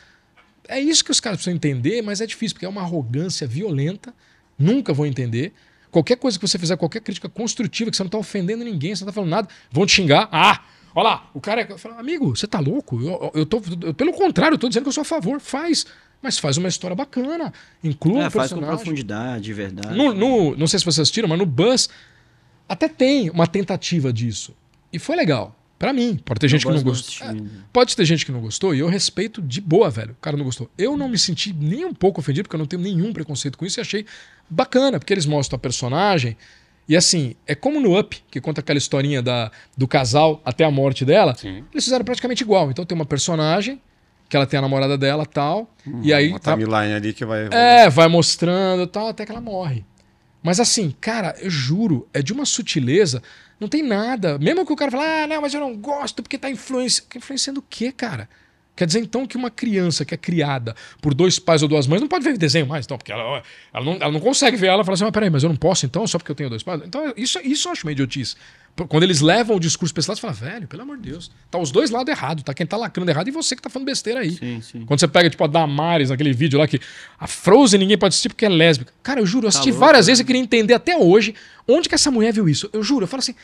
C: É isso que os caras precisam entender, mas é difícil, porque é uma arrogância violenta. Nunca vou entender. Qualquer coisa que você fizer, qualquer crítica construtiva, que você não está ofendendo ninguém, você não está falando nada, vão te xingar. Ah, olha lá, o cara é. Falo, amigo, você tá louco? Eu, eu tô. Eu, pelo contrário, eu tô dizendo que eu sou a favor. Faz. Mas faz uma história bacana. Inclua é, um
B: faz com profundidade, verdade.
C: No, no, não sei se vocês assistiram, mas no Buzz até tem uma tentativa disso. E foi legal. Para mim, pode ter gente que não gostou. É, pode ter gente que não gostou e eu respeito de boa, velho. O cara não gostou. Eu não me senti nem um pouco ofendido, porque eu não tenho nenhum preconceito com isso e achei bacana, porque eles mostram a personagem. E assim, é como no Up, que conta aquela historinha da, do casal até a morte dela. Sim. Eles fizeram praticamente igual. Então tem uma personagem que ela tem a namorada dela tal. Hum, e aí.
A: Uma timeline ali que vai.
C: É, vai mostrando tal, até que ela morre. Mas assim, cara, eu juro, é de uma sutileza, não tem nada. Mesmo que o cara fale, ah, não, mas eu não gosto porque tá influenciando. Influenciando o quê, cara? Quer dizer, então, que uma criança que é criada por dois pais ou duas mães não pode ver desenho mais, então, porque ela, ela, não, ela não consegue ver ela e fala assim, mas peraí, mas eu não posso então, só porque eu tenho dois pais? Então, isso, isso eu acho meio idiotice. Quando eles levam o discurso pra esse lado, você fala, velho, pelo amor de Deus, tá os dois lados errados, tá quem tá lacrando errado e você que tá falando besteira aí.
B: Sim, sim.
C: Quando você pega, tipo, a Damares, naquele vídeo lá que a Frozen ninguém pode assistir porque é lésbica. Cara, eu juro, eu assisti
B: louco,
C: várias
B: né?
C: vezes e queria entender até hoje onde que essa mulher viu isso. Eu juro, eu falo assim,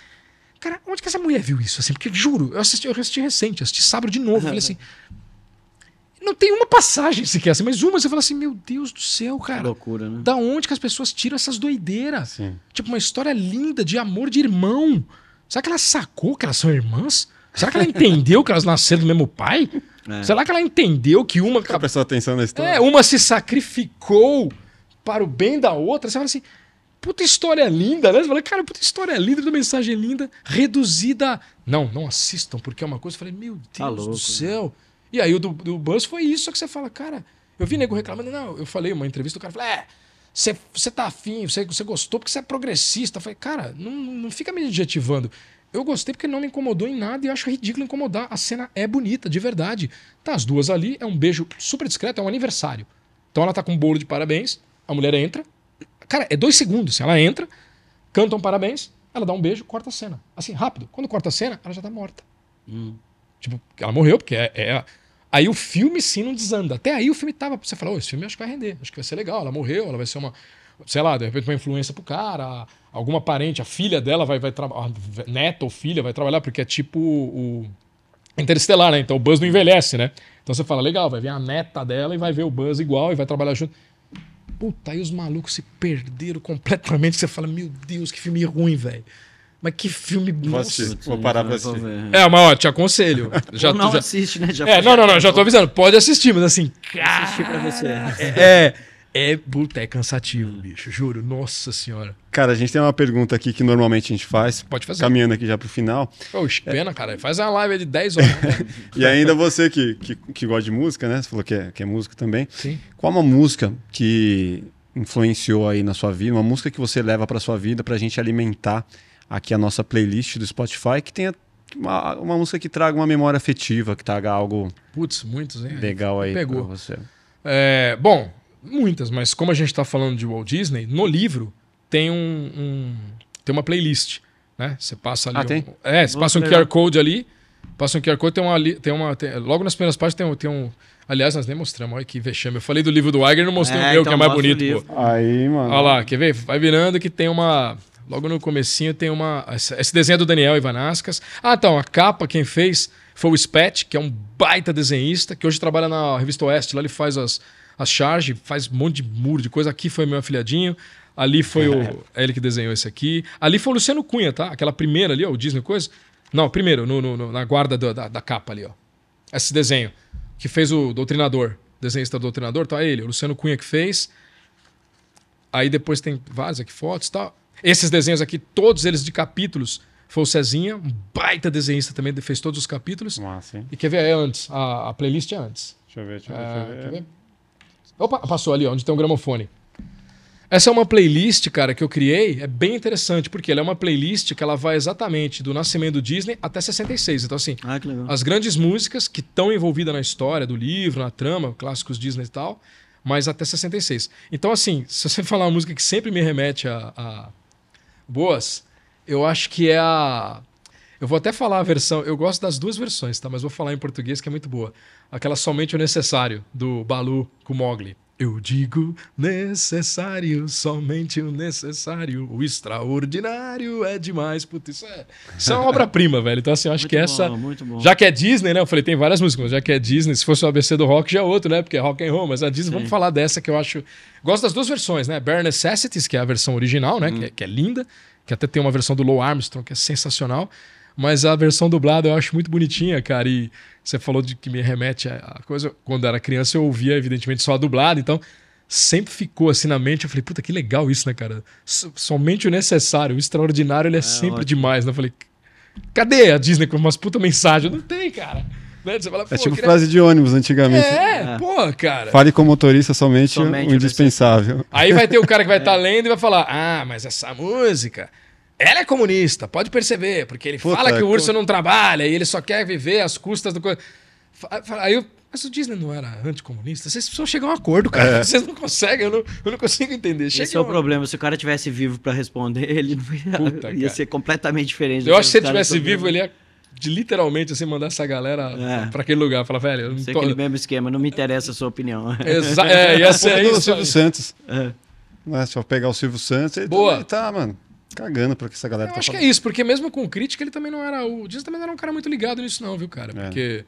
C: cara, onde que essa mulher viu isso? Assim, porque juro, eu assisti, eu assisti recente, assisti sábado de novo, falei assim. Não tem uma passagem sequer assim, mas uma você fala assim, meu Deus do céu,
B: Que
C: cara.
B: loucura, né?
C: Da onde que as pessoas tiram essas doideiras?
A: Sim.
C: Tipo, uma história linda de amor de irmão. Será que ela sacou que elas são irmãs? Será que ela entendeu que elas nasceram do mesmo pai?
B: É.
C: Será que ela entendeu que uma
A: Tá prestando atenção na história?
C: é, uma se sacrificou para o bem da outra. Você fala assim, puta história linda, né? Você fala, cara, puta história linda, puta mensagem linda, reduzida. Não, não assistam, porque é uma coisa. Eu falei, meu Deus
B: Tá louco,
C: do
B: né?
C: céu. E aí o do, do Buzz foi isso, que você fala, cara, eu vi nego reclamando, não, eu falei uma entrevista, o cara falou, é. Você, você tá afim, você, você gostou porque você é progressista. Eu falei, cara, não, não fica me adjetivando. Eu gostei porque não me incomodou em nada e eu acho ridículo incomodar. A cena é bonita, de verdade. Tá, as duas ali, é um beijo super discreto, é um aniversário. Então ela tá com um bolo de parabéns, a mulher entra. Cara, é dois segundos. Ela entra, canta um parabéns, ela dá um beijo, corta a cena. Assim, rápido. Quando corta a cena, ela já tá morta.
B: Hum.
C: Tipo, ela morreu, porque é, é- Aí o filme sim não desanda. Até aí o filme tava. Você fala, "Ô, esse filme acho que vai render, acho que vai ser legal. Ela morreu, ela vai ser uma. Sei lá, de repente uma influência pro cara, alguma parente, a filha dela vai, vai trabalhar. Neta ou filha vai trabalhar, porque é tipo o. Interestelar, né? Então o Buzz não envelhece, né? Então você fala, legal, vai ver a neta dela e vai ver o Buzz igual e vai trabalhar junto. Puta, aí os malucos se perderam completamente. Você fala, meu Deus, que filme ruim, velho. Mas que filme.
A: Vou
C: nossa.
A: assistir.
B: Putz,
A: Vou parar pra assistir.
C: É, mas ó, te aconselho. Já,
B: não
C: já-
B: assiste, né? Já
C: é, não, não, não, já tô avisando. Pode assistir, mas assim,
B: Assistir pra se é.
C: é. É, puta, é cansativo, bicho, juro. Nossa senhora.
A: Cara, a gente tem uma pergunta aqui que normalmente a gente faz.
C: Pode fazer.
A: Caminhando aqui já pro final.
C: Oxe, pena, cara. Faz uma live de 10 horas. né? *laughs*
A: E ainda você que, que, que gosta de música, né? Você falou que é, que é músico também.
C: Sim.
A: Qual uma música que influenciou aí na sua vida? Uma música que você leva pra sua vida pra gente alimentar aqui a nossa playlist do Spotify, que tenha uma, uma música que traga uma memória afetiva, que traga algo
C: Putz, muitos, hein?
A: legal aí
C: Pegou.
A: pra você.
C: É, bom, muitas, mas como a gente tá falando de Walt Disney, no livro tem um, um- tem uma playlist, né? Você passa ali.
A: Ah,
C: um-
A: tem?
C: é, você
B: Nossa,
C: passa um
B: legal.
C: QR Code ali, passa um QR Code, tem uma, ali- tem uma tem- logo nas primeiras páginas tem, um- tem um, aliás, nós nem mostramos, olha que vexame. Eu falei do livro do Wagner, não mostrei
B: É,
C: o meu,
B: então
C: que é mais
B: mostra o
C: bonito, pô.
A: Aí, mano.
C: Olha lá, quer ver? Vai virando que tem uma. Logo no comecinho tem uma. Esse esse desenho é do Daniel Ivanascas. Ah, então, a capa quem fez foi o Spet, que é um baita desenhista, que hoje trabalha na revista Oeste. Lá ele faz as, as charges, faz um monte de muro de coisa. Aqui foi meu afilhadinho. Ali foi o. *laughs* É ele que desenhou esse aqui. Ali foi o Luciano Cunha, tá? Aquela primeira ali, ó, o Disney Coisa. Não, primeiro, no, no- na guarda da, da, da capa ali, ó. Esse desenho. Que fez o Doutrinador. Desenhista do Doutrinador, tá ele. O Luciano Cunha que fez. Aí depois tem várias aqui fotos e tal. Esses desenhos aqui, todos eles de capítulos, foi o Cezinha, um baita desenhista também, fez todos os capítulos.
A: Massa, hein?
C: E quer ver? É antes. A, a playlist é antes.
A: Deixa eu ver, deixa eu ver.
C: Ah,
A: deixa eu
C: quer
A: ver.
C: Opa, passou ali, ó, onde tem um gramofone. Essa é uma playlist, cara, que eu criei, é bem interessante, porque ela é uma playlist que ela vai exatamente do nascimento do Disney até 66. Então, assim,
B: Ah,
C: as grandes músicas que estão envolvidas na história do livro, na trama, clássicos Disney e tal, mas até 66. Então, assim, *laughs* se você falar uma música que sempre me remete a, a boas, eu acho que é a. Eu vou até falar a versão. Eu gosto das duas versões, tá? Mas vou falar em português que é muito boa. Aquela Somente o Necessário, do Balu com Mogli. Eu digo necessário, somente o necessário. O extraordinário é demais. Puta, isso é, isso é uma obra-prima, *laughs* velho. Então, assim, eu acho
B: Muito
C: que essa.
B: bom, muito bom.
C: Já que é Disney, né? Eu falei, tem várias músicas, mas já que é Disney, se fosse o ABC do rock, já é outro, né? Porque é rock and roll, mas a Disney, vamos falar dessa que eu acho. Gosto das duas versões, né? Bare Necessities, que é a versão original, né? Que, é, que é linda, que até tem uma versão do Low Armstrong, que é sensacional. Mas a versão dublada eu acho muito bonitinha, cara. E você falou de que me remete a coisa. Quando eu era criança, eu ouvia, evidentemente, só a dublada, então sempre ficou assim na mente. Eu falei, puta, que legal isso, né, cara? Somente o necessário, o extraordinário, ele é, sempre
B: ótimo.
C: demais, né? Eu falei, cadê a Disney com umas puta mensagem? Não tem, cara. né? Você fala,
A: É tipo
C: queria-
A: frase de ônibus antigamente.
C: É, pô, cara.
A: Fale com o motorista somente,
B: Somente
A: o
B: o
A: indispensável.
C: Aí vai ter o cara que vai estar *laughs* lendo e vai falar: Ah, mas essa música. Ela é comunista, pode perceber, porque ele
A: Puta,
C: fala que o urso não trabalha e ele só quer viver às custas do. Aí eu. Mas o Disney não era anticomunista? Vocês precisam chegar a um acordo, cara.
A: É. *laughs*
C: Vocês não conseguem, eu não, eu não consigo entender.
B: Esse
C: Chega
B: é o
C: um-
B: problema. Se o cara tivesse vivo pra responder, *laughs* ele não ia,
C: Puta,
B: ia ser completamente diferente.
C: Eu acho que se ele tivesse vivo, ele ia de, literalmente assim, mandar essa galera
B: É.
C: pra aquele lugar. Falar, velho, eu não
B: Ser
C: tô.
B: aquele mesmo esquema, não me interessa a sua opinião. *laughs*
C: Exa é, ia ser
A: do
C: isso.
A: Silvio Santos.
B: É.
A: Se eu pegar o Silvio Santos, ele
C: Boa.
A: também tá, mano, cagando pra que essa galera
C: Eu
A: tá
C: acho que é
A: falando.
C: isso, porque mesmo com crítica, ele também não era. O Disney também não era um cara muito ligado nisso, não, viu, cara?
A: É.
C: Porque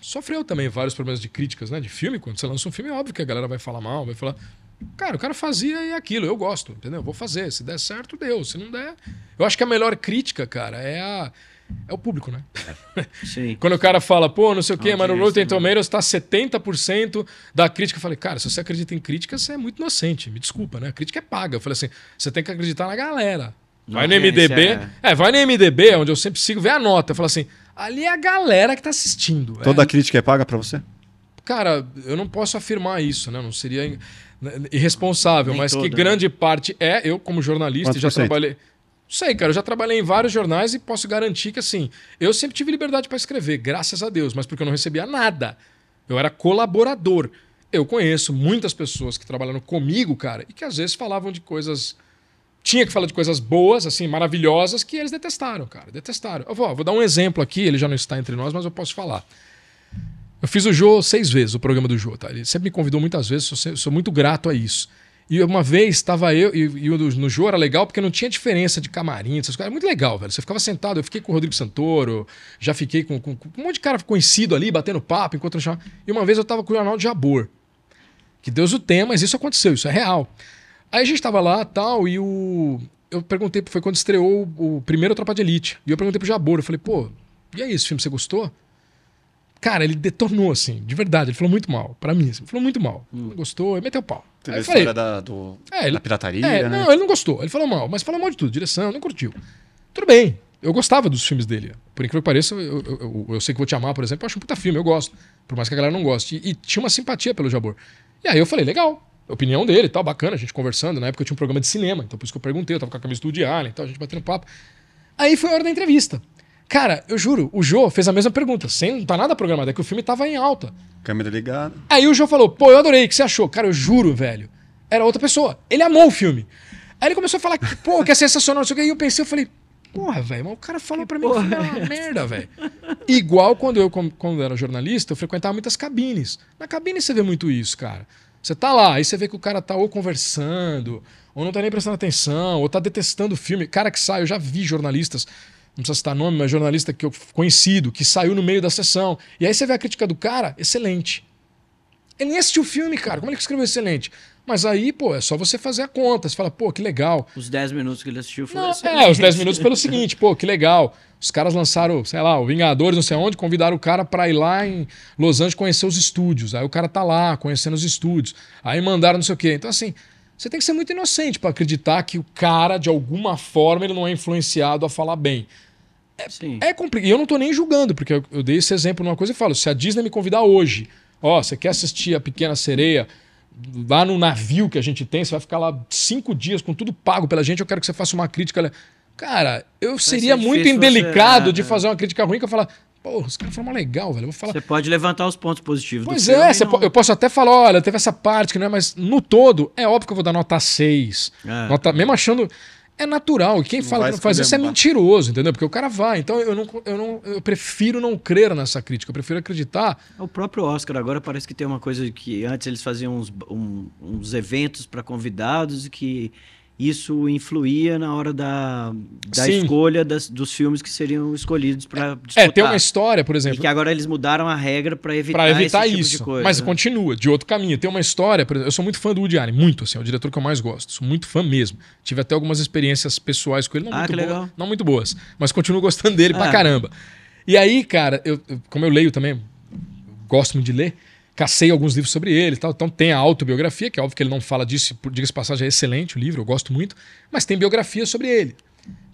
C: sofreu também vários problemas de críticas, né? De filme. Quando você lança um filme, é óbvio que a galera vai falar mal, vai falar. Cara, o cara fazia e aquilo, eu gosto, entendeu? Vou fazer. Se der certo, deu. Se não der. Eu acho que a melhor crítica, cara, é a. É o público, né?
B: Sim. *laughs*
C: Quando o cara fala, pô, não sei o quê, mas no Rotten Tomatoes tá 70% da crítica. Eu falei, cara, se você acredita em crítica, você é muito inocente. Me desculpa, né? A crítica é paga. Eu falei assim, você tem que acreditar na galera. Vai no MDB.
B: é.
C: É, vai no MDB, onde eu sempre sigo, vê a nota. Eu falo assim, ali é a galera que tá assistindo.
A: Toda
C: É,
A: crítica é paga pra você?
C: Cara, eu não posso afirmar isso, né? Não seria in- irresponsável,
B: Nem
C: mas que
B: toda, né?
C: grande parte é. Eu, como jornalista,
A: Quantos
C: já trabalhei. Sei, cara, eu já trabalhei em vários jornais e posso garantir que, assim, eu sempre tive liberdade para escrever, graças a Deus, mas porque eu não recebia nada. Eu era colaborador. Eu conheço muitas pessoas que trabalharam comigo, cara, e que às vezes falavam de coisas. Tinha que falar de coisas boas, assim, maravilhosas, que eles detestaram, cara. Detestaram. Eu vou, vou dar um exemplo aqui, ele já não está entre nós, mas eu posso falar. Eu fiz o Jô seis vezes, o programa do Jô, tá? Ele sempre me convidou muitas vezes, sou, sou muito grato a isso. E uma vez estava eu, e, e no Jô era legal porque não tinha diferença de camarim, essas coisas. Era muito legal, velho. Você ficava sentado, eu fiquei com o Rodrigo Santoro, já fiquei com, com- com um monte de cara conhecido ali, batendo papo, enquanto eu chamava. E uma vez eu tava com o Arnaldo Jabor. Que Deus o tenha, mas isso aconteceu, isso é real. Aí a gente tava lá tal, e o. Eu perguntei, foi quando estreou o, o primeiro Tropa de Elite. E eu perguntei pro Jabor, eu falei, pô, e aí, esse filme você gostou? Cara, ele detonou, assim, de verdade. Ele falou muito mal, pra mim, assim, falou muito mal. Não gostou, ele meteu o pau.
A: Teve a
C: eu falei,
A: história da, do,
C: É, ele-
A: da pirataria,
C: é,
A: né?
C: não, ele não gostou. Ele falou mal, mas falou mal de tudo. Direção, não curtiu. Tudo bem. Eu gostava dos filmes dele. Por incrível que pareça, eu, eu, eu- eu sei que vou te amar, por exemplo, eu acho um puta filme, eu gosto. Por mais que a galera não goste. E, e tinha uma simpatia pelo Jabor. E aí eu falei, legal. Opinião dele e tal, bacana, a gente conversando. Na época eu tinha um programa de cinema, então por isso que eu perguntei, eu tava com a camisa do Woody Allen e tal, a gente batendo papo. Aí foi a hora da entrevista. Cara, eu juro, o Jô fez a mesma pergunta, sem não tá nada programado, é que o filme tava em alta.
A: Câmera ligada.
C: Aí o João falou, pô, eu adorei, o que você achou? Cara, eu juro, velho. Era outra pessoa. Ele amou o filme. Aí ele começou a falar que, pô, que é sensacional, não sei o que. E eu pensei, eu falei, porra, velho, mas o cara falou pra mim que o filme é uma merda, velho. Igual quando eu, quando eu era jornalista, eu frequentava muitas cabines. Na cabine você vê muito isso, cara. Você tá lá, aí você vê que o cara tá ou conversando, ou não tá nem prestando atenção, ou tá detestando o filme. Cara que sai, eu já vi jornalistas, não precisa citar nome, mas jornalista que eu conhecido, que saiu no meio da sessão. E aí você vê a crítica do cara, excelente. Ele nem assistiu o filme, cara. Como ele que escreveu excelente? Mas aí, pô, é só você fazer a conta. Você fala, pô, que legal.
B: Os 10 minutos que ele assistiu foi
C: Não,
B: excelente.
C: é, os 10 minutos pelo seguinte, pô, que legal. Os caras lançaram, sei lá, o Vingadores, não sei onde, convidaram o cara pra ir lá em Los Angeles conhecer os estúdios. Aí o cara tá lá, conhecendo os estúdios. Aí mandaram não sei o quê. Então, assim, você tem que ser muito inocente pra acreditar que o cara, de alguma forma, ele não é influenciado a falar bem.
B: Sim.
C: É complicado. E eu não tô nem julgando, porque eu, eu dei esse exemplo numa coisa e falo: se a Disney me convidar hoje, ó, você quer assistir a Pequena Sereia lá no navio que a gente tem, você vai ficar lá cinco dias com tudo pago pela gente, eu quero que você faça uma crítica. Cara, eu seria
B: ser
C: muito indelicado
B: você-
C: de
B: é,
C: fazer uma crítica ruim que eu falar, pô, os caras foram legal, velho. Eu vou falar.
B: Você pode levantar os pontos positivos
C: Pois
B: do
C: é,
B: não-
C: eu posso até falar, olha, teve essa parte que não é, mas no todo, é óbvio que eu vou dar nota 6.
B: É.
C: Nota, mesmo achando. É natural. E quem
A: Não
C: fala que não faz isso é mentiroso, entendeu? Porque o cara vai. Então eu não, eu não. Eu prefiro não crer nessa crítica. Eu prefiro acreditar.
B: O próprio Oscar agora parece que tem uma coisa que antes eles faziam uns, um- uns eventos para convidados e que isso influía na hora da, da
C: Sim.
B: escolha das- dos filmes que seriam escolhidos para disputar.
C: É, tem uma história, por
B: E
C: exemplo.
B: que agora eles mudaram a regra para evitar,
C: Pra evitar
B: esse tipo
C: isso.
B: de coisa.
C: mas
B: né?
C: continua, de outro caminho. Tem uma história, por exemplo, eu sou muito fã do Woody Allen, muito, assim, é o diretor que eu mais gosto. Sou muito fã mesmo. Tive até algumas experiências pessoais com ele, não,
B: Ah,
C: muito,
B: que
C: boas, não muito boas, mas continuo gostando dele pra
B: Ah.
C: caramba. E aí, cara, eu- como eu leio também, gosto muito de ler, cacei alguns livros sobre ele e tal. Então tem a autobiografia, que é óbvio que ele não fala disso, diga-se passagem, é excelente o livro, eu gosto muito, mas tem biografia sobre ele.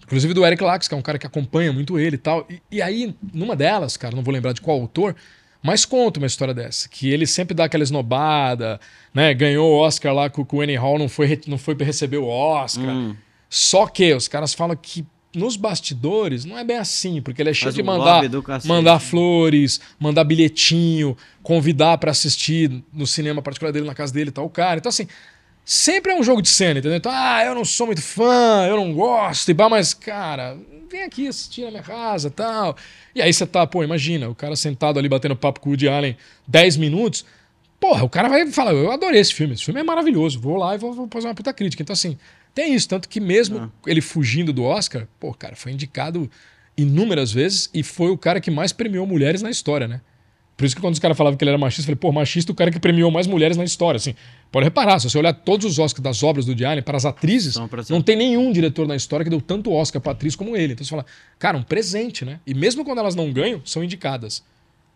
C: Inclusive do Eric Lax, que é um cara que acompanha muito ele e tal. E, aí, numa delas, cara, não vou lembrar de qual autor, mas conta uma história dessa. Que ele sempre dá aquela esnobada, né? Ganhou o Oscar lá com o Annie Hall, não foi, não foi pra receber o Oscar.
B: Hum.
C: Só que os caras falam que nos bastidores não é bem assim, porque ele é cheio
B: Faz
C: de
B: um
C: mandar, mandar flores, mandar bilhetinho, convidar pra assistir no cinema particular dele, na casa dele tal, o cara. Então, assim, sempre é um jogo de cena, entendeu? Então, ah, eu não sou muito fã, eu não gosto, e pá, mas, cara, vem aqui assistir na minha casa tal. E aí você tá, pô, imagina, o cara sentado ali batendo papo com o Woody Allen 10 minutos. Porra, o cara vai falar, eu adorei esse filme, esse filme é maravilhoso, vou lá e vou, vou fazer uma puta crítica. Então, assim, tem isso, tanto que mesmo ele fugindo do Oscar, pô, cara, foi indicado inúmeras vezes e foi o cara que mais premiou mulheres na história, né? Por isso que quando os caras falavam que ele era machista, eu falei, pô, machista é o cara que premiou mais mulheres na história, assim. Pode reparar, se você olhar todos os Oscars das obras do Woody Allen para as atrizes, não tem nenhum diretor na história que deu tanto Oscar pra atriz como ele. Então você fala, cara, um presente, né? E mesmo quando elas não ganham, são indicadas.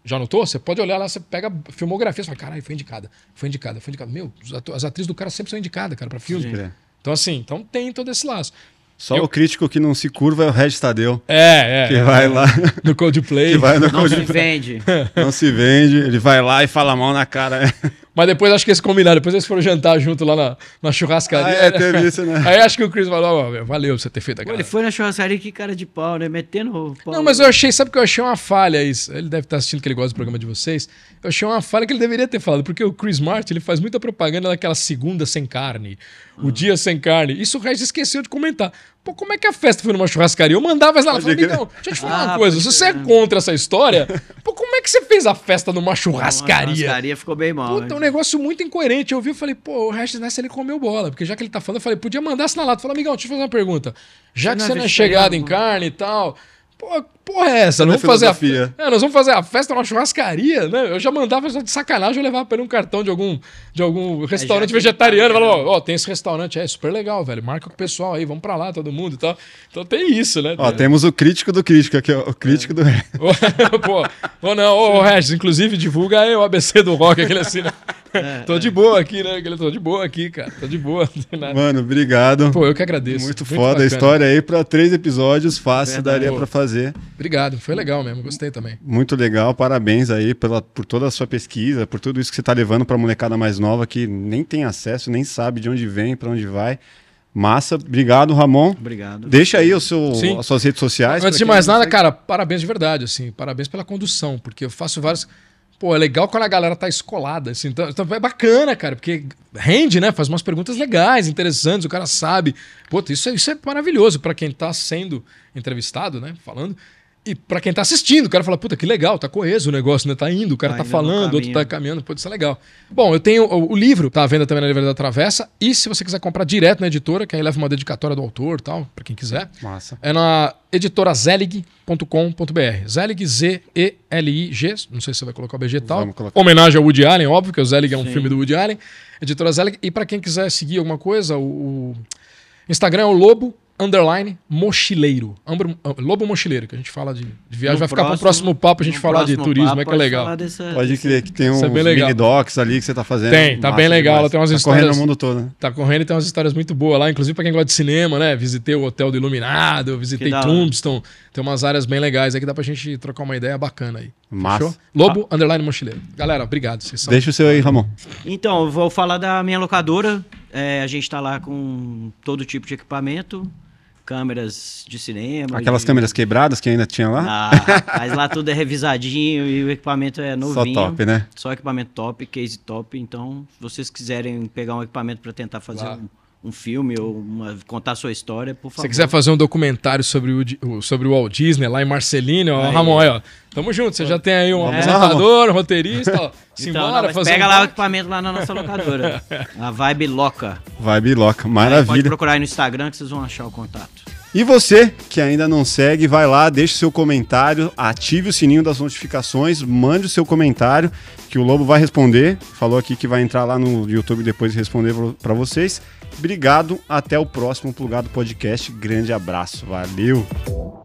C: Já notou? Você pode olhar lá, você pega a filmografia, você fala, caralho, foi indicada, foi indicada, foi indicada. Meu, as atrizes do cara sempre são indicadas, cara, pra filme.
A: Sim.
C: Então, assim, então tem todo esse laço.
A: Só
C: Eu-
A: o crítico que não se curva é o Regis Tadeu,
C: É, é.
A: que vai lá, *laughs*
C: No Coldplay.
A: que vai no
B: Não se vende.
A: não se vende, ele vai lá e fala mal na cara. *laughs*
C: Mas depois acho que eles combinaram, depois eles foram jantar junto lá na, na churrascaria.
A: Ah, é, teve isso, né? *laughs*
C: Aí acho que o Chris falou, ó, meu, valeu você ter feito
B: Pô,
C: aquela.
B: ele foi na churrascaria, que cara de pau, né? Metendo o pau.
C: Não, mas eu achei, sabe que eu achei uma falha isso? Ele deve estar assistindo que ele gosta do programa de vocês. Eu achei uma falha que ele deveria ter falado, porque o Chris Martin, ele faz muita propaganda daquela segunda sem carne,
A: Ah.
C: o dia sem carne. Isso o Regis esqueceu de comentar. Pô, como é que a festa foi numa churrascaria? Eu mandava falava,
A: crer.
C: amigão, deixa eu te falar
B: Ah,
C: uma coisa, se você é contra essa história, pô, como é que você fez a festa numa
B: Uma
C: churrascaria?
B: churrascaria ficou bem mal.
C: Puta,
B: né?
C: um negócio muito incoerente. Eu vi e falei, pô, o Regis nessa ele comeu bola. Porque já que ele tá falando, eu falei, podia mandar assinalado. Falei, amigão, deixa eu fazer uma pergunta. Já
B: Você
C: que
B: não
C: você não é chegado em carne e tal. Pô, porra é essa?
A: A
C: vamos, fazer a fe-
A: filosofia?
C: é, nós vamos fazer a festa numa churrascaria, né? Eu já mandava de sacanagem, eu levava pra ele um cartão de algum, de algum restaurante
B: É, já que
C: vegetariano. Falava, ó, ó, tem esse restaurante, é super legal, velho. Marca com o pessoal aí, vamos pra lá, todo mundo e tal. Então tem isso, né?
A: Ó, temos o crítico do crítico aqui, ó, o crítico do *laughs*
C: Pô, ou não, ô Regis, inclusive divulga aí o ABC do rock, aquele assim, né?
B: É,
C: tô de boa aqui, né? Aquele, tô de boa aqui, cara. Tô de boa. Não.
A: Mano, obrigado.
C: Pô, eu que agradeço.
A: Muito foda a
C: bacana.
A: história aí pra três episódios, fácil
B: Verdade.
A: daria pra fazer.
C: Obrigado, foi legal mesmo, gostei também.
A: Muito legal, parabéns aí pela, por toda a sua pesquisa, por tudo isso que você tá levando pra molecada mais nova que nem tem acesso, nem sabe de onde vem, pra onde vai. Massa, obrigado, Ramon.
B: Obrigado.
A: Deixa aí o seu,
C: Sim.
A: as suas redes sociais.
C: Antes de mais nada, cara, parabéns de verdade, assim. Parabéns pela condução, porque eu faço vários. Pô, é legal quando a galera tá escolada, assim. Então, então é bacana, cara, porque rende, né? Faz umas perguntas legais, interessantes, o cara sabe. Pô, isso, é- isso é maravilhoso pra quem tá sendo entrevistado, né? Falando. E pra quem tá assistindo, o cara fala, puta, que legal, tá coeso o negócio, né? Tá indo, o cara
B: Tá
C: tá, falando, outro tá caminhando, pode ser legal. Bom, eu tenho o, o livro, tá à venda também na Livraria da Travessa, e se você quiser comprar direto na editora, que aí leva uma dedicatória do autor e tal, pra quem quiser,
A: Massa.
C: é na editorazelig.com.br. Zelig, Z-E-L-I-G. Não sei se você vai colocar o BG e tal. Homenagem ao Woody Allen, óbvio, que o Zelig é um
B: Sim.
C: filme do Woody Allen. Editora Zelig. E pra quem quiser seguir alguma coisa, o, o Instagram é o Lobo Underline Mochileiro. Lobo Mochileiro, que a gente fala de, de viagem.
B: No
C: vai ficar pro
B: próximo-
C: próximo papo a gente falar de turismo,
B: papo
C: é que é legal.
B: dessa-
A: Pode
B: desse-
A: crer que tem
C: Isso
A: uns
C: é
A: mini docs ali que você tá fazendo.
C: Tem, tá bem legal,
A: demais.
C: ela tem umas
A: tá
C: histórias-
A: correndo no mundo todo. né?
C: Tá correndo e tem umas histórias muito boas lá, inclusive pra quem gosta de cinema, né? Visitei o Hotel do Iluminado, visitei. Tombstone. Tem umas áreas bem legais aí que dá pra gente trocar uma ideia bacana aí.
A: Massa.
C: Fechou? Lobo, underline mochileiro. Galera, obrigado. Vocês são...
A: Deixa o seu aí, Ramon.
B: Então, eu vou falar da minha locadora. É, a gente tá lá com todo tipo de equipamento, câmeras de cinema.
A: Aquelas
B: de...
A: câmeras quebradas que ainda tinha lá?
B: Ah, mas lá tudo é revisadinho e o equipamento é
A: Só
B: novinho.
A: top, né?
B: Só equipamento top, case top. Então, se vocês quiserem pegar um equipamento para tentar fazer
C: Claro.
B: um, um filme ou uma- contar a sua história, por
C: Se
B: favor.
C: você quiser fazer um documentário sobre o, sobre o Walt Disney lá em Marcelino, ó,
B: Aí.
C: Ramon, aí, ó. Tamo junto, você já tem aí um
A: lá,
C: apresentador, um roteirista, ó.
B: Então,
C: Simbora
B: não, mas
C: fazer
B: pega
C: um
B: lá o equipamento lá na nossa locadora. *laughs* a Vibe Loca.
A: Vibe loca,
B: Aí Pode
A: maravilha.
B: procurar aí no Instagram que vocês vão achar o contato.
A: E você que ainda não segue, vai lá, deixe seu comentário, ative o sininho das notificações, mande o seu comentário, que o Lobo vai responder. Falou aqui que vai entrar lá no YouTube depois e responder para vocês. Obrigado, até o próximo Plugado Podcast. Grande abraço, valeu!